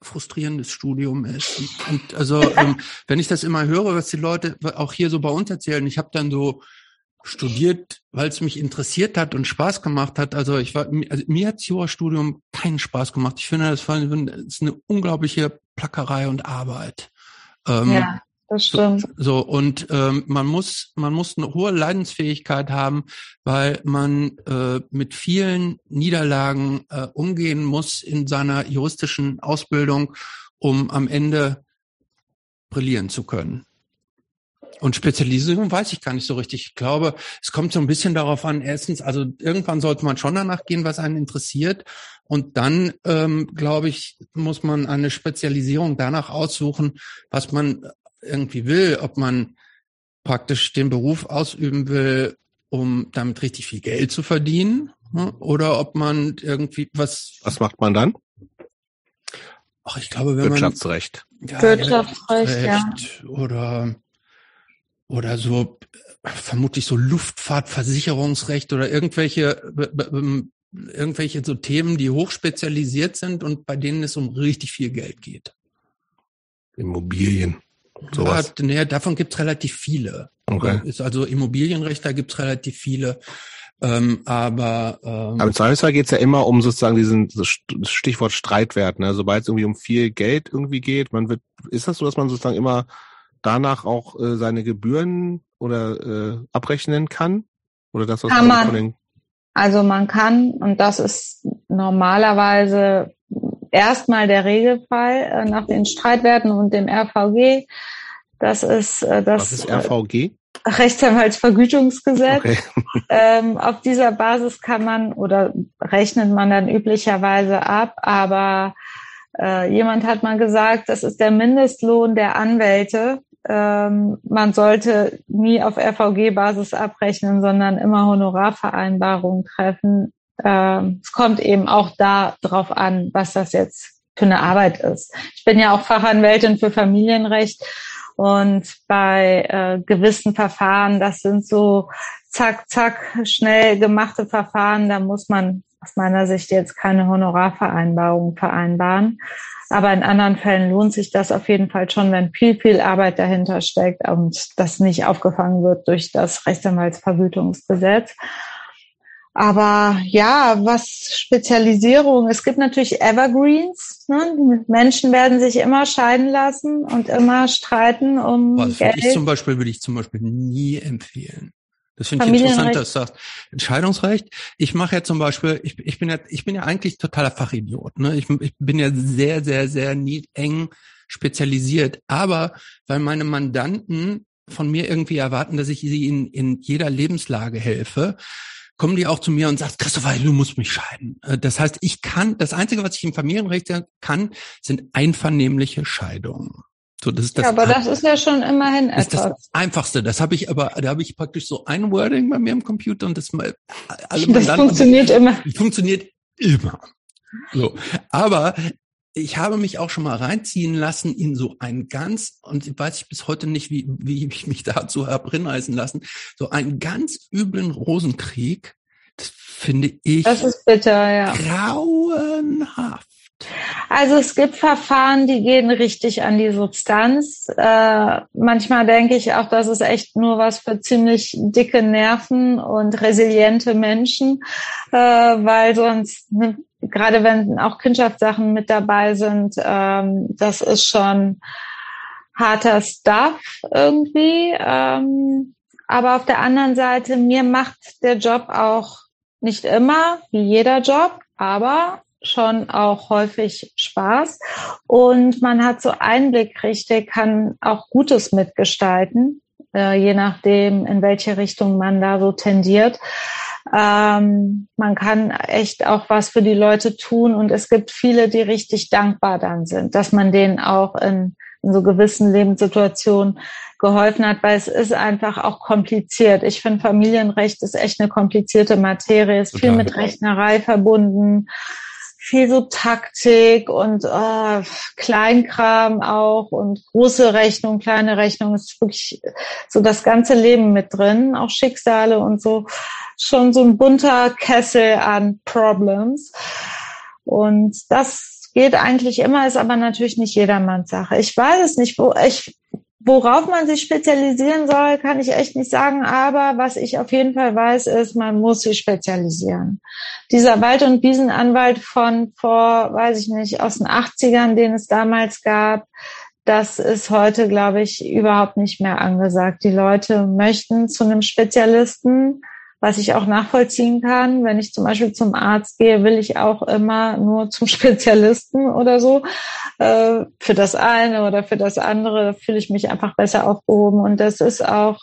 frustrierendes Studium ist. Und also, ähm, wenn ich das immer höre, was die Leute auch hier so bei uns erzählen, ich habe dann so studiert, weil es mich interessiert hat und Spaß gemacht hat. Also ich war, also mir hat Jurastudium keinen Spaß gemacht. Ich finde, das, war, das ist eine unglaubliche Plackerei und Arbeit. Ähm, ja das stimmt. So, so und ähm, man muss man muss eine hohe Leidensfähigkeit haben, weil man äh, mit vielen Niederlagen äh, umgehen muss in seiner juristischen Ausbildung, um am Ende brillieren zu können. Und Spezialisierung weiß ich gar nicht so richtig. Ich glaube, es kommt so ein bisschen darauf an, erstens, also irgendwann sollte man schon danach gehen, was einen interessiert. Und dann, ähm, glaube ich, muss man eine Spezialisierung danach aussuchen, was man irgendwie will, ob man praktisch den Beruf ausüben will, um damit richtig viel Geld zu verdienen, ne? oder ob man irgendwie was. Was macht man dann? Ach, ich glaube, wenn Wirtschaftsrecht. man ja, Wirtschaftsrecht, ja. oder oder so vermutlich so Luftfahrtversicherungsrecht oder irgendwelche ähm, irgendwelche so Themen, die hochspezialisiert sind und bei denen es um richtig viel Geld geht. Immobilien. Sowas. Ja, nee, davon gibt's relativ viele. Okay. Ist also Immobilienrecht, da gibt's relativ viele. Ähm, aber, ähm, aber im Zweifelsfall geht's ja immer um sozusagen diesen Stichwort Streitwert. Ne? Sobald es irgendwie um viel Geld irgendwie geht, man wird, ist das so, dass man sozusagen immer danach auch äh, seine Gebühren oder äh, abrechnen kann? Oder das, was kann man, also man kann, und das ist normalerweise erstmal der Regelfall äh, nach den Streitwerten und dem RVG. Das ist äh, das. Was ist RVG? Rechtsanwaltsvergütungsgesetz. Okay. ähm, auf dieser Basis kann man oder rechnet man dann üblicherweise ab, aber äh, jemand hat mal gesagt, das ist der Mindestlohn der Anwälte. Ähm, man sollte nie auf RVG-Basis abrechnen, sondern immer Honorarvereinbarungen treffen, ähm, es kommt eben auch da drauf an, was das jetzt für eine Arbeit ist. Ich bin ja auch Fachanwältin für Familienrecht und bei äh, gewissen Verfahren, das sind so zack, zack, schnell gemachte Verfahren, da muss man aus meiner Sicht jetzt keine Honorarvereinbarung vereinbaren. Aber in anderen Fällen lohnt sich das auf jeden Fall schon, wenn viel, viel Arbeit dahinter steckt und das nicht aufgefangen wird durch das Rechtsanwaltsvergütungsgesetz. Aber ja, was Spezialisierung, es gibt natürlich Evergreens. Ne? Menschen werden sich immer scheiden lassen und immer streiten um was Geld. Ich zum Beispiel würde ich zum Beispiel nie empfehlen. Das finde ich interessant, dass du sagst, Entscheidungsrecht. Ich mache ja zum Beispiel, ich, ich bin ja, ich bin ja eigentlich totaler Fachidiot. Ne? Ich, ich bin ja sehr, sehr, sehr nie eng spezialisiert. Aber weil meine Mandanten von mir irgendwie erwarten, dass ich sie in, in jeder Lebenslage helfe, kommen die auch zu mir und sagt, Christopher, du musst mich scheiden. Äh, das heißt, ich kann, das Einzige, was ich im Familienrecht kann, sind einvernehmliche Scheidungen. So, das ist das ja, aber das ist ja schon immerhin etwas. Das ist das Einfachste. Das habe ich aber, da habe ich praktisch so ein Wording bei mir im Computer und das mal alle Das funktioniert immer. Funktioniert immer. So. Aber ich habe mich auch schon mal reinziehen lassen in so ein ganz, und ich weiß ich bis heute nicht, wie, wie ich mich dazu habe hinreißen lassen, so einen ganz üblen Rosenkrieg. Das finde ich. Das ist bitter, ja. Grauenhaft. Also es gibt Verfahren, die gehen richtig an die Substanz. Äh, manchmal denke ich auch, das ist echt nur was für ziemlich dicke Nerven und resiliente Menschen, äh, weil sonst ne, gerade wenn auch Kindschaftssachen mit dabei sind, ähm, das ist schon harter Stuff irgendwie. Ähm, Aber auf der anderen Seite, mir macht der Job auch nicht immer, wie jeder Job, aber schon auch häufig Spaß. Und man hat so Einblick richtig, kann auch Gutes mitgestalten, äh, je nachdem, in welche Richtung man da so tendiert. Ähm, man kann echt auch was für die Leute tun und es gibt viele, die richtig dankbar dann sind, dass man denen auch in, in so gewissen Lebenssituationen geholfen hat, weil es ist einfach auch kompliziert. Ich finde, Familienrecht ist echt eine komplizierte Materie, ist Total. viel mit Rechnerei verbunden viel so Taktik und äh, Kleinkram auch und große Rechnung, kleine Rechnung. ist wirklich so das ganze Leben mit drin, auch Schicksale und so. Schon so ein bunter Kessel an Problems. Und das geht eigentlich immer, ist aber natürlich nicht jedermanns Sache. Ich weiß es nicht, wo ich Worauf man sich spezialisieren soll, kann ich echt nicht sagen. Aber was ich auf jeden Fall weiß, ist, man muss sich spezialisieren. Dieser Wald- und Wiesenanwalt von vor, weiß ich nicht, aus den 80ern, den es damals gab, das ist heute, glaube ich, überhaupt nicht mehr angesagt. Die Leute möchten zu einem Spezialisten was ich auch nachvollziehen kann. Wenn ich zum Beispiel zum Arzt gehe, will ich auch immer nur zum Spezialisten oder so. Äh, für das eine oder für das andere fühle ich mich einfach besser aufgehoben. Und das ist auch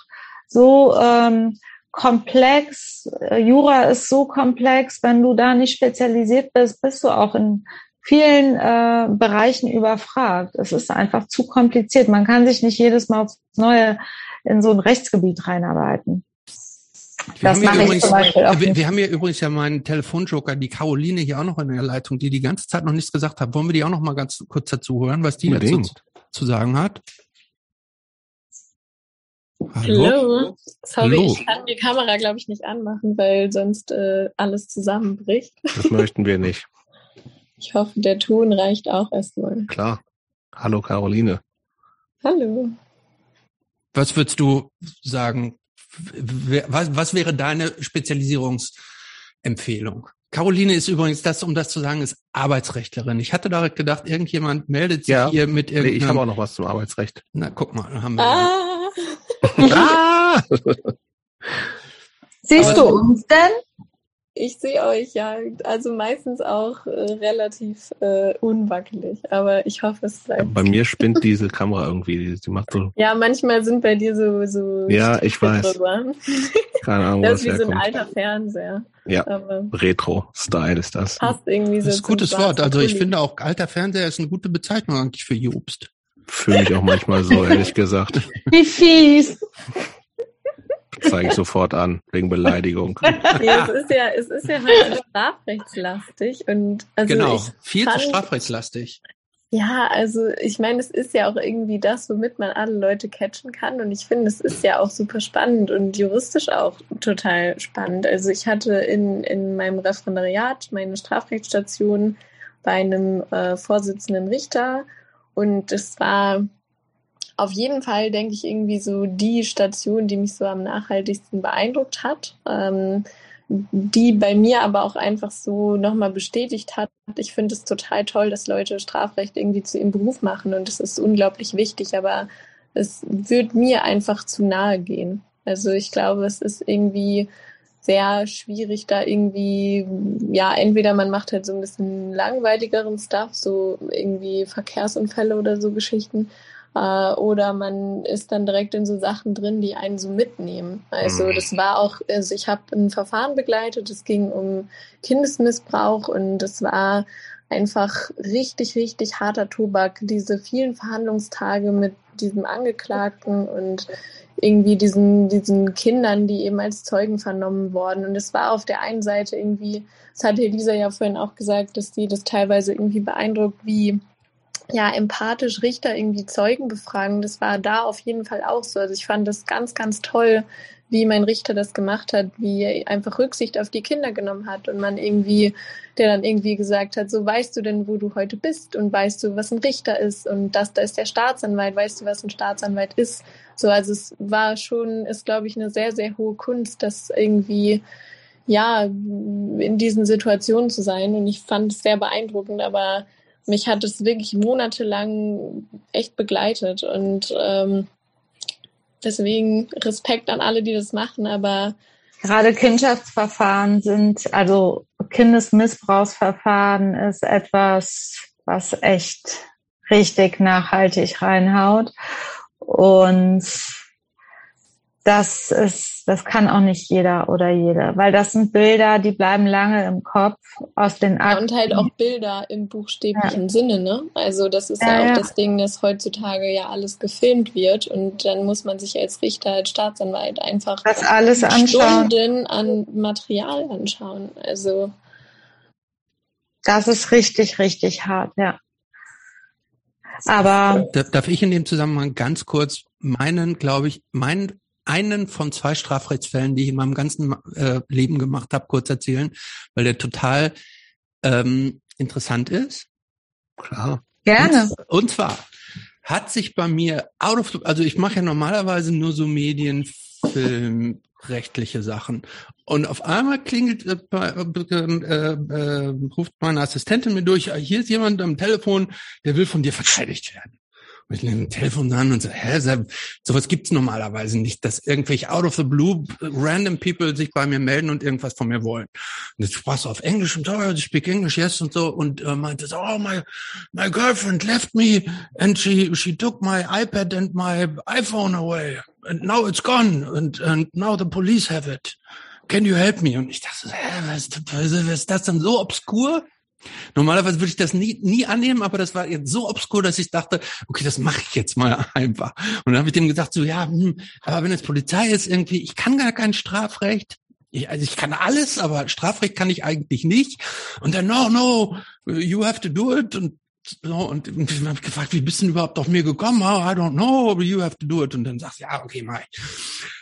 so ähm, komplex. Jura ist so komplex. Wenn du da nicht spezialisiert bist, bist du auch in vielen äh, Bereichen überfragt. Es ist einfach zu kompliziert. Man kann sich nicht jedes Mal aufs Neue in so ein Rechtsgebiet reinarbeiten. Wir das mache übrigens, ich zum Beispiel auch wir, wir, haben hier übrigens ja meinen Telefonjoker, die Caroline hier auch noch in der Leitung, die die ganze Zeit noch nichts gesagt hat. Wollen wir die auch noch mal ganz kurz dazu hören, was die dazu zu sagen hat? Hallo. Hallo. Sorry, Hallo. ich kann die Kamera, glaube ich, nicht anmachen, weil sonst äh, alles zusammenbricht. Das möchten wir nicht. Ich hoffe, der Ton reicht auch erstmal. Klar. Hallo, Caroline. Hallo. Was würdest du sagen, was, was wäre deine Spezialisierungsempfehlung? Caroline ist übrigens, das, um das zu sagen, ist Arbeitsrechtlerin. Ich hatte direkt gedacht, irgendjemand meldet sich ja, hier mit irgendeinem... Nee, ich habe auch noch was zum Arbeitsrecht. Na, guck mal, haben wir... Ah. ah. Siehst Aber, du uns denn? Ich sehe euch ja, also meistens auch äh, relativ äh, unwackelig, aber ich hoffe, es bleibt. Bei mir spinnt diese Kamera irgendwie, die macht so. Ja, manchmal sind bei dir so. so ja, ich weiß. Keine Ahnung. Das ist wie so ein alter Fernseher. Ja, Retro-Style ist das. Passt irgendwie so. Das ist ein gutes Wort. Also ich finde auch, alter Fernseher ist eine gute Bezeichnung eigentlich für Jobst. Fühle mich auch manchmal so, ehrlich gesagt. Wie fies zeige ich sofort an, wegen Beleidigung. Nee, es ist ja, es ist ja halt strafrechtslastig und also Genau, viel fand, zu strafrechtslastig. Ja, also ich meine, es ist ja auch irgendwie das, womit man alle Leute catchen kann. Und ich finde, es ist ja auch super spannend und juristisch auch total spannend. Also ich hatte in, in meinem Referendariat meine Strafrechtsstation bei einem äh, Vorsitzenden Richter und es war auf jeden Fall, denke ich, irgendwie so die Station, die mich so am nachhaltigsten beeindruckt hat. Ähm, die bei mir aber auch einfach so nochmal bestätigt hat. Ich finde es total toll, dass Leute Strafrecht irgendwie zu ihrem Beruf machen und es ist unglaublich wichtig, aber es wird mir einfach zu nahe gehen. Also ich glaube, es ist irgendwie sehr schwierig, da irgendwie, ja, entweder man macht halt so ein bisschen langweiligeren Stuff, so irgendwie Verkehrsunfälle oder so Geschichten, äh, oder man ist dann direkt in so Sachen drin, die einen so mitnehmen. Also mhm. das war auch, also ich habe ein Verfahren begleitet, es ging um Kindesmissbrauch und es war einfach richtig, richtig harter Tobak. Diese vielen Verhandlungstage mit diesem Angeklagten und irgendwie diesen, diesen Kindern, die eben als Zeugen vernommen wurden. Und es war auf der einen Seite irgendwie, das hatte Elisa ja vorhin auch gesagt, dass die das teilweise irgendwie beeindruckt, wie ja, empathisch Richter irgendwie Zeugen befragen. Das war da auf jeden Fall auch so. Also ich fand das ganz, ganz toll, wie mein Richter das gemacht hat, wie er einfach Rücksicht auf die Kinder genommen hat und man irgendwie, der dann irgendwie gesagt hat, so weißt du denn, wo du heute bist und weißt du, was ein Richter ist und das, da ist der Staatsanwalt, weißt du, was ein Staatsanwalt ist. So, also es war schon, ist glaube ich eine sehr, sehr hohe Kunst, das irgendwie ja, in diesen Situationen zu sein und ich fand es sehr beeindruckend, aber mich hat es wirklich monatelang echt begleitet und ähm, deswegen Respekt an alle, die das machen, aber gerade Kindschaftsverfahren sind, also Kindesmissbrauchsverfahren ist etwas, was echt richtig nachhaltig reinhaut. Und das ist, das kann auch nicht jeder oder jede, weil das sind Bilder, die bleiben lange im Kopf aus den Akten. Ja, und halt auch Bilder im buchstäblichen ja. Sinne, ne? Also das ist ja, ja auch ja. das Ding, dass heutzutage ja alles gefilmt wird und dann muss man sich als Richter, als Staatsanwalt einfach das alles anschauen. Stunden an Material anschauen. Also das ist richtig, richtig hart, ja. Aber darf ich in dem Zusammenhang ganz kurz meinen, glaube ich, meinen einen von zwei Strafrechtsfällen, die ich in meinem ganzen äh, Leben gemacht habe, kurz erzählen, weil der total ähm, interessant ist. Klar. Gerne. Und, und zwar hat sich bei mir out of, also ich mache ja normalerweise nur so Medien, Film, rechtliche Sachen. Und auf einmal klingelt, äh, äh, äh, ruft meine Assistentin mir durch, hier ist jemand am Telefon, der will von dir verteidigt werden. Und ich nehme ein Telefon an und so, hä, sowas gibt's normalerweise nicht, dass irgendwelche out of the blue random people sich bei mir melden und irgendwas von mir wollen. Und jetzt sprach auf Englisch und so, oh, speak English, yes und so und äh, meinte so, oh my my girlfriend left me and she she took my iPad and my iPhone away and now it's gone and and now the police have it. Can you help me? Und ich dachte, hä, was, was ist das denn so obskur? Normalerweise würde ich das nie, nie annehmen, aber das war jetzt so obskur, dass ich dachte, okay, das mache ich jetzt mal einfach. Und dann habe ich dem gesagt, so ja, hm, aber wenn es Polizei ist, irgendwie, ich kann gar kein Strafrecht. Ich, also ich kann alles, aber Strafrecht kann ich eigentlich nicht. Und dann, no, no, you have to do it. Und so, und ich habe gefragt, wie bist du denn überhaupt auf mir gekommen? Oh, I don't know, but you have to do it. Und dann sagst du, ja, okay, mach.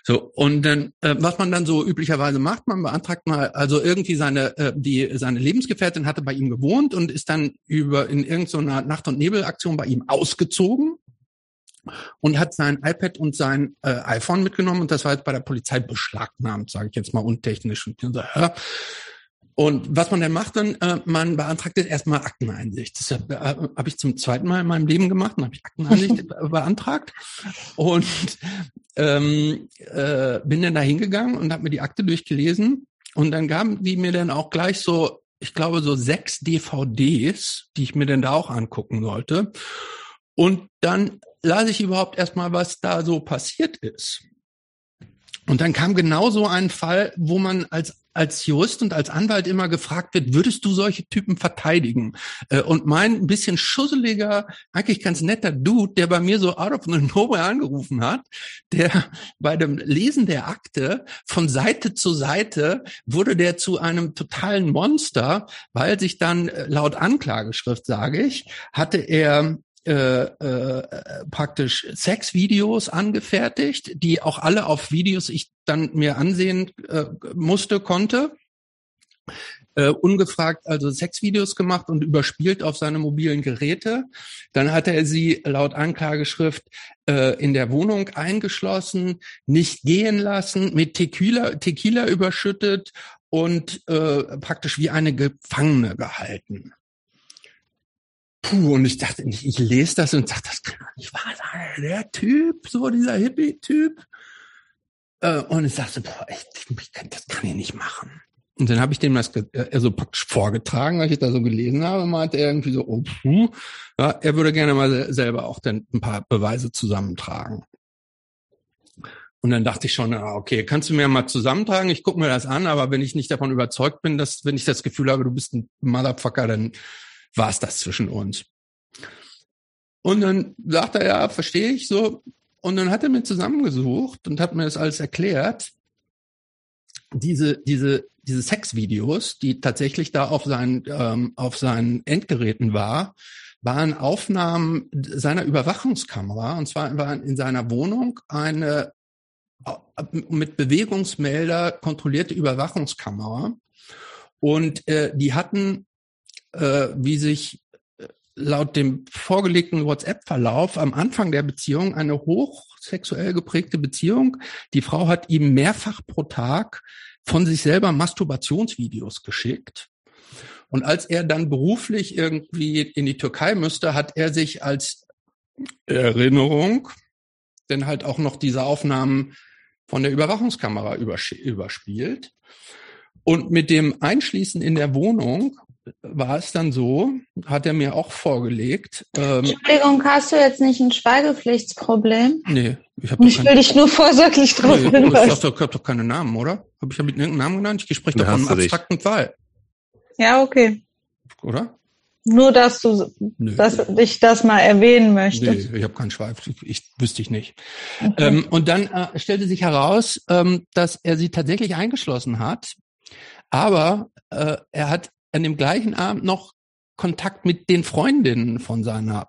So, und dann, äh, was man dann so üblicherweise macht, man beantragt mal, also irgendwie seine, äh, die, seine Lebensgefährtin hatte bei ihm gewohnt und ist dann über in irgendeiner Nacht- und Nebelaktion bei ihm ausgezogen und hat sein iPad und sein äh, iPhone mitgenommen und das war jetzt bei der Polizei beschlagnahmt, sage ich jetzt mal untechnisch. Und so, ja, und was man dann macht, dann, äh, man beantragt jetzt erstmal Akteneinsicht. Das äh, habe ich zum zweiten Mal in meinem Leben gemacht und habe ich Akteneinsicht beantragt. Und ähm, äh, bin dann da hingegangen und habe mir die Akte durchgelesen. Und dann gaben die mir dann auch gleich so, ich glaube, so sechs DVDs, die ich mir dann da auch angucken sollte. Und dann las ich überhaupt erstmal, was da so passiert ist. Und dann kam genau so ein Fall, wo man als als Jurist und als Anwalt immer gefragt wird, würdest du solche Typen verteidigen? Äh, und mein ein bisschen schusseliger, eigentlich ganz netter Dude, der bei mir so out of nowhere angerufen hat, der bei dem Lesen der Akte von Seite zu Seite wurde der zu einem totalen Monster, weil sich dann äh, laut Anklageschrift, sage ich, hatte er äh, äh, praktisch Sexvideos angefertigt, die auch alle auf Videos ich dann mir ansehen äh, musste, konnte. Äh, ungefragt also Sexvideos gemacht und überspielt auf seine mobilen Geräte. Dann hatte er sie laut Anklageschrift äh, in der Wohnung eingeschlossen, nicht gehen lassen, mit Tequila, Tequila überschüttet und äh, praktisch wie eine Gefangene gehalten. Puh, und ich dachte, ich, ich lese das und sage, das kann doch nicht wahr sein. Der Typ, so dieser Hippie-Typ. Äh, und ich dachte, boah, echt, das kann ich nicht machen. Und dann habe ich dem das also praktisch vorgetragen, als ich da so gelesen habe, meinte er irgendwie so, oh, puh, ja, er würde gerne mal selber auch dann ein paar Beweise zusammentragen. Und dann dachte ich schon, okay, kannst du mir mal zusammentragen? Ich gucke mir das an, aber wenn ich nicht davon überzeugt bin, dass, wenn ich das Gefühl habe, du bist ein Motherfucker, dann war es das zwischen uns. Und dann sagt er, ja, verstehe ich so. Und dann hat er mir zusammengesucht und hat mir das alles erklärt. Diese, diese, diese Sexvideos, die tatsächlich da auf seinen, ähm, auf seinen Endgeräten war, waren Aufnahmen seiner Überwachungskamera. Und zwar war in seiner Wohnung eine äh, mit Bewegungsmelder kontrollierte Überwachungskamera. Und äh, die hatten äh, wie sich äh, laut dem vorgelegten WhatsApp-Verlauf am Anfang der Beziehung eine hochsexuell geprägte Beziehung. Die Frau hat ihm mehrfach pro Tag von sich selber Masturbationsvideos geschickt. Und als er dann beruflich irgendwie in die Türkei müsste, hat er sich als Erinnerung denn halt auch noch diese Aufnahmen von der Überwachungskamera überspielt. Und mit dem Einschließen in der Wohnung war es dann so, hat er mir auch vorgelegt. Ähm, Entschuldigung, hast du jetzt nicht ein Schweigepflichtsproblem? Nee, ich habe Ich will dich nur vorsorglich drauf nee, hinweisen. Ich habe doch keine Namen, oder? Habe ich ja mit irgendeinem Namen genannt? Ich spreche doch von einem abstrakten dich. Fall. Ja, okay. Oder? Nur, dass du Nö. dass ich das mal erwähnen möchtest. Nee, ich habe keinen Schweif, ich wüsste ich nicht. Okay. Ähm, und dann äh, stellte sich heraus, ähm, dass er sie tatsächlich eingeschlossen hat, aber äh, er hat an dem gleichen Abend noch Kontakt mit den Freundinnen von seiner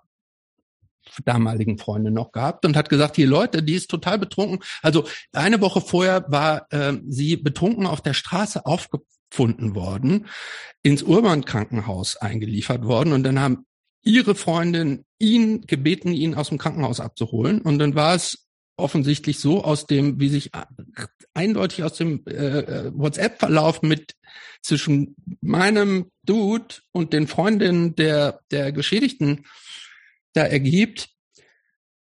damaligen Freundin noch gehabt und hat gesagt, hier Leute, die ist total betrunken. Also eine Woche vorher war äh, sie betrunken auf der Straße aufgefunden worden, ins Urban-Krankenhaus eingeliefert worden und dann haben ihre Freundin ihn gebeten, ihn aus dem Krankenhaus abzuholen und dann war es offensichtlich so aus dem, wie sich eindeutig aus dem äh, äh WhatsApp-Verlauf mit zwischen meinem Dude und den Freundinnen der, der Geschädigten da ergibt,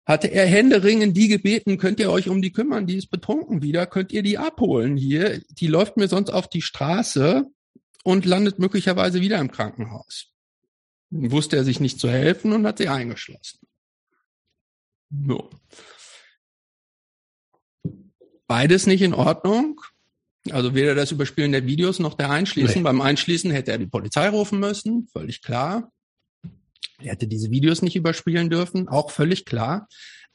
hatte er händeringend die gebeten, könnt ihr euch um die kümmern, die ist betrunken wieder, könnt ihr die abholen hier, die läuft mir sonst auf die Straße und landet möglicherweise wieder im Krankenhaus. Wusste er sich nicht zu helfen und hat sie eingeschlossen. So. Beides nicht in Ordnung. Also weder das Überspielen der Videos noch der Einschließen. Nee. Beim Einschließen hätte er die Polizei rufen müssen, völlig klar. Er hätte diese Videos nicht überspielen dürfen, auch völlig klar.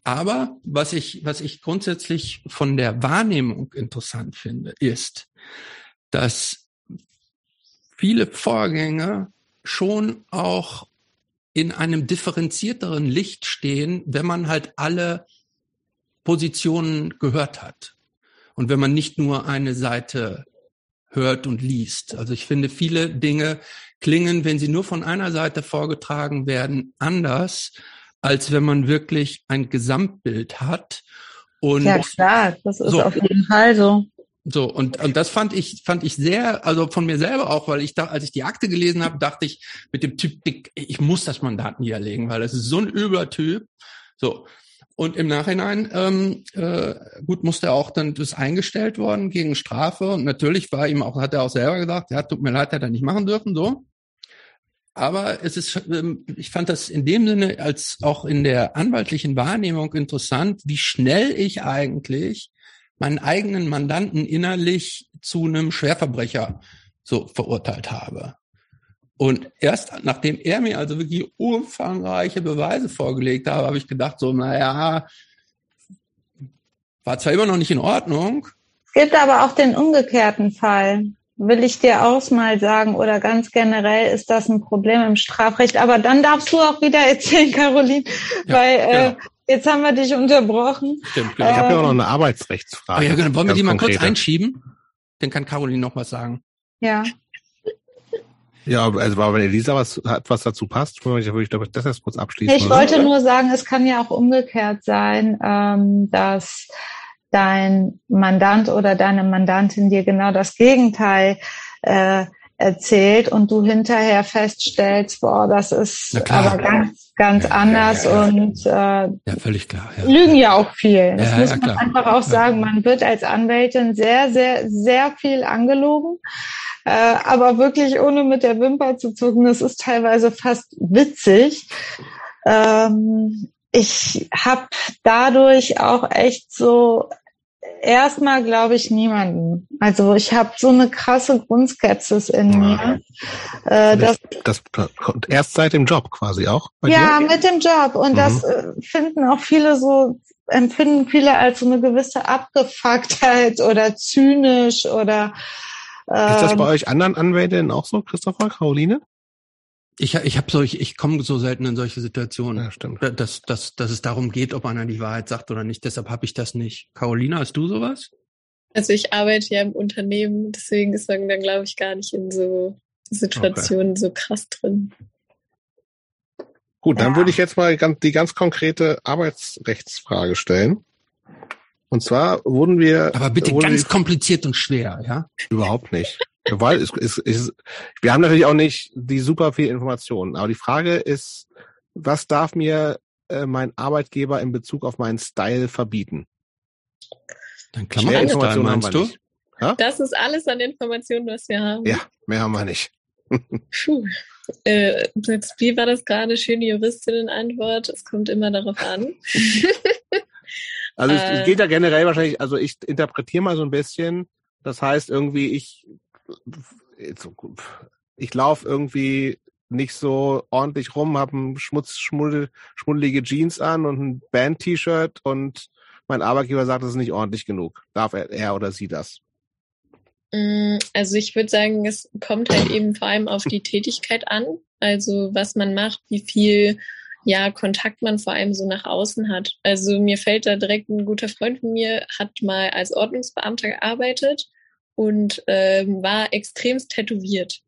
Aber was ich, was ich grundsätzlich von der Wahrnehmung interessant finde, ist, dass viele Vorgänge schon auch in einem differenzierteren Licht stehen, wenn man halt alle Positionen gehört hat. Und wenn man nicht nur eine Seite hört und liest. Also ich finde, viele Dinge klingen, wenn sie nur von einer Seite vorgetragen werden, anders, als wenn man wirklich ein Gesamtbild hat. Und ja klar, das ist so. auf jeden Fall so. So, und, und das fand ich, fand ich sehr, also von mir selber auch, weil ich da, als ich die Akte gelesen habe, dachte ich mit dem Typ, ich muss das Mandat niederlegen, weil das ist so ein übler Typ. So. Und im Nachhinein, ähm, äh, gut, musste auch dann das eingestellt worden gegen Strafe. Und natürlich war ihm auch, hat er auch selber gesagt, ja, tut mir leid, hat er nicht machen dürfen, so. Aber es ist, ähm, ich fand das in dem Sinne als auch in der anwaltlichen Wahrnehmung interessant, wie schnell ich eigentlich meinen eigenen Mandanten innerlich zu einem Schwerverbrecher so verurteilt habe. Und erst nachdem er mir also wirklich umfangreiche Beweise vorgelegt habe, habe ich gedacht, so, naja, war zwar immer noch nicht in Ordnung. Es gibt aber auch den umgekehrten Fall. Will ich dir auch mal sagen, oder ganz generell ist das ein Problem im Strafrecht. Aber dann darfst du auch wieder erzählen, Caroline, ja, weil äh, genau. jetzt haben wir dich unterbrochen. Stimmt, genau. Ich habe ja auch noch eine Arbeitsrechtsfrage. Oh ja, genau. Wollen wir die mal konkrete. kurz einschieben? Dann kann Caroline noch was sagen. Ja. Ja, also wenn Elisa was hat, was dazu passt, würde ich, glaube, das erst kurz abschließen. Ich oder? wollte nur sagen, es kann ja auch umgekehrt sein, ähm, dass dein Mandant oder deine Mandantin dir genau das Gegenteil äh, erzählt und du hinterher feststellst, boah, das ist aber ganz, ganz ja, anders ja, ja, und äh, ja, völlig klar. lügen ja auch viel. Das muss man einfach auch sagen. Man wird als Anwältin sehr, sehr, sehr viel angelogen äh, aber wirklich ohne mit der Wimper zu zucken, das ist teilweise fast witzig. Ähm, ich habe dadurch auch echt so erstmal glaube ich niemanden. Also ich habe so eine krasse Grundskepsis in mir. Äh, das, das, kommt erst seit dem Job quasi auch. ja, dir? mit dem Job. Und mhm. das äh, finden auch viele so, empfinden viele als so eine gewisse Abgefucktheit oder zynisch oder ist das bei ähm, euch anderen Anwälten auch so, Christopher, Caroline? Ich, ich habe solch, ich komme so selten in solche Situationen, ja, stimmt. dass, dass, dass es darum geht, ob einer die Wahrheit sagt oder nicht. Deshalb habe ich das nicht. Caroline, hast du sowas? Also ich arbeite ja im Unternehmen, deswegen ist man dann, glaube ich, gar nicht in so Situationen okay. so krass drin. Gut, dann ja. würde ich jetzt mal ganz, die ganz konkrete Arbeitsrechtsfrage stellen. Und zwar wurden wir. Aber bitte ganz wir, kompliziert und schwer, ja? Überhaupt nicht. Weil es, es, es, wir haben natürlich auch nicht die super viel Informationen. Aber die Frage ist, was darf mir äh, mein Arbeitgeber in Bezug auf meinen Style verbieten? Dann Klamotten meinst du? Ha? Das ist alles an Informationen, was wir haben. Ja, mehr haben wir nicht. Puh. Äh, wie war das gerade? Schöne Juristinnen-Antwort. Es kommt immer darauf an. also es, äh, es geht ja generell wahrscheinlich, also ich interpretiere mal so ein bisschen. Das heißt irgendwie, ich, ich laufe irgendwie nicht so ordentlich rum, habe ein schmutz, schmuddel, schmuddelige Jeans an und ein Band-T-Shirt und mein Arbeitgeber sagt, das ist nicht ordentlich genug. Darf er, er oder sie das? Mm, also ich würde sagen, es kommt halt eben vor allem auf die Tätigkeit an. Also was man macht, wie viel ja, Kontakt man vor allem so nach außen hat. Also mir fällt da direkt ein guter Freund von mir, hat mal als Ordnungsbeamter gearbeitet und ähm, war extremst tätowiert.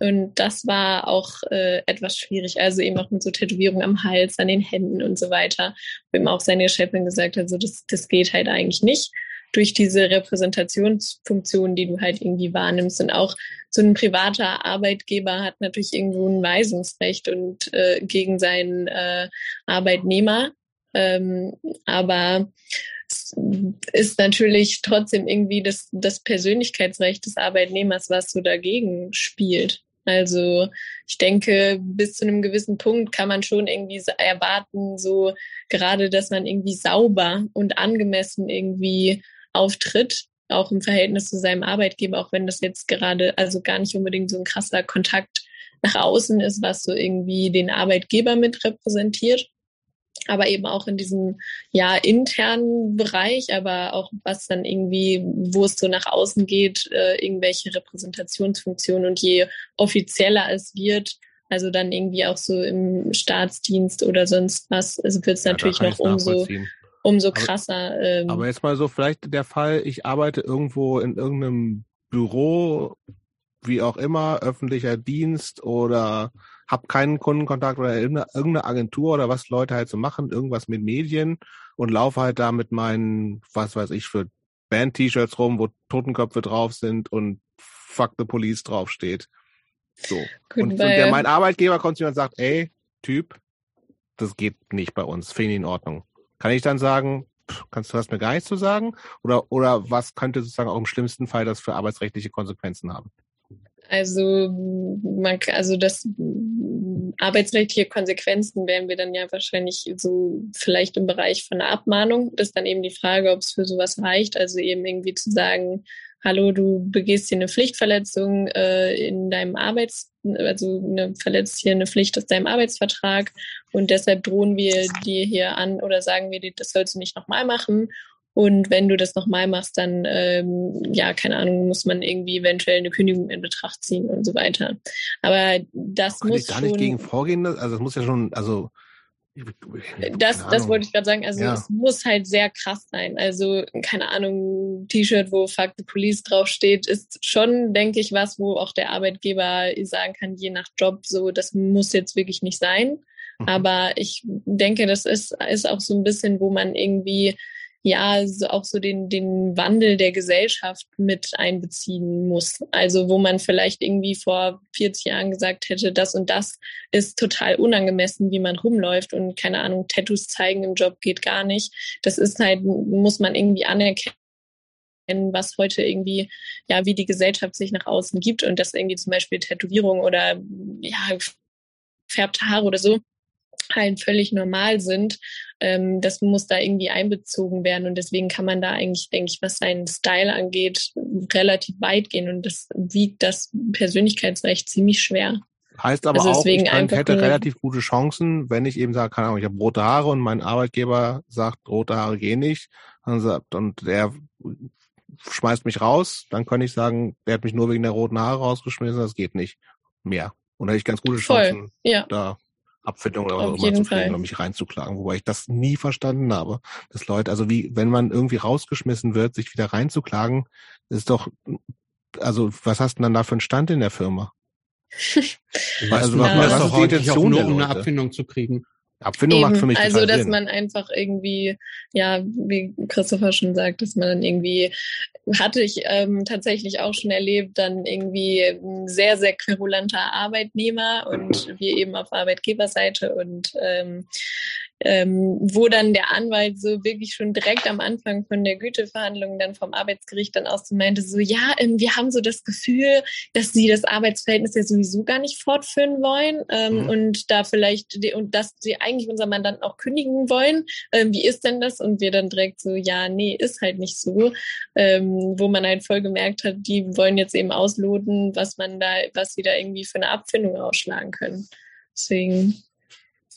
Und das war auch äh, etwas schwierig. Also eben auch mit so Tätowierungen am Hals, an den Händen und so weiter. Wo eben auch seine Chefin gesagt hat, so das, das geht halt eigentlich nicht durch diese Repräsentationsfunktion, die du halt irgendwie wahrnimmst. Und auch so ein privater Arbeitgeber hat natürlich irgendwo ein Weisungsrecht und äh, gegen seinen äh, Arbeitnehmer. Ähm, aber ist natürlich trotzdem irgendwie das, das Persönlichkeitsrecht des Arbeitnehmers, was so dagegen spielt. Also ich denke, bis zu einem gewissen Punkt kann man schon irgendwie erwarten, so gerade, dass man irgendwie sauber und angemessen irgendwie auftritt, auch im Verhältnis zu seinem Arbeitgeber, auch wenn das jetzt gerade also gar nicht unbedingt so ein krasser Kontakt nach außen ist, was so irgendwie den Arbeitgeber mit repräsentiert, aber eben auch in diesem ja internen Bereich, aber auch was dann irgendwie, wo es so nach außen geht, äh, irgendwelche Repräsentationsfunktionen und je offizieller es wird, also dann irgendwie auch so im Staatsdienst oder sonst was, also wird es ja, natürlich noch umso umso krasser. Aber, ähm, aber jetzt mal so vielleicht der Fall, ich arbeite irgendwo in irgendeinem Büro, wie auch immer, öffentlicher Dienst oder habe keinen Kundenkontakt oder irgendeine Agentur oder was Leute halt so machen, irgendwas mit Medien und laufe halt da mit meinen, was weiß ich, für Band-T-Shirts rum, wo Totenköpfe drauf sind und Fuck the Police draufsteht. So. Gut, und, und der, mein Arbeitgeber kommt zu mir und sagt, ey, Typ, das geht nicht bei uns, finde ich in Ordnung. Kann ich dann sagen, kannst du hast mir gar nichts zu sagen? Oder, oder was könnte sozusagen auch im schlimmsten Fall das für arbeitsrechtliche Konsequenzen haben? Also, man, also das arbeitsrechtliche Konsequenzen wären wir dann ja wahrscheinlich so vielleicht im Bereich von einer Abmahnung. Das ist dann eben die Frage, ob es für sowas reicht. Also eben irgendwie zu sagen, hallo, du begehst hier eine Pflichtverletzung äh, in deinem Arbeits, also eine, verletzt hier eine Pflicht aus deinem Arbeitsvertrag und deshalb drohen wir dir hier an oder sagen wir dir, das sollst du nicht nochmal machen. Und wenn du das nochmal machst, dann, ähm, ja, keine Ahnung, muss man irgendwie eventuell eine Kündigung in Betracht ziehen und so weiter. Aber das Kann muss ich da nicht gegen vorgehen? Also es muss ja schon, also das, das wollte ich gerade sagen. Also ja. es muss halt sehr krass sein. Also, keine Ahnung, T-Shirt, wo Fuck the Police draufsteht, ist schon, denke ich, was, wo auch der Arbeitgeber sagen kann, je nach Job, so, das muss jetzt wirklich nicht sein. Mhm. Aber ich denke, das ist, ist auch so ein bisschen, wo man irgendwie ja so auch so den, den Wandel der Gesellschaft mit einbeziehen muss. Also wo man vielleicht irgendwie vor 40 Jahren gesagt hätte, das und das ist total unangemessen, wie man rumläuft und keine Ahnung, Tattoos zeigen im Job geht gar nicht. Das ist halt, muss man irgendwie anerkennen was heute irgendwie, ja, wie die Gesellschaft sich nach außen gibt und dass irgendwie zum Beispiel Tätowierung oder ja, färbte Haare oder so halt völlig normal sind. Ähm, das muss da irgendwie einbezogen werden und deswegen kann man da eigentlich, denke ich, was seinen Style angeht, relativ weit gehen und das wiegt das Persönlichkeitsrecht ziemlich schwer. Heißt aber also auch, ich kann, hätte relativ gute Chancen, wenn ich eben sage, keine Ahnung, ich habe rote Haare und mein Arbeitgeber sagt, rote Haare gehen nicht und der schmeißt mich raus, dann könnte ich sagen, der hat mich nur wegen der roten Haare rausgeschmissen, das geht nicht mehr. Und da hätte ich ganz gute Chancen, Voll, ja. da Abfindung oder was immer zu kriegen um mich reinzuklagen, wobei ich das nie verstanden habe. Dass Leute, also wie, wenn man irgendwie rausgeschmissen wird, sich wieder reinzuklagen, ist doch, also was hast du denn dann da für einen Stand in der Firma? also, was, was ist die Intention, nur, um eine Abfindung zu kriegen? Abfindung Eben, macht für mich Also, dass Sinn. man einfach irgendwie, ja, wie Christopher schon sagt, dass man dann irgendwie, hatte ich ähm, tatsächlich auch schon erlebt, dann irgendwie ein sehr, sehr querulanter Arbeitnehmer und wir eben auf Arbeitgeberseite und ähm, ähm, wo dann der Anwalt so wirklich schon direkt am Anfang von der Güteverhandlung dann vom Arbeitsgericht dann aus so meinte, so ja, ähm, wir haben so das Gefühl, dass sie das Arbeitsverhältnis ja sowieso gar nicht fortführen wollen ähm, mhm. und da vielleicht und dass sie eigentlich unser Mandant auch kündigen wollen. Ähm, wie ist denn das? Und wir dann direkt so, ja, nee, ist halt nicht so, ähm, wo man halt voll gemerkt hat, die wollen jetzt eben ausloten, was man da, was sie da irgendwie für eine Abfindung ausschlagen können. Deswegen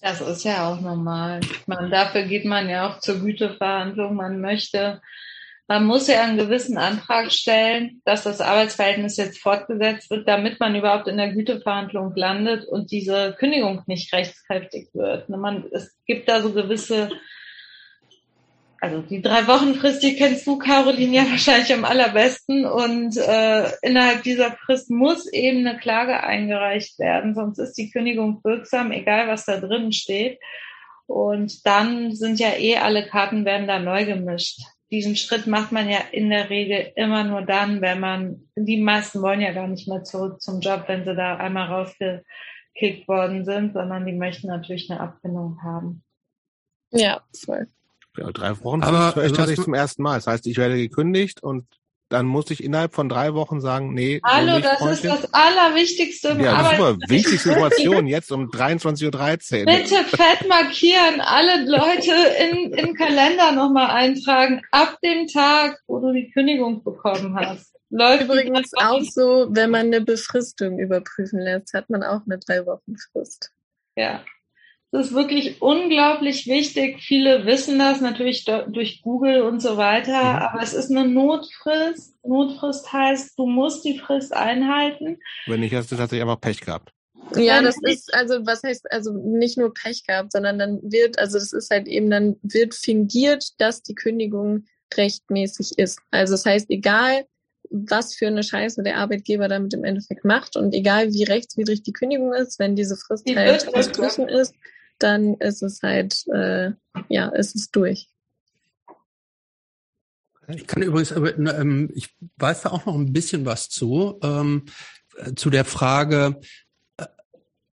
das ist ja auch normal. Man, dafür geht man ja auch zur Güteverhandlung. Man möchte, man muss ja einen gewissen Antrag stellen, dass das Arbeitsverhältnis jetzt fortgesetzt wird, damit man überhaupt in der Güteverhandlung landet und diese Kündigung nicht rechtskräftig wird. Man, es gibt da so gewisse also die drei Wochen Frist, die kennst du, Caroline, ja wahrscheinlich am allerbesten. Und äh, innerhalb dieser Frist muss eben eine Klage eingereicht werden, sonst ist die Kündigung wirksam, egal was da drin steht. Und dann sind ja eh alle Karten werden da neu gemischt. Diesen Schritt macht man ja in der Regel immer nur dann, wenn man, die meisten wollen ja gar nicht mehr zurück zum Job, wenn sie da einmal rausgekickt worden sind, sondern die möchten natürlich eine Abfindung haben. Ja, voll. Ja, drei Wochen aber höre ich tatsächlich zum ersten Mal. Das heißt, ich werde gekündigt und dann muss ich innerhalb von drei Wochen sagen, nee. Hallo, so das Freundchen. ist das Allerwichtigste im Ja, super. Wichtigste Information jetzt um 23.13 Uhr. Bitte fett markieren, alle Leute in, in Kalender nochmal eintragen, ab dem Tag, wo du die Kündigung bekommen hast. Läuft übrigens auch so, wenn man eine Befristung überprüfen lässt, hat man auch eine drei Wochen Frist. Ja. Das ist wirklich unglaublich wichtig. Viele wissen das natürlich durch Google und so weiter, mhm. aber es ist eine Notfrist. Notfrist heißt, du musst die Frist einhalten. Wenn nicht, hast du tatsächlich einfach Pech gehabt. Ja, das ist, also was heißt, also nicht nur Pech gehabt, sondern dann wird, also das ist halt eben, dann wird fingiert, dass die Kündigung rechtmäßig ist. Also das heißt, egal, was für eine Scheiße der Arbeitgeber damit im Endeffekt macht und egal wie rechtswidrig die Kündigung ist, wenn diese Frist die halt verstrichen ist, dann ist es halt, äh, ja, ist es durch. Ich kann übrigens, ähm, ich weiß da auch noch ein bisschen was zu, ähm, zu der Frage, äh,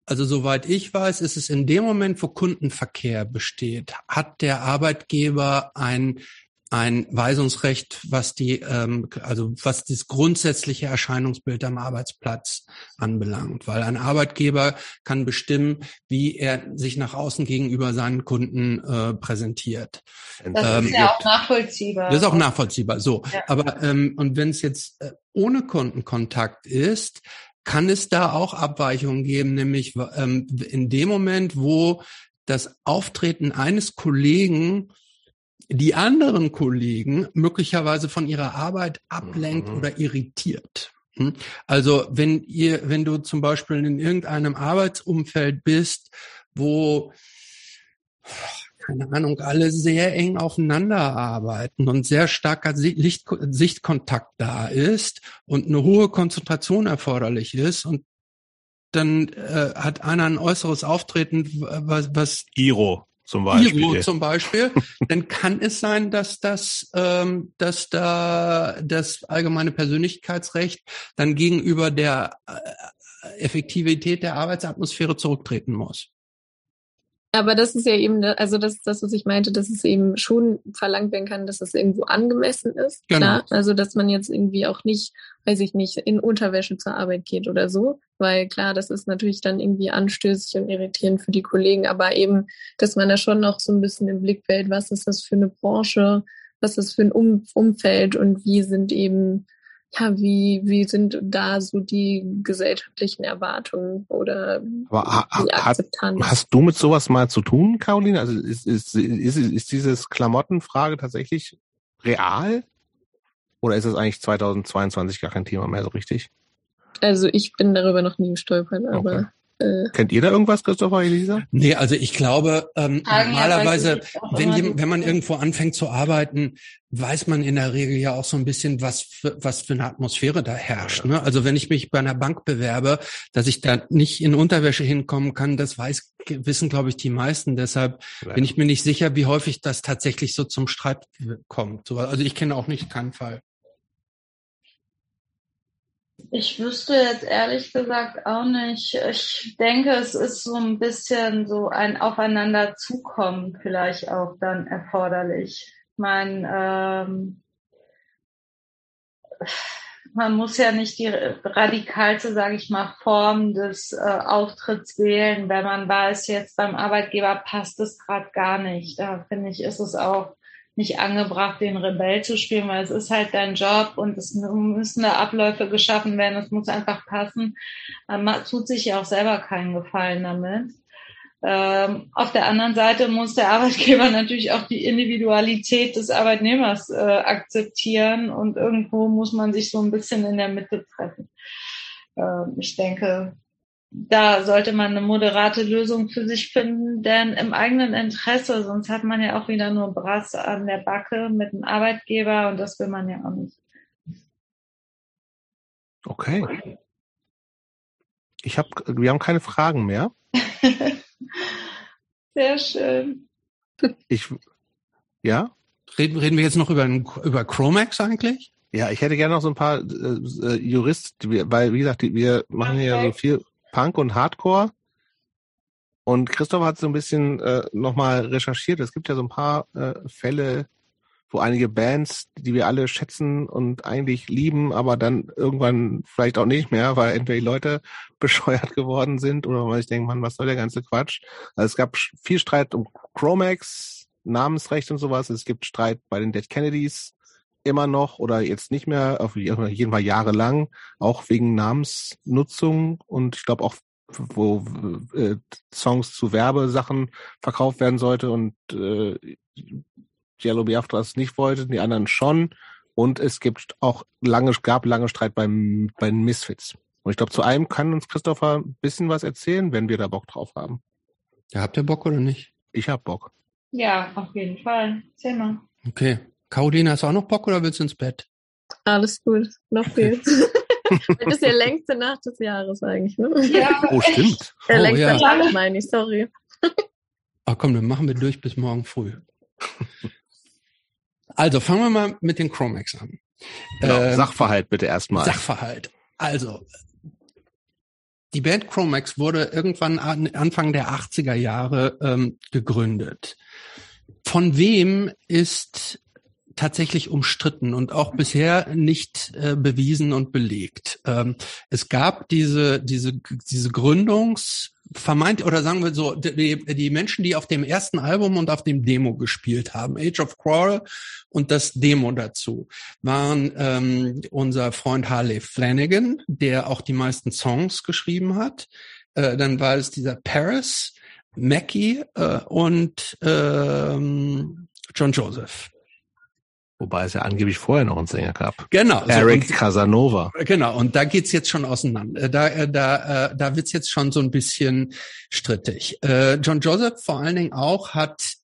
also soweit ich weiß, ist es in dem Moment, wo Kundenverkehr besteht, hat der Arbeitgeber ein ein Weisungsrecht, was die, ähm, also was das grundsätzliche Erscheinungsbild am Arbeitsplatz anbelangt, weil ein Arbeitgeber kann bestimmen, wie er sich nach außen gegenüber seinen Kunden äh, präsentiert. Das ähm, ist ja auch nachvollziehbar. Das ist auch nachvollziehbar. So, ja. aber ähm, und wenn es jetzt äh, ohne Kundenkontakt ist, kann es da auch Abweichungen geben, nämlich ähm, in dem Moment, wo das Auftreten eines Kollegen die anderen Kollegen möglicherweise von ihrer Arbeit ablenkt mhm. oder irritiert. Hm? Also wenn ihr, wenn du zum Beispiel in irgendeinem Arbeitsumfeld bist, wo keine Ahnung, alle sehr eng aufeinander arbeiten und sehr starker Licht, Sichtkontakt da ist und eine hohe Konzentration erforderlich ist und dann äh, hat einer ein äußeres Auftreten, was, was Iro zum Beispiel. Iro zum Beispiel, dann kann es sein, dass das, ähm, dass da das allgemeine Persönlichkeitsrecht dann gegenüber der äh, Effektivität der Arbeitsatmosphäre zurücktreten muss. Aber das ist ja eben, also das ist das, was ich meinte, dass es eben schon verlangt werden kann, dass es irgendwo angemessen ist. Genau. Klar? Also dass man jetzt irgendwie auch nicht, weiß ich nicht, in Unterwäsche zur Arbeit geht oder so. Weil klar, das ist natürlich dann irgendwie anstößig und irritierend für die Kollegen, aber eben, dass man da schon noch so ein bisschen im Blick behält, was ist das für eine Branche, was ist das für ein um Umfeld und wie sind eben ja, wie, wie sind da so die gesellschaftlichen Erwartungen oder Aber die Akzeptanz? Hat, hast du mit sowas mal zu tun, Caroline? Also ist, ist, ist, ist dieses Klamottenfrage tatsächlich real? Oder ist es eigentlich 2022 gar kein Thema mehr so richtig? Also ich bin darüber noch nie gestolpert, aber okay. Äh, Kennt ihr da irgendwas, Christopher, Elisa? Nee, also ich glaube, ähm, normalerweise, wenn, wenn man irgendwo anfängt zu arbeiten, weiß man in der Regel ja auch so ein bisschen, was für, was für eine Atmosphäre da herrscht. Ne? Also wenn ich mich bei einer Bank bewerbe, dass ich da nicht in Unterwäsche hinkommen kann, das weiß, wissen, glaube ich, die meisten. Deshalb ja. bin ich mir nicht sicher, wie häufig das tatsächlich so zum Streit kommt. Also ich kenne auch nicht keinen Fall. Ich wüsste jetzt ehrlich gesagt auch nicht. Ich denke, es ist so ein bisschen so ein Aufeinanderzukommen vielleicht auch dann erforderlich. Ich meine, ähm, man muss ja nicht die radikalste, sage ich mal, Form des äh, Auftritts wählen, wenn man weiß, jetzt beim Arbeitgeber passt es gerade gar nicht. Da finde ich, ist es auch nicht angebracht, den Rebell zu spielen, weil es ist halt dein Job und es müssen da Abläufe geschaffen werden, es muss einfach passen. Man tut sich ja auch selber keinen Gefallen damit. Ähm, auf der anderen Seite muss der Arbeitgeber natürlich auch die Individualität des Arbeitnehmers äh, akzeptieren und irgendwo muss man sich so ein bisschen in der Mitte treffen. Ähm, ich denke, da sollte man eine moderate Lösung für sich finden, denn im eigenen Interesse, sonst hat man ja auch wieder nur Brass an der Backe mit dem Arbeitgeber und das will man ja auch nicht. Okay. Ich habe, wir haben keine Fragen mehr. Sehr schön. Ich, ja? Reden, reden wir jetzt noch über, über Chromax eigentlich? Ja, ich hätte gerne noch so ein paar äh, äh Juristen, weil, wie gesagt, wir machen okay. ja so viel Punk und Hardcore. Und Christoph hat so ein bisschen äh, nochmal recherchiert. Es gibt ja so ein paar äh, Fälle, wo einige Bands, die wir alle schätzen und eigentlich lieben, aber dann irgendwann vielleicht auch nicht mehr, weil entweder die Leute bescheuert geworden sind oder weil ich denke, man, was soll der ganze Quatsch? Also es gab viel Streit um Chromax, Namensrecht und sowas. Es gibt Streit bei den Dead Kennedys immer noch oder jetzt nicht mehr, auf jeden Fall jahrelang, auch wegen Namensnutzung und ich glaube auch, wo äh, Songs zu Werbesachen verkauft werden sollte und äh, Yellow Biafra es nicht wollte, die anderen schon. Und es gibt auch lange, gab lange Streit beim, bei den Misfits. Und ich glaube, zu einem kann uns Christopher ein bisschen was erzählen, wenn wir da Bock drauf haben. Ja, habt ihr Bock oder nicht? Ich hab Bock. Ja, auf jeden Fall. Erzähl mal. Okay. Caroline, hast du auch noch Bock oder willst du ins Bett? Alles gut, noch geht's. das ist ja längste Nacht des Jahres eigentlich, ne? Ja. Oh, stimmt. Der oh, längste ja. Tag meine ich, sorry. Ach komm, dann machen wir durch bis morgen früh. Also fangen wir mal mit den Chromax an. Genau, ähm, Sachverhalt bitte erstmal. Sachverhalt. Also, die Band Chromax wurde irgendwann Anfang der 80er Jahre ähm, gegründet. Von wem ist tatsächlich umstritten und auch bisher nicht äh, bewiesen und belegt. Ähm, es gab diese, diese, diese Gründungs, vermeint, oder sagen wir so, die, die Menschen, die auf dem ersten Album und auf dem Demo gespielt haben, Age of Quarrel und das Demo dazu, waren ähm, unser Freund Harley Flanagan, der auch die meisten Songs geschrieben hat. Äh, dann war es dieser Paris, Mackie äh, und ähm, John Joseph. Wobei es ja angeblich vorher noch einen Sänger gab. Genau. Eric so, und, Casanova. Genau, und da geht's jetzt schon auseinander. Äh, da, äh, da, äh, da wird's jetzt schon so ein bisschen strittig. John Joseph vor allen Dingen auch hat,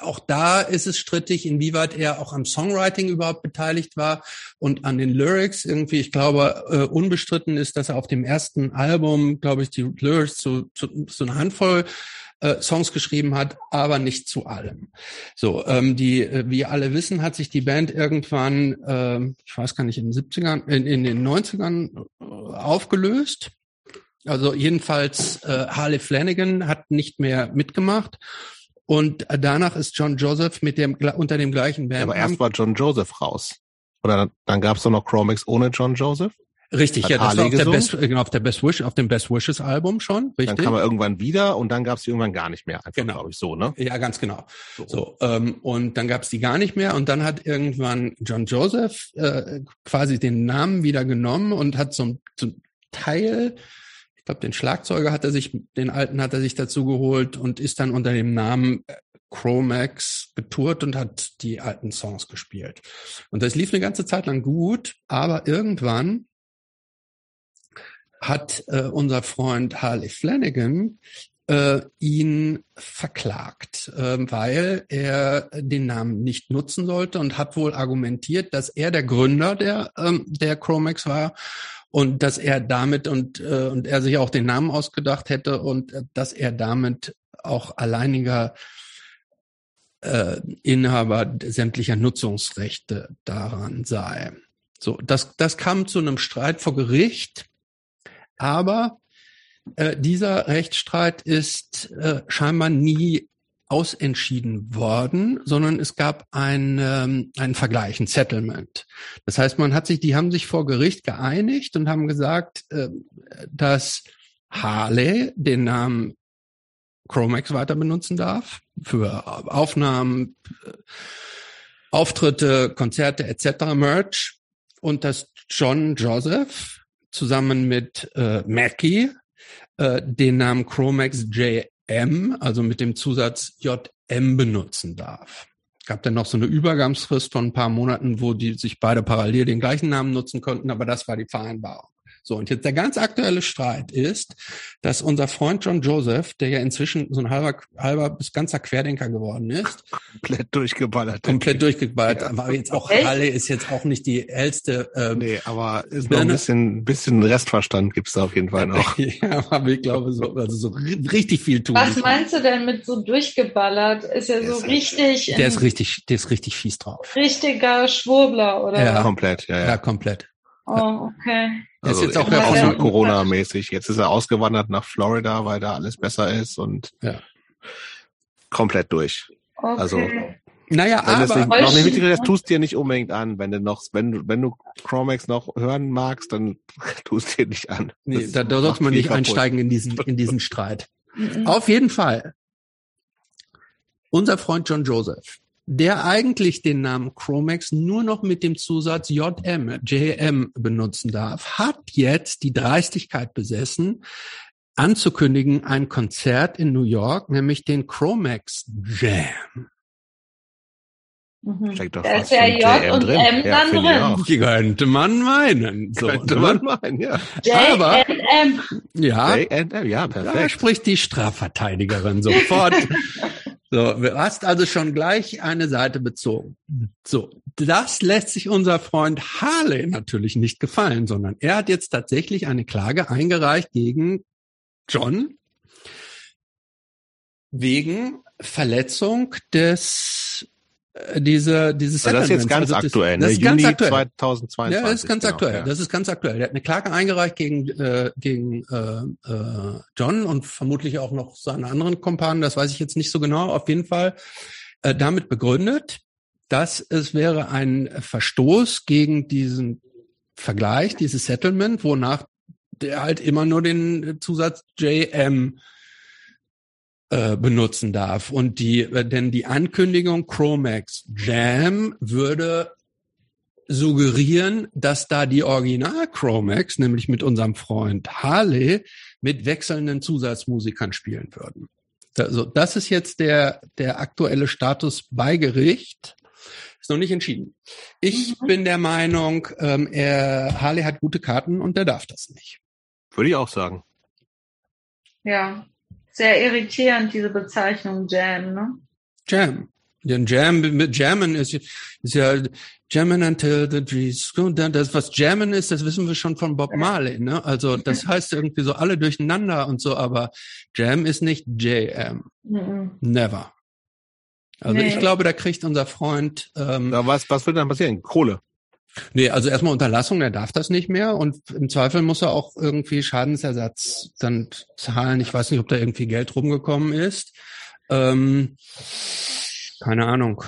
auch da ist es strittig, inwieweit er auch am Songwriting überhaupt beteiligt war und an den Lyrics irgendwie. Ich glaube, unbestritten ist, dass er auf dem ersten Album, glaube ich, die Lyrics zu, zu, so eine Handvoll äh, Songs geschrieben hat, aber nicht zu allem. So, ähm, die, äh, wie alle wissen, hat sich die Band irgendwann, äh, ich weiß gar nicht, in den 70ern, in, in den 90ern äh, aufgelöst. Also jedenfalls äh, Harley Flanagan hat nicht mehr mitgemacht. Und danach ist John Joseph mit dem unter dem gleichen Band. Ja, aber erst war John Joseph raus. Oder dann, dann gab es doch noch Chromax ohne John Joseph? Richtig, ja, das war auf, der Best, genau, auf der Best Wish, auf dem Best Wishes Album schon, richtig. Dann kam er irgendwann wieder und dann gab es die irgendwann gar nicht mehr, einfach, genau. glaube ich, so, ne? Ja, ganz genau. So, so ähm, und dann gab es die gar nicht mehr und dann hat irgendwann John Joseph äh, quasi den Namen wieder genommen und hat so ein Teil, ich glaube, den Schlagzeuger hat er sich, den alten hat er sich dazu geholt und ist dann unter dem Namen äh, Chromax getourt und hat die alten Songs gespielt. Und das lief eine ganze Zeit lang gut, aber irgendwann hat äh, unser Freund Harley Flanagan äh, ihn verklagt, äh, weil er den Namen nicht nutzen sollte und hat wohl argumentiert, dass er der Gründer der, ähm, der Chromax war und dass er damit und, äh, und er sich auch den Namen ausgedacht hätte und äh, dass er damit auch alleiniger äh, Inhaber sämtlicher Nutzungsrechte daran sei. So, das, das kam zu einem Streit vor Gericht, aber äh, dieser Rechtsstreit ist äh, scheinbar nie ausentschieden worden, sondern es gab ein, ähm, einen Vergleich, ein Settlement. Das heißt, man hat sich, die haben sich vor Gericht geeinigt und haben gesagt, äh, dass Harley den Namen Chromex weiter benutzen darf für Aufnahmen, Auftritte, Konzerte etc., Merch und dass John Joseph zusammen mit äh, Mackie äh, den Namen Chromex JM, also mit dem Zusatz JM benutzen darf. Gab dann noch so eine Übergangsfrist von ein paar Monaten, wo die sich beide parallel den gleichen Namen nutzen konnten, aber das war die Vereinbarung. So, und jetzt der ganz aktuelle Streit ist, dass unser Freund John Joseph, der ja inzwischen so ein halber, halber bis ganzer Querdenker geworden ist. Komplett durchgeballert. Komplett durchgeballert. Ja. Aber jetzt auch Echt? Halle ist jetzt auch nicht die hellste. Ähm, nee, aber ist noch ein bisschen, bisschen Restverstand gibt's da auf jeden Fall noch. ja, aber ich glaube, so, also so richtig viel tun. Was meinst du denn mit so durchgeballert? Ist er so ist richtig. Der ist richtig, der ist richtig fies drauf. Richtiger Schwurbler, oder? Ja, komplett, ja, ja. Ja, komplett. Oh, okay. Also ist jetzt auch, auch so Corona-mäßig. Jetzt ist er ausgewandert nach Florida, weil da alles besser ist und ja. komplett durch. Okay. Also naja, wenn aber nicht, noch nicht mitgekriegt hast, tust dir nicht unbedingt an. Wenn du noch, wenn du, wenn du Chromex noch hören magst, dann tust dir nicht an. Nee, da, da sollte man nicht kaputt. einsteigen in diesen, in diesen Streit. Mhm. Auf jeden Fall. Unser Freund John Joseph der eigentlich den Namen Chromex nur noch mit dem Zusatz JM, JM benutzen darf, hat jetzt die Dreistigkeit besessen, anzukündigen ein Konzert in New York, nämlich den Chromex Jam. Mhm. Steckt doch da ist ja J und drin. M dann ja, drin. Könnte man meinen. So, könnte man meinen, ja. J Aber, M. Ja, J M, ja, perfekt. Da spricht die Strafverteidigerin sofort. So, du hast also schon gleich eine Seite bezogen. So, das lässt sich unser Freund Harley natürlich nicht gefallen, sondern er hat jetzt tatsächlich eine Klage eingereicht gegen John wegen Verletzung des diese dieses also Das ist jetzt ganz also das, aktuell, das ne? ist ganz Juni aktuell. 2022. Ja, das ist ganz genau, aktuell. Ja. Das ist ganz aktuell. Er hat eine Klage eingereicht gegen äh, gegen äh, äh, John und vermutlich auch noch seine anderen Kumpanen. Das weiß ich jetzt nicht so genau. Auf jeden Fall äh, damit begründet, dass es wäre ein Verstoß gegen diesen Vergleich, dieses Settlement, wonach der halt immer nur den Zusatz JM äh, benutzen darf. Und die, äh, denn die Ankündigung Chromax Jam würde suggerieren, dass da die Original Chromax, nämlich mit unserem Freund Harley, mit wechselnden Zusatzmusikern spielen würden. Also das ist jetzt der, der aktuelle Status bei Gericht. Ist noch nicht entschieden. Ich mhm. bin der Meinung, ähm, er, Harley hat gute Karten und der darf das nicht. Würde ich auch sagen. Ja, sehr irritierend, diese Bezeichnung Jam, ne? Jam. Denn Jam, mit Jammen ist, ist ja Jammen until the trees. Das, was Jammen ist, das wissen wir schon von Bob Marley, ne? Also, das heißt irgendwie so alle durcheinander und so, aber Jam ist nicht JM. Mhm. Never. Also, nee. ich glaube, da kriegt unser Freund, ähm, ja, was, was wird dann passieren? Kohle. Nee, also erstmal Unterlassung, er darf das nicht mehr und im Zweifel muss er auch irgendwie Schadensersatz dann zahlen. Ich weiß nicht, ob da irgendwie Geld rumgekommen ist. Ähm, keine Ahnung.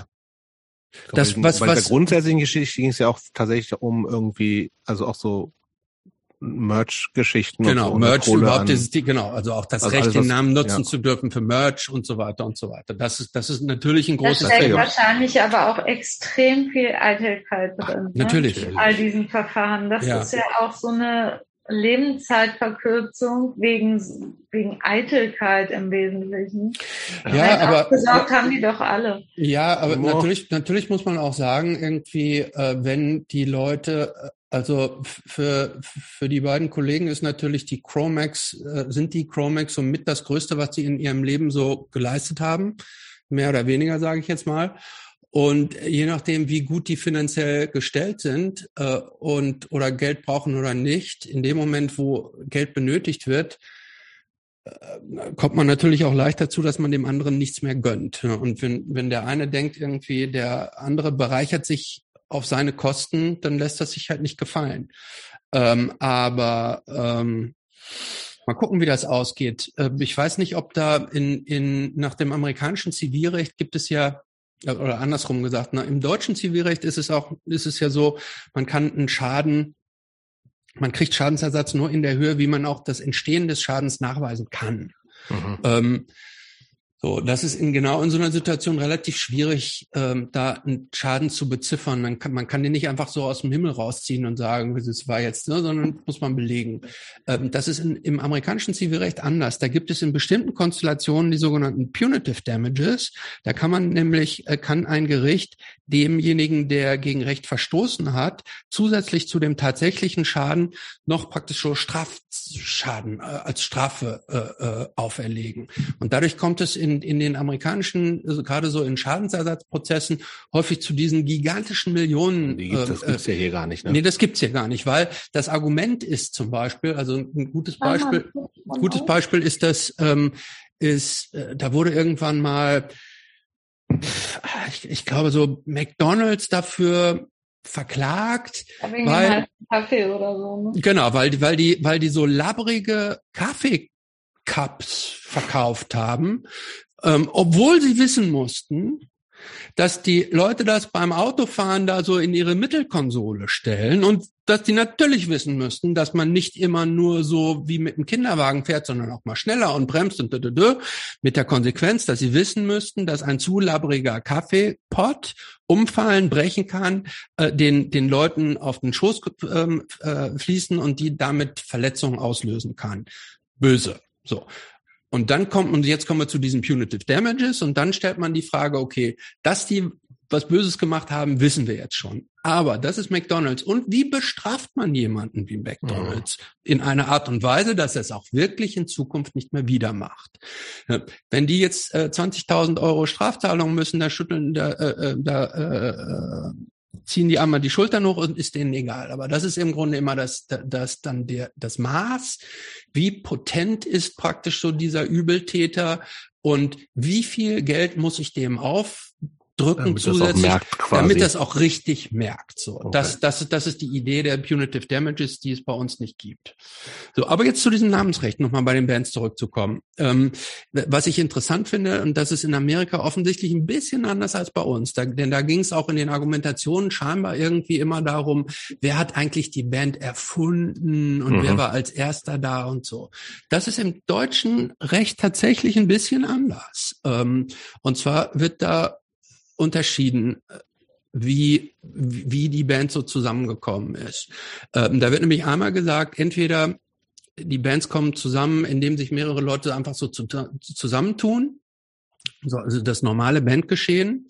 Das, was, bei was, der grundsätzlichen Geschichte ging es ja auch tatsächlich um irgendwie, also auch so Merch-Geschichten. Genau, so Merch überhaupt dieses, die, genau, also auch das also Recht, alles, den Namen nutzen ja. zu dürfen für Merch und so weiter und so weiter. Das ist, das ist natürlich ein großes Thema. Da steckt wahrscheinlich aber auch extrem viel Eitelkeit drin. Ne? Natürlich. In all diesen Verfahren. Das ja. ist ja auch so eine Lebenszeitverkürzung wegen, wegen Eitelkeit im Wesentlichen. Ja, Nein, aber gesagt haben die doch alle. Ja, aber oh. natürlich, natürlich muss man auch sagen, irgendwie, äh, wenn die Leute äh, also für, für die beiden Kollegen ist natürlich die Chromax, äh, sind die Chromax somit das Größte, was sie in ihrem Leben so geleistet haben. Mehr oder weniger, sage ich jetzt mal. Und je nachdem, wie gut die finanziell gestellt sind äh, und oder Geld brauchen oder nicht, in dem Moment, wo Geld benötigt wird, äh, kommt man natürlich auch leicht dazu, dass man dem anderen nichts mehr gönnt. Und wenn, wenn der eine denkt irgendwie, der andere bereichert sich auf seine Kosten, dann lässt das sich halt nicht gefallen. Ähm, aber ähm, mal gucken, wie das ausgeht. Äh, ich weiß nicht, ob da in, in nach dem amerikanischen Zivilrecht gibt es ja oder andersrum gesagt, na, im deutschen Zivilrecht ist es auch, ist es ja so, man kann einen Schaden, man kriegt Schadensersatz nur in der Höhe, wie man auch das Entstehen des Schadens nachweisen kann. Mhm. Ähm, so, das ist in genau in so einer Situation relativ schwierig, ähm, da einen Schaden zu beziffern. Man kann, man kann den nicht einfach so aus dem Himmel rausziehen und sagen, das war jetzt, ne, sondern muss man belegen. Ähm, das ist in, im amerikanischen Zivilrecht anders. Da gibt es in bestimmten Konstellationen die sogenannten Punitive Damages. Da kann man nämlich, äh, kann ein Gericht demjenigen, der gegen Recht verstoßen hat, zusätzlich zu dem tatsächlichen Schaden noch praktisch so Strafschaden äh, als Strafe äh, äh, auferlegen. Und dadurch kommt es in, in den amerikanischen, also gerade so in Schadensersatzprozessen, häufig zu diesen gigantischen Millionen. Die gibt, das äh, gibt's ja hier gar nicht. Ne? Nee, das gibt's ja gar nicht, weil das Argument ist zum Beispiel, also ein gutes Beispiel, gutes Beispiel ist das, ähm, ist, äh, da wurde irgendwann mal, ich, ich glaube so McDonald's dafür verklagt, weil Kaffee oder so. Ne? Genau, weil weil die weil die so labbrige Kaffee Cups verkauft haben, ähm, obwohl sie wissen mussten, dass die Leute das beim Autofahren da so in ihre Mittelkonsole stellen und dass die natürlich wissen müssten, dass man nicht immer nur so wie mit einem Kinderwagen fährt, sondern auch mal schneller und bremst und dödödö, mit der Konsequenz, dass sie wissen müssten, dass ein zu labbriger Kaffeepott umfallen, brechen kann, äh, den, den Leuten auf den Schoß ähm, äh, fließen und die damit Verletzungen auslösen kann. Böse. So. Und dann kommt, und jetzt kommen wir zu diesen Punitive Damages und dann stellt man die Frage, okay, dass die was Böses gemacht haben, wissen wir jetzt schon. Aber das ist McDonald's. Und wie bestraft man jemanden wie McDonald's? Mhm. In einer Art und Weise, dass er es auch wirklich in Zukunft nicht mehr wieder macht. Wenn die jetzt äh, 20.000 Euro Strafzahlungen müssen, da schütteln, da, äh, äh da äh, äh ziehen die einmal die Schultern hoch und ist denen egal. Aber das ist im Grunde immer das, das dann der, das Maß. Wie potent ist praktisch so dieser Übeltäter und wie viel Geld muss ich dem auf drücken damit zusätzlich, das damit das auch richtig merkt. So, okay. das, das, das ist die Idee der Punitive Damages, die es bei uns nicht gibt. So, aber jetzt zu diesem Namensrecht nochmal bei den Bands zurückzukommen. Ähm, was ich interessant finde, und das ist in Amerika offensichtlich ein bisschen anders als bei uns, da, denn da ging es auch in den Argumentationen scheinbar irgendwie immer darum, wer hat eigentlich die Band erfunden und mhm. wer war als erster da und so. Das ist im deutschen Recht tatsächlich ein bisschen anders. Ähm, und zwar wird da unterschieden, wie, wie die Band so zusammengekommen ist. Ähm, da wird nämlich einmal gesagt, entweder die Bands kommen zusammen, indem sich mehrere Leute einfach so zu, zusammentun, so, also das normale Bandgeschehen.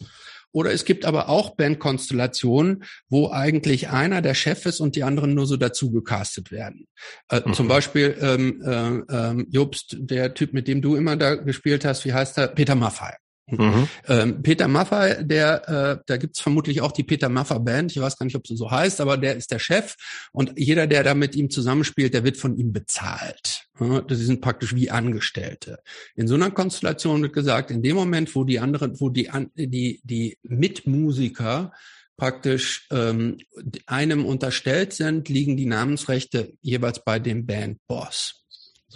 Oder es gibt aber auch Bandkonstellationen, wo eigentlich einer der Chef ist und die anderen nur so dazu gecastet werden. Äh, mhm. Zum Beispiel ähm, äh, äh, Jobst, der Typ, mit dem du immer da gespielt hast, wie heißt er? Peter Maffay. Mhm. Ähm, Peter Maffay, der, äh, da gibt's vermutlich auch die Peter Maffay Band, ich weiß gar nicht, ob sie so heißt, aber der ist der Chef und jeder, der da mit ihm zusammenspielt, der wird von ihm bezahlt. Ja, das sind praktisch wie Angestellte. In so einer Konstellation wird gesagt, in dem Moment, wo die anderen, wo die, die, die Mitmusiker praktisch ähm, einem unterstellt sind, liegen die Namensrechte jeweils bei dem Bandboss.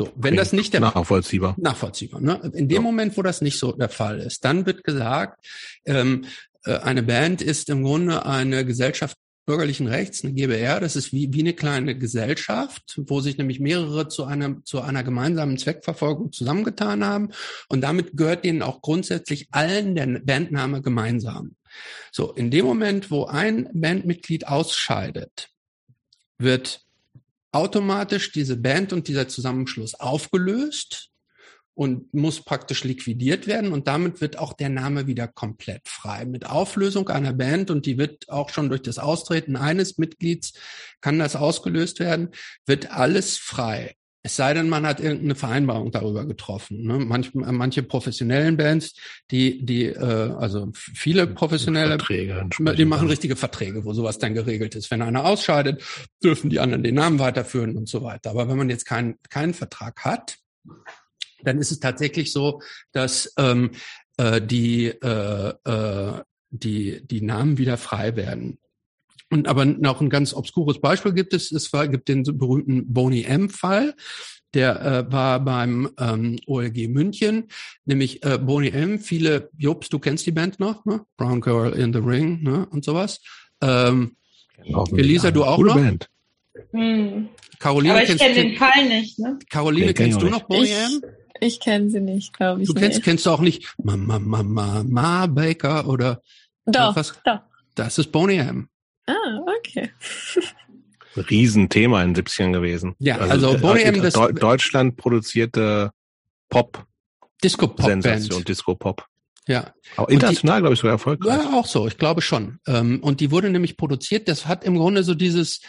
So, wenn das nicht der nachvollziehbar, nachvollziehbar. Ne? In dem ja. Moment, wo das nicht so der Fall ist, dann wird gesagt, ähm, äh, eine Band ist im Grunde eine Gesellschaft bürgerlichen Rechts, eine GBR, das ist wie, wie eine kleine Gesellschaft, wo sich nämlich mehrere zu einer, zu einer gemeinsamen Zweckverfolgung zusammengetan haben. Und damit gehört denen auch grundsätzlich allen der Bandname gemeinsam. So, in dem Moment, wo ein Bandmitglied ausscheidet, wird automatisch diese Band und dieser Zusammenschluss aufgelöst und muss praktisch liquidiert werden und damit wird auch der Name wieder komplett frei. Mit Auflösung einer Band und die wird auch schon durch das Austreten eines Mitglieds kann das ausgelöst werden, wird alles frei. Es sei denn, man hat irgendeine Vereinbarung darüber getroffen. Ne? Manch, manche professionellen Bands, die, die, äh, also viele professionelle, die machen richtige Verträge, wo sowas dann geregelt ist. Wenn einer ausscheidet, dürfen die anderen den Namen weiterführen und so weiter. Aber wenn man jetzt keinen keinen Vertrag hat, dann ist es tatsächlich so, dass ähm, äh, die, äh, äh, die, die Namen wieder frei werden. Und aber noch ein ganz obskures Beispiel gibt es. Es war, gibt den berühmten Boney M-Fall. Der äh, war beim ähm, OLG München, nämlich äh, Boney M. Viele, Jobs, du kennst die Band noch, ne? Brown Girl in the Ring ne? und sowas. Ähm, Elisa, du auch noch? Band. Hm. Caroline, Aber ich kenne den Fall nicht. Ne? Caroline, ja, kennst du noch Boney M? Ich, ich kenne sie nicht, glaube ich. Du kennst, nicht. kennst du auch nicht Mama, Mama, Ma Baker oder doch, was? Doch. Das ist Boney M. Ah, okay. Riesenthema in den 70ern gewesen. Ja, also, also Boney M. Das Deutschland produzierte Pop. Disco-Pop-Band. Disco-Pop. Ja. Aber international, glaube ich, sogar erfolgreich. Ja, auch so, ich glaube schon. Ähm, und die wurde nämlich produziert, das hat im Grunde so dieses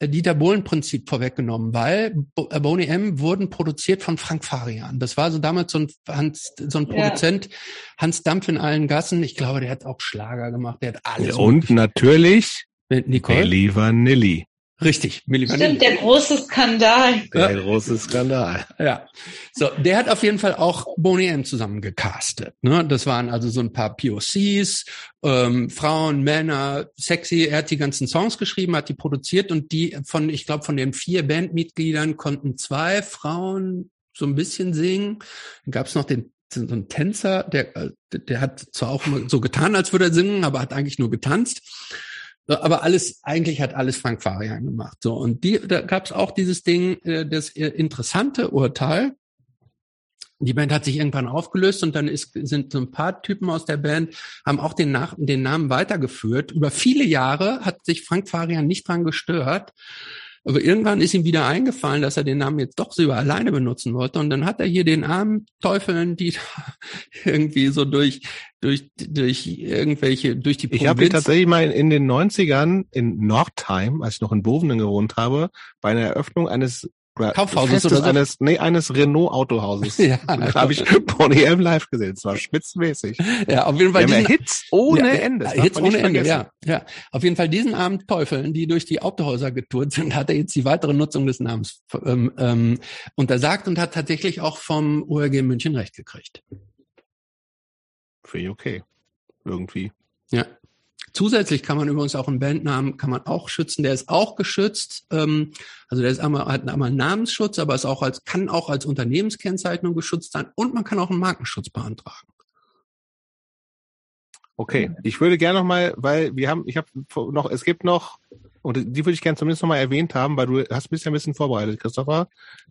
äh, Dieter Bohlen-Prinzip vorweggenommen, weil äh, Boney M. wurden produziert von Frank Farian. Das war so damals so ein, Hans, so ein Produzent, ja. Hans Dampf in allen Gassen. Ich glaube, der hat auch Schlager gemacht, der hat alles. Und natürlich Nicole? Milli Vanilli. Richtig, Milli Vanilli. Stimmt, der große Skandal. Der ja. große Skandal. Ja. So, der hat auf jeden Fall auch Boney M zusammen gecastet. Ne? Das waren also so ein paar POCs, ähm, Frauen, Männer, sexy. Er hat die ganzen Songs geschrieben, hat die produziert und die von, ich glaube, von den vier Bandmitgliedern konnten zwei Frauen so ein bisschen singen. Dann gab es noch den so ein Tänzer, der, äh, der hat zwar auch so getan, als würde er singen, aber hat eigentlich nur getanzt. Aber alles, eigentlich hat alles Frank Farian gemacht. So, und die, da gab es auch dieses Ding, äh, das äh, interessante Urteil. Die Band hat sich irgendwann aufgelöst und dann ist, sind so ein paar Typen aus der Band, haben auch den, Nach den Namen weitergeführt. Über viele Jahre hat sich Frank Farian nicht dran gestört. Aber irgendwann ist ihm wieder eingefallen, dass er den Namen jetzt doch so alleine benutzen wollte. Und dann hat er hier den armen Teufeln, die irgendwie so durch, durch, durch irgendwelche, durch die Provinz. Ich habe tatsächlich mal in den 90ern in Nordheim, als ich noch in Bovenen gewohnt habe, bei einer Eröffnung eines Kaufhauses oder so? eines, nee, eines Renault Autohauses. ja, da habe ich Pony M live gesehen. Es war spitzenmäßig. Ja, auf jeden Fall. Diesen, Hits ohne ja, Ende. Das Hits ohne Ende, ja, ja. Auf jeden Fall diesen armen Teufeln, die durch die Autohäuser getourt sind, hat er jetzt die weitere Nutzung des Namens ähm, ähm, untersagt und hat tatsächlich auch vom ORG München Recht gekriegt. Für okay. Irgendwie. Ja. Zusätzlich kann man übrigens auch einen Bandnamen kann man auch schützen. Der ist auch geschützt. Ähm, also der ist einmal, hat einmal Namensschutz, aber ist auch als, kann auch als Unternehmenskennzeichnung geschützt sein und man kann auch einen Markenschutz beantragen. Okay, ich würde gerne noch mal, weil wir haben, ich habe noch, es gibt noch, und die würde ich gerne zumindest noch mal erwähnt haben, weil du hast bisher ein bisschen vorbereitet, Christopher.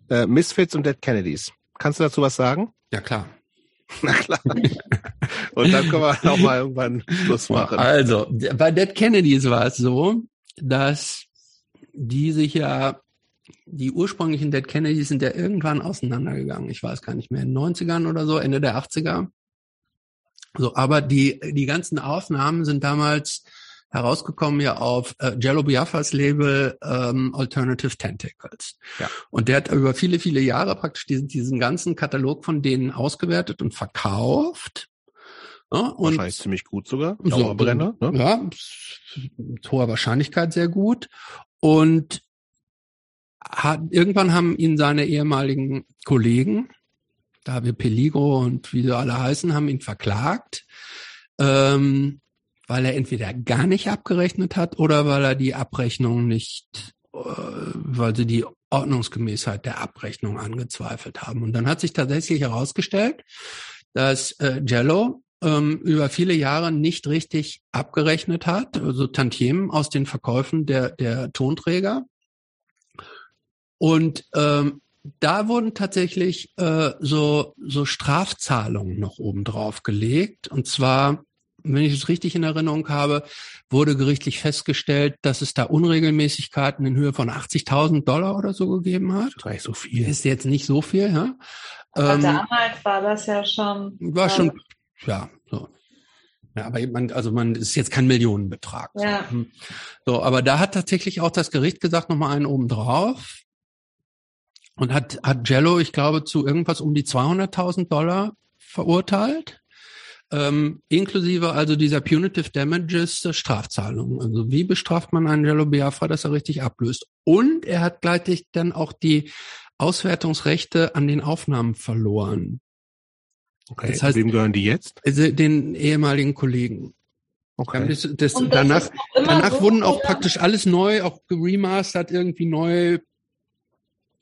Äh, Misfits und Dead Kennedys. Kannst du dazu was sagen? Ja, klar. Na klar. Und dann können wir auch mal irgendwann Schluss machen. Also, bei Dead Kennedys war es so, dass die sich ja, die ursprünglichen Dead Kennedys sind ja irgendwann auseinandergegangen. Ich weiß gar nicht mehr, in den 90ern oder so, Ende der 80er. So, aber die, die ganzen Aufnahmen sind damals herausgekommen ja auf äh, Jello Biafras Label ähm, Alternative Tentacles. Ja. Und der hat über viele, viele Jahre praktisch diesen, diesen ganzen Katalog von denen ausgewertet und verkauft. Ja, und Wahrscheinlich ziemlich gut sogar. Dauerbrenner. So, ne? Ja, mit hoher Wahrscheinlichkeit sehr gut. Und hat, irgendwann haben ihn seine ehemaligen Kollegen, David Peligro und wie sie alle heißen, haben ihn verklagt. Ähm, weil er entweder gar nicht abgerechnet hat oder weil er die Abrechnung nicht, äh, weil sie die Ordnungsgemäßheit der Abrechnung angezweifelt haben. Und dann hat sich tatsächlich herausgestellt, dass äh, Jello ähm, über viele Jahre nicht richtig abgerechnet hat, also Tantiemen aus den Verkäufen der, der Tonträger. Und ähm, da wurden tatsächlich äh, so, so Strafzahlungen noch oben drauf gelegt. Und zwar wenn ich es richtig in Erinnerung habe, wurde gerichtlich festgestellt, dass es da Unregelmäßigkeiten in Höhe von 80.000 Dollar oder so gegeben hat. Das nicht so viel. Ist jetzt nicht so viel, ja. Ähm, damals war das ja schon. War schon, ja, so. Ja, aber man, also man ist jetzt kein Millionenbetrag. Ja. So. Hm. so, aber da hat tatsächlich auch das Gericht gesagt, nochmal einen oben drauf. Und hat, hat Jello, ich glaube, zu irgendwas um die 200.000 Dollar verurteilt ähm, inklusive also dieser Punitive Damages äh, Strafzahlungen. Also wie bestraft man einen Jello Biafra, dass er richtig ablöst? Und er hat gleichzeitig dann auch die Auswertungsrechte an den Aufnahmen verloren. Okay, das heißt, wem gehören die jetzt? Also den ehemaligen Kollegen. Okay. Das, das, das danach danach so wurden auch praktisch alles neu, auch geremastert, irgendwie neu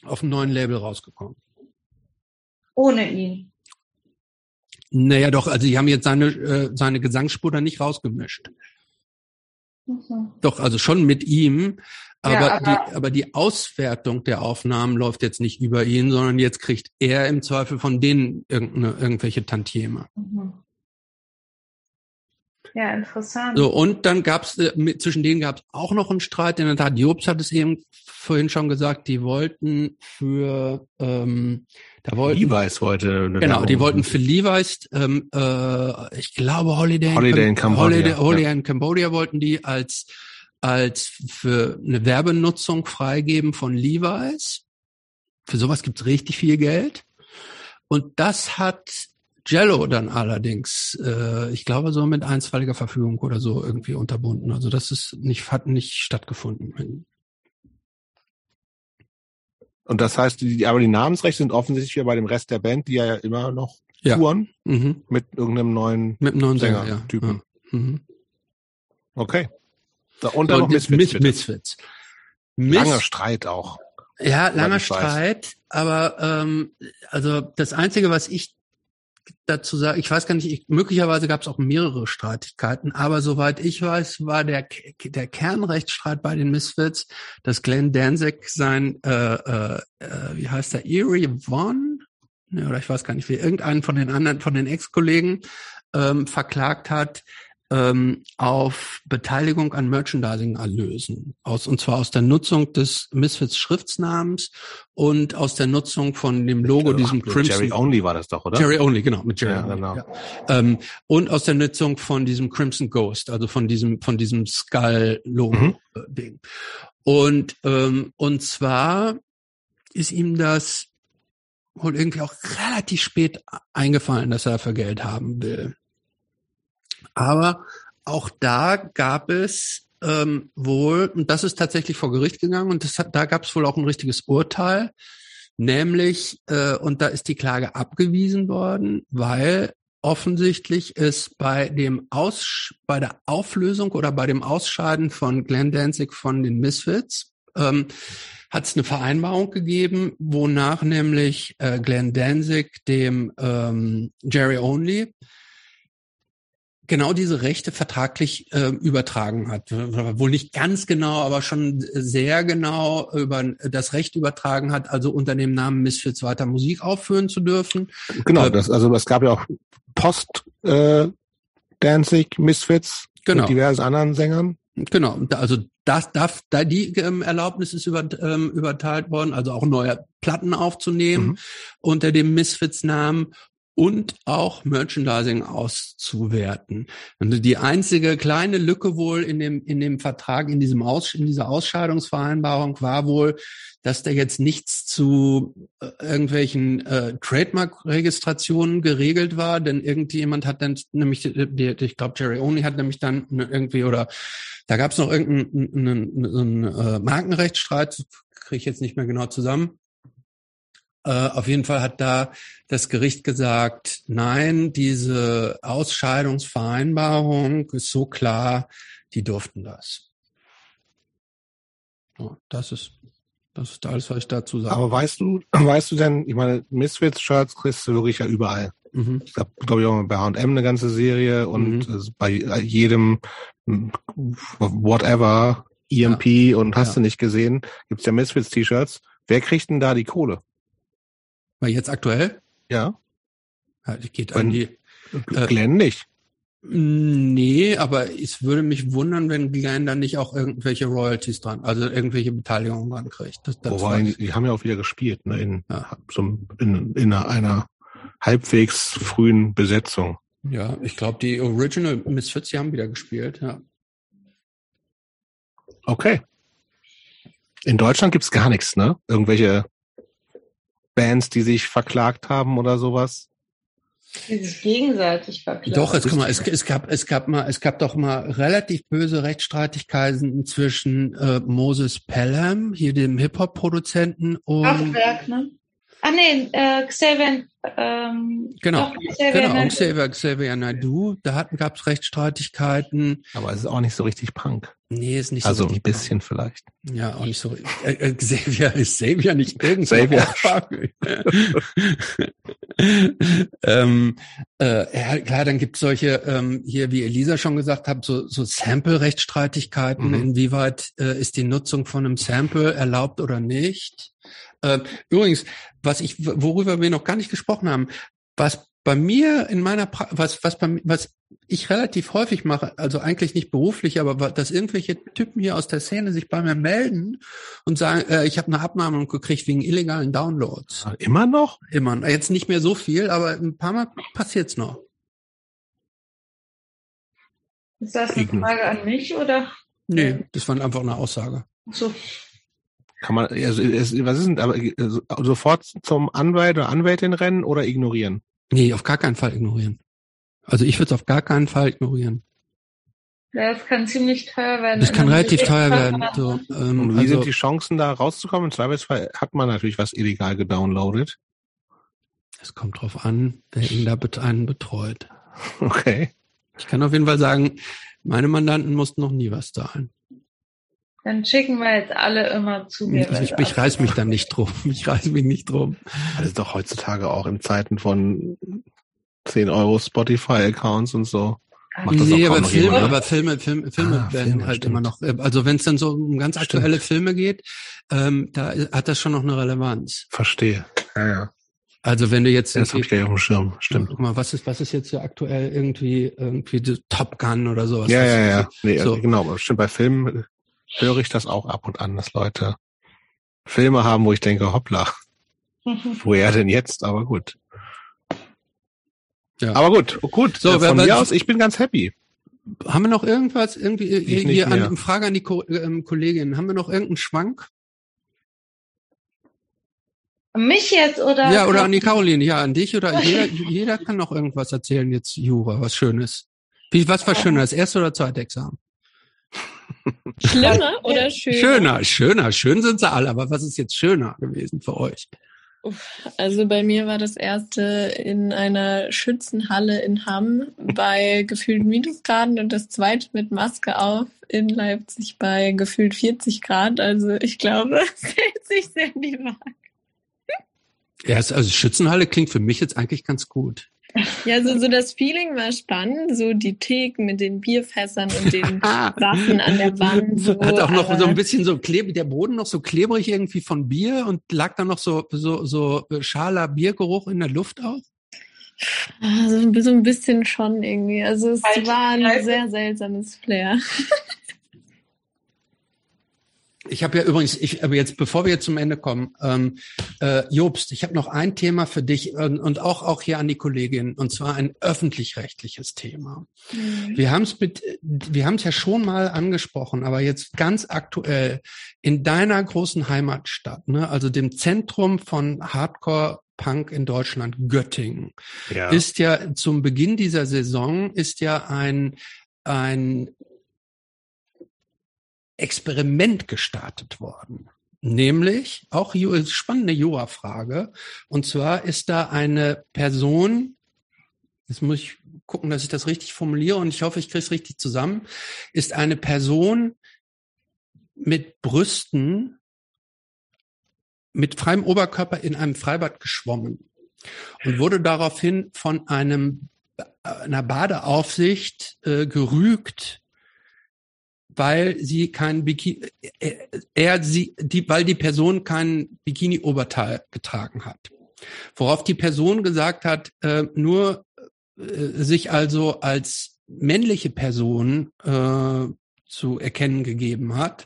auf einem neuen Label rausgekommen. Ohne ihn. Naja, doch, also die haben jetzt seine, äh, seine Gesangsspur da nicht rausgemischt. Okay. Doch, also schon mit ihm, aber, ja, aber, die, aber die Auswertung der Aufnahmen läuft jetzt nicht über ihn, sondern jetzt kriegt er im Zweifel von denen irgendwelche Tantieme. Mhm. Ja, interessant. So, und dann gab's äh, zwischen denen gab es auch noch einen Streit. In der Tat, Jobs hat es eben vorhin schon gesagt, die wollten für ähm, da wollten Levi's wollte genau, die wollten für Levi's, ähm, äh, ich glaube Holiday, Holiday in, Cambodia, Holiday, Holiday ja. in Cambodia wollten die als als für eine Werbenutzung freigeben von Levi's. Für sowas gibt's richtig viel Geld. Und das hat Jello dann allerdings, äh, ich glaube, so mit einstweiliger Verfügung oder so irgendwie unterbunden. Also das ist nicht, hat nicht stattgefunden. Und das heißt, die, aber die Namensrechte sind offensichtlich wie bei dem Rest der Band, die ja immer noch ja. touren mhm. mit irgendeinem neuen, mit einem neuen Sänger, Sänger ja. Typen. Ja. Mhm. Okay. Und dann noch Misfits. Mis Misfits. Mis langer Streit auch. Ja, langer Streit. Aber ähm, also das Einzige, was ich dazu sagen, ich weiß gar nicht, ich, möglicherweise gab es auch mehrere Streitigkeiten, aber soweit ich weiß, war der, der Kernrechtsstreit bei den Misfits, dass Glenn Danzig sein, äh, äh, äh wie heißt der, Erie Vaughn, ne, oder ich weiß gar nicht, wie irgendeinen von den anderen, von den Ex-Kollegen ähm, verklagt hat, ähm, auf Beteiligung an Merchandising-Erlösen. Aus, und zwar aus der Nutzung des Misfits Schriftsnamens und aus der Nutzung von dem Logo, Ach, diesem Crimson. Jerry Only war das doch, oder? Jerry Only, genau, mit Jerry ja, Only. Genau. Ja. Ähm, und aus der Nutzung von diesem Crimson Ghost, also von diesem, von diesem Skull-Logo-Ding. Mhm. Und, ähm, und zwar ist ihm das wohl irgendwie auch relativ spät eingefallen, dass er für Geld haben will. Aber auch da gab es ähm, wohl, und das ist tatsächlich vor Gericht gegangen, und das hat, da gab es wohl auch ein richtiges Urteil, nämlich, äh, und da ist die Klage abgewiesen worden, weil offensichtlich ist bei dem Aus, bei der Auflösung oder bei dem Ausscheiden von Glenn Danzig von den Misfits, ähm, hat es eine Vereinbarung gegeben, wonach nämlich äh, Glenn Danzig dem ähm, Jerry Only genau diese Rechte vertraglich äh, übertragen hat. Wohl nicht ganz genau, aber schon sehr genau über das Recht übertragen hat, also unter dem Namen Misfits weiter Musik aufführen zu dürfen. Genau, äh, das, also es gab ja auch Post äh, Danzig, Misfits genau. mit diversen anderen Sängern. Genau, also das darf, da die ähm, Erlaubnis ist über, ähm, überteilt worden, also auch neue Platten aufzunehmen mhm. unter dem Misfits-Namen und auch Merchandising auszuwerten. Und die einzige kleine Lücke wohl in dem, in dem Vertrag, in diesem Aus, in dieser Ausscheidungsvereinbarung war wohl, dass da jetzt nichts zu äh, irgendwelchen äh, Trademark-Registrationen geregelt war, denn irgendjemand hat dann nämlich, die, ich glaube, Jerry Only hat nämlich dann irgendwie oder da gab es noch irgendeinen einen, einen, einen, äh, Markenrechtsstreit, kriege ich jetzt nicht mehr genau zusammen. Äh, auf jeden Fall hat da das Gericht gesagt, nein, diese Ausscheidungsvereinbarung ist so klar, die durften das. So, das ist das ist alles, was ich dazu sage. Aber weißt du, weißt du denn, ich meine, Misfits-Shirts kriegst du wirklich ja überall. Mhm. Ich glaube, glaub ich, auch bei H&M eine ganze Serie und mhm. bei jedem whatever, EMP ja. und hast ja. du nicht gesehen, gibt's ja Misfits-T-Shirts. Wer kriegt denn da die Kohle? Weil jetzt aktuell? Ja. ja geht an die. Äh, Glenn nicht. Nee, aber es würde mich wundern, wenn Glenn dann nicht auch irgendwelche Royalties dran, also irgendwelche Beteiligungen dran kriegt. Das, das Wobei, die haben ja auch wieder gespielt, ne, in, ja. so, in, in einer halbwegs frühen Besetzung. Ja, ich glaube, die Original Misfits, die haben wieder gespielt, ja. Okay. In Deutschland gibt's gar nichts, ne? Irgendwelche Bands, die sich verklagt haben oder sowas? Die sich gegenseitig verklagt. Doch, es, guck mal, es, es, gab, es gab mal, es gab doch mal relativ böse Rechtsstreitigkeiten zwischen äh, Moses Pelham, hier dem Hip-Hop-Produzenten und. Kraftwerk, ne? Ah nee, äh, Xavier, Ähm, genau, genau. Xavier, Xavier Naidoo, da gab es Rechtsstreitigkeiten. Aber es ist auch nicht so richtig Punk. Nee, ist nicht so Also ein bisschen Punk. vielleicht. Ja, auch nicht so. Äh, äh, Xavier ist Xavier nicht irgendein Xavier. ähm, äh, ja, klar, dann gibt es solche, ähm, hier, wie Elisa schon gesagt hat, so, so Sample-Rechtsstreitigkeiten. Mhm. Inwieweit äh, ist die Nutzung von einem Sample erlaubt oder nicht? Äh, übrigens, was ich, worüber wir noch gar nicht gesprochen haben, was bei mir in meiner, pra was, was bei, was ich relativ häufig mache, also eigentlich nicht beruflich, aber dass irgendwelche Typen hier aus der Szene sich bei mir melden und sagen, äh, ich habe eine Abnahme gekriegt wegen illegalen Downloads. Immer noch? Immer. Jetzt nicht mehr so viel, aber ein paar Mal passiert's noch. Ist das eine Frage an mich oder? Nee, das war einfach eine Aussage. So. Kann man, also, was ist denn, aber also, sofort zum Anwalt oder Anwältin rennen oder ignorieren? Nee, auf gar keinen Fall ignorieren. Also ich würde es auf gar keinen Fall ignorieren. Ja, es kann ziemlich teuer werden. Das kann relativ teuer werden. So, ähm, Und wie also, sind die Chancen, da rauszukommen? Im Zweifelsfall hat man natürlich was illegal gedownloadet. Es kommt drauf an, wer ihn da einen betreut. Okay. Ich kann auf jeden Fall sagen, meine Mandanten mussten noch nie was zahlen. Dann schicken wir jetzt alle immer zu dir. Ich, ich, ich reiß mich dann nicht drum. Ich reiß mich nicht drum. Das ist doch heutzutage auch in Zeiten von 10 Euro Spotify-Accounts und so. Macht das nee, aber Filme, aber Filme, Filme, Filme ah, werden Filme, halt stimmt. immer noch. Äh, also wenn es dann so um ganz aktuelle stimmt. Filme geht, ähm, da hat das schon noch eine Relevanz. Verstehe. Ja, ja. Also wenn du jetzt das habe ich gleich auf dem Schirm, stimmt. Guck mal, was ist was ist jetzt so aktuell irgendwie irgendwie Top Gun oder sowas? Ja, ja, ja. Nee, so. genau, stimmt bei Filmen höre ich das auch ab und an, dass Leute Filme haben, wo ich denke, hoppla, woher denn jetzt? Aber gut. Ja. Aber gut, gut. So, von mir aus, ich bin ganz happy. Haben wir noch irgendwas irgendwie ich hier an Frage an die Ko ähm, Kollegin? Haben wir noch irgendeinen Schwank? Mich jetzt oder? Ja, oder an die Caroline, ja, an dich oder jeder, jeder kann noch irgendwas erzählen jetzt, Jura, was Schönes. Wie, was war schöner, das erste oder zweite Examen? Schlimmer oder schöner? Schöner, schöner. Schön sind sie alle, aber was ist jetzt schöner gewesen für euch? Also bei mir war das erste in einer Schützenhalle in Hamm bei gefühlt Minusgraden und das zweite mit Maske auf in Leipzig bei gefühlt 40 Grad. Also ich glaube, es hält sich sehr die Waage. Ja, also Schützenhalle klingt für mich jetzt eigentlich ganz gut. Ja, so, so das Feeling war spannend, so die Theken mit den Bierfässern und den Waffen an der Wand. So, Hat auch noch so ein bisschen so klebrig, der Boden noch so klebrig irgendwie von Bier und lag da noch so, so, so schaler Biergeruch in der Luft auch? Also so ein bisschen schon irgendwie. Also es war ein sehr seltsames Flair. Ich habe ja übrigens, ich, aber jetzt, bevor wir jetzt zum Ende kommen, ähm, äh, Jobst, ich habe noch ein Thema für dich und, und auch auch hier an die Kollegin, und zwar ein öffentlich-rechtliches Thema. Mhm. Wir haben es mit, wir haben es ja schon mal angesprochen, aber jetzt ganz aktuell in deiner großen Heimatstadt, ne, also dem Zentrum von Hardcore Punk in Deutschland, Göttingen, ja. ist ja zum Beginn dieser Saison ist ja ein ein Experiment gestartet worden. Nämlich, auch spannende Jura-Frage. Und zwar ist da eine Person, jetzt muss ich gucken, dass ich das richtig formuliere und ich hoffe, ich kriege es richtig zusammen, ist eine Person mit Brüsten, mit freiem Oberkörper in einem Freibad geschwommen und wurde daraufhin von einem einer Badeaufsicht äh, gerügt, weil sie kein Bikini, äh, er, sie, die, weil die Person kein Bikini-Oberteil getragen hat. Worauf die Person gesagt hat, äh, nur äh, sich also als männliche Person äh, zu erkennen gegeben hat.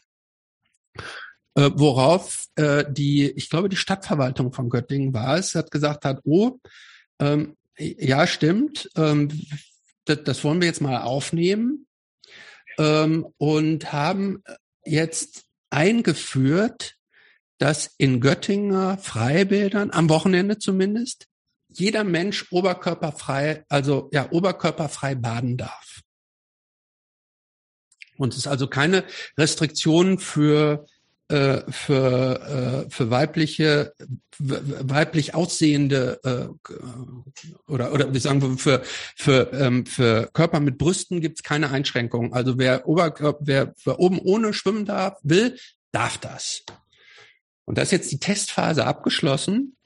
Äh, worauf äh, die, ich glaube, die Stadtverwaltung von Göttingen war es, hat gesagt hat, oh, ähm, ja, stimmt, ähm, das, das wollen wir jetzt mal aufnehmen ähm, und haben jetzt eingeführt, dass in Göttinger Freibädern, am Wochenende zumindest, jeder Mensch oberkörperfrei, also ja, oberkörperfrei baden darf. Und es ist also keine Restriktion für äh, für, äh, für weibliche, weiblich aussehende äh, oder oder wie sagen wir für für ähm, für Körper mit Brüsten gibt's keine Einschränkungen. Also wer Oberkörper, wer, wer oben ohne schwimmen darf, will, darf das. Und da ist jetzt die Testphase abgeschlossen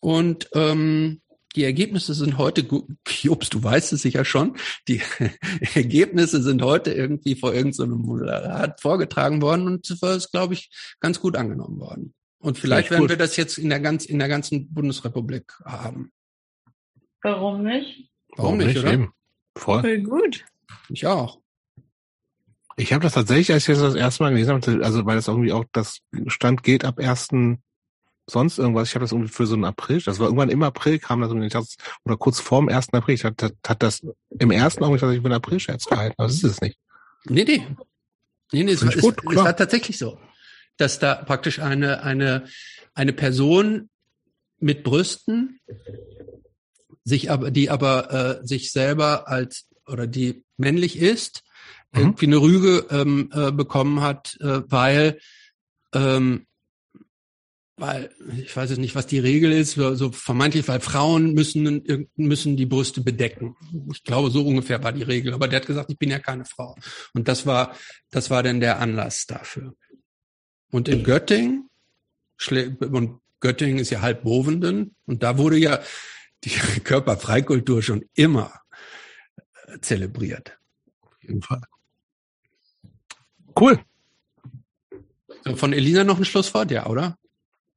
und ähm, die Ergebnisse sind heute, Jobs, du weißt es sicher schon, die Ergebnisse sind heute irgendwie vor irgendeinem so Moderat vorgetragen worden und das ist, glaube ich, ganz gut angenommen worden. Und vielleicht werden wir das jetzt in der, ganz, in der ganzen Bundesrepublik haben. Warum nicht? Warum, Warum nicht, oder? Eben. Voll. Voll gut. Ich auch. Ich habe das tatsächlich, als ich das das erste Mal gelesen habe, also weil das irgendwie auch, das Stand geht ab ersten sonst irgendwas. Ich habe das irgendwie für so einen April, das war irgendwann im April kam das, irgendwie, oder kurz vorm 1. April. Ich hatte, hat das im ersten Augenblick tatsächlich für einen April-Scherz gehalten, aber das ist es nicht. Nee, nee. Nee, nee, es, war, gut, es, es war tatsächlich so, dass da praktisch eine, eine, eine Person mit Brüsten sich aber, die aber äh, sich selber als oder die männlich ist, mhm. irgendwie eine Rüge ähm, äh, bekommen hat, äh, weil ähm, weil ich weiß jetzt nicht, was die Regel ist, so vermeintlich, weil Frauen müssen müssen die Brüste bedecken. Ich glaube, so ungefähr war die Regel. Aber der hat gesagt, ich bin ja keine Frau. Und das war das war dann der Anlass dafür. Und in Göttingen und Göttingen ist ja halb Bovenden und da wurde ja die Körperfreikultur schon immer äh, zelebriert. Auf jeden Fall. Cool. Von Elisa noch ein Schlusswort, ja, oder?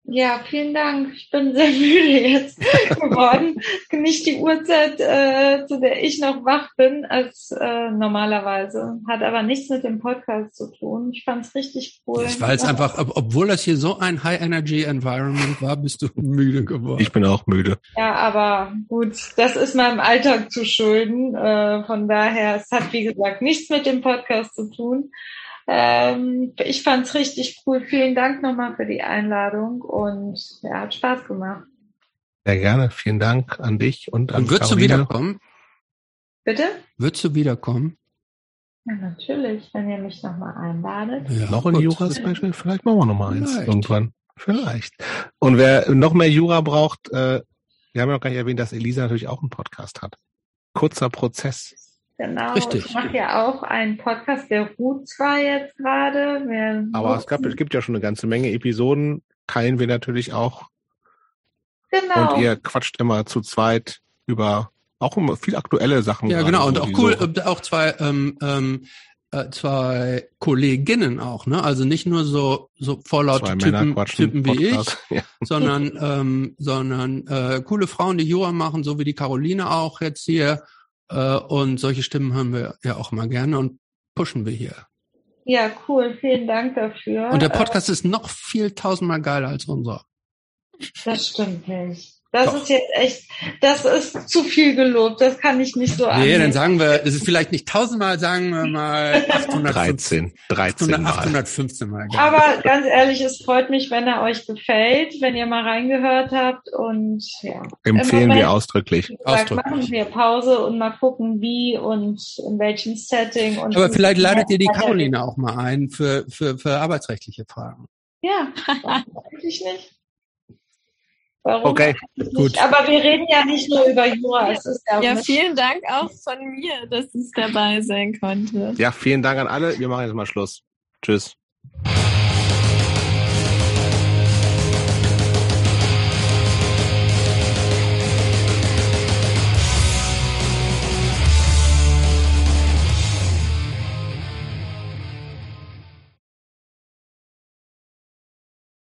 Ja, vielen Dank. Ich bin sehr müde jetzt geworden. Nicht die Uhrzeit, äh, zu der ich noch wach bin, als äh, normalerweise. Hat aber nichts mit dem Podcast zu tun. Ich fand es richtig cool. Das war jetzt einfach, obwohl das hier so ein High-Energy-Environment war, bist du müde geworden. Ich bin auch müde. Ja, aber gut, das ist meinem Alltag zu schulden. Äh, von daher, es hat wie gesagt nichts mit dem Podcast zu tun. Ähm, ich fand es richtig cool. Vielen Dank nochmal für die Einladung und ja, hat Spaß gemacht. Sehr gerne. Vielen Dank an dich und an Und würdest Caroline. du wiederkommen? Bitte? Würdest du wiederkommen? Ja, natürlich, wenn ihr mich nochmal einladet. Ja, noch ein Jura-Special? Vielleicht machen wir nochmal eins Vielleicht. irgendwann. Vielleicht. Und wer noch mehr Jura braucht, äh, wir haben ja noch gar nicht erwähnt, dass Elisa natürlich auch einen Podcast hat. Kurzer Prozess. Genau, Richtig. ich mache ja auch einen Podcast, der ruht zwar jetzt gerade. Aber es, gab, es gibt ja schon eine ganze Menge Episoden, teilen wir natürlich auch. Genau. Und ihr quatscht immer zu zweit über auch immer viel aktuelle Sachen. Ja, genau. Und auch cool, so. auch zwei, ähm, ähm, äh, zwei Kolleginnen auch, ne? Also nicht nur so so vorlaute Typen, Typen wie Podcast. ich, ja. sondern ähm, sondern äh, coole Frauen, die Jura machen, so wie die Caroline auch jetzt hier äh, und solche Stimmen haben wir ja auch mal gerne und pushen wir hier. Ja, cool. Vielen Dank dafür. Und der Podcast äh, ist noch viel tausendmal geiler als unser. Das stimmt nicht. Das Doch. ist jetzt echt, das ist zu viel gelobt. Das kann ich nicht so annehmen. Nee, dann sagen wir, es ist vielleicht nicht tausendmal, sagen wir mal 813, 13 800, 815 Mal. Aber ganz ehrlich, es freut mich, wenn er euch gefällt, wenn ihr mal reingehört habt und ja. Empfehlen Moment, wir ausdrücklich. Gesagt, ausdrücklich. Machen wir Pause und mal gucken, wie und in welchem Setting. Und Aber vielleicht ladet ihr die Caroline auch mal ein für, für, für arbeitsrechtliche Fragen. Ja, eigentlich nicht. Warum? Okay, gut. Aber wir reden ja nicht nur über Jura. Es ist ja, ja vielen Dank auch von mir, dass ich dabei sein konnte. Ja, vielen Dank an alle. Wir machen jetzt mal Schluss. Tschüss.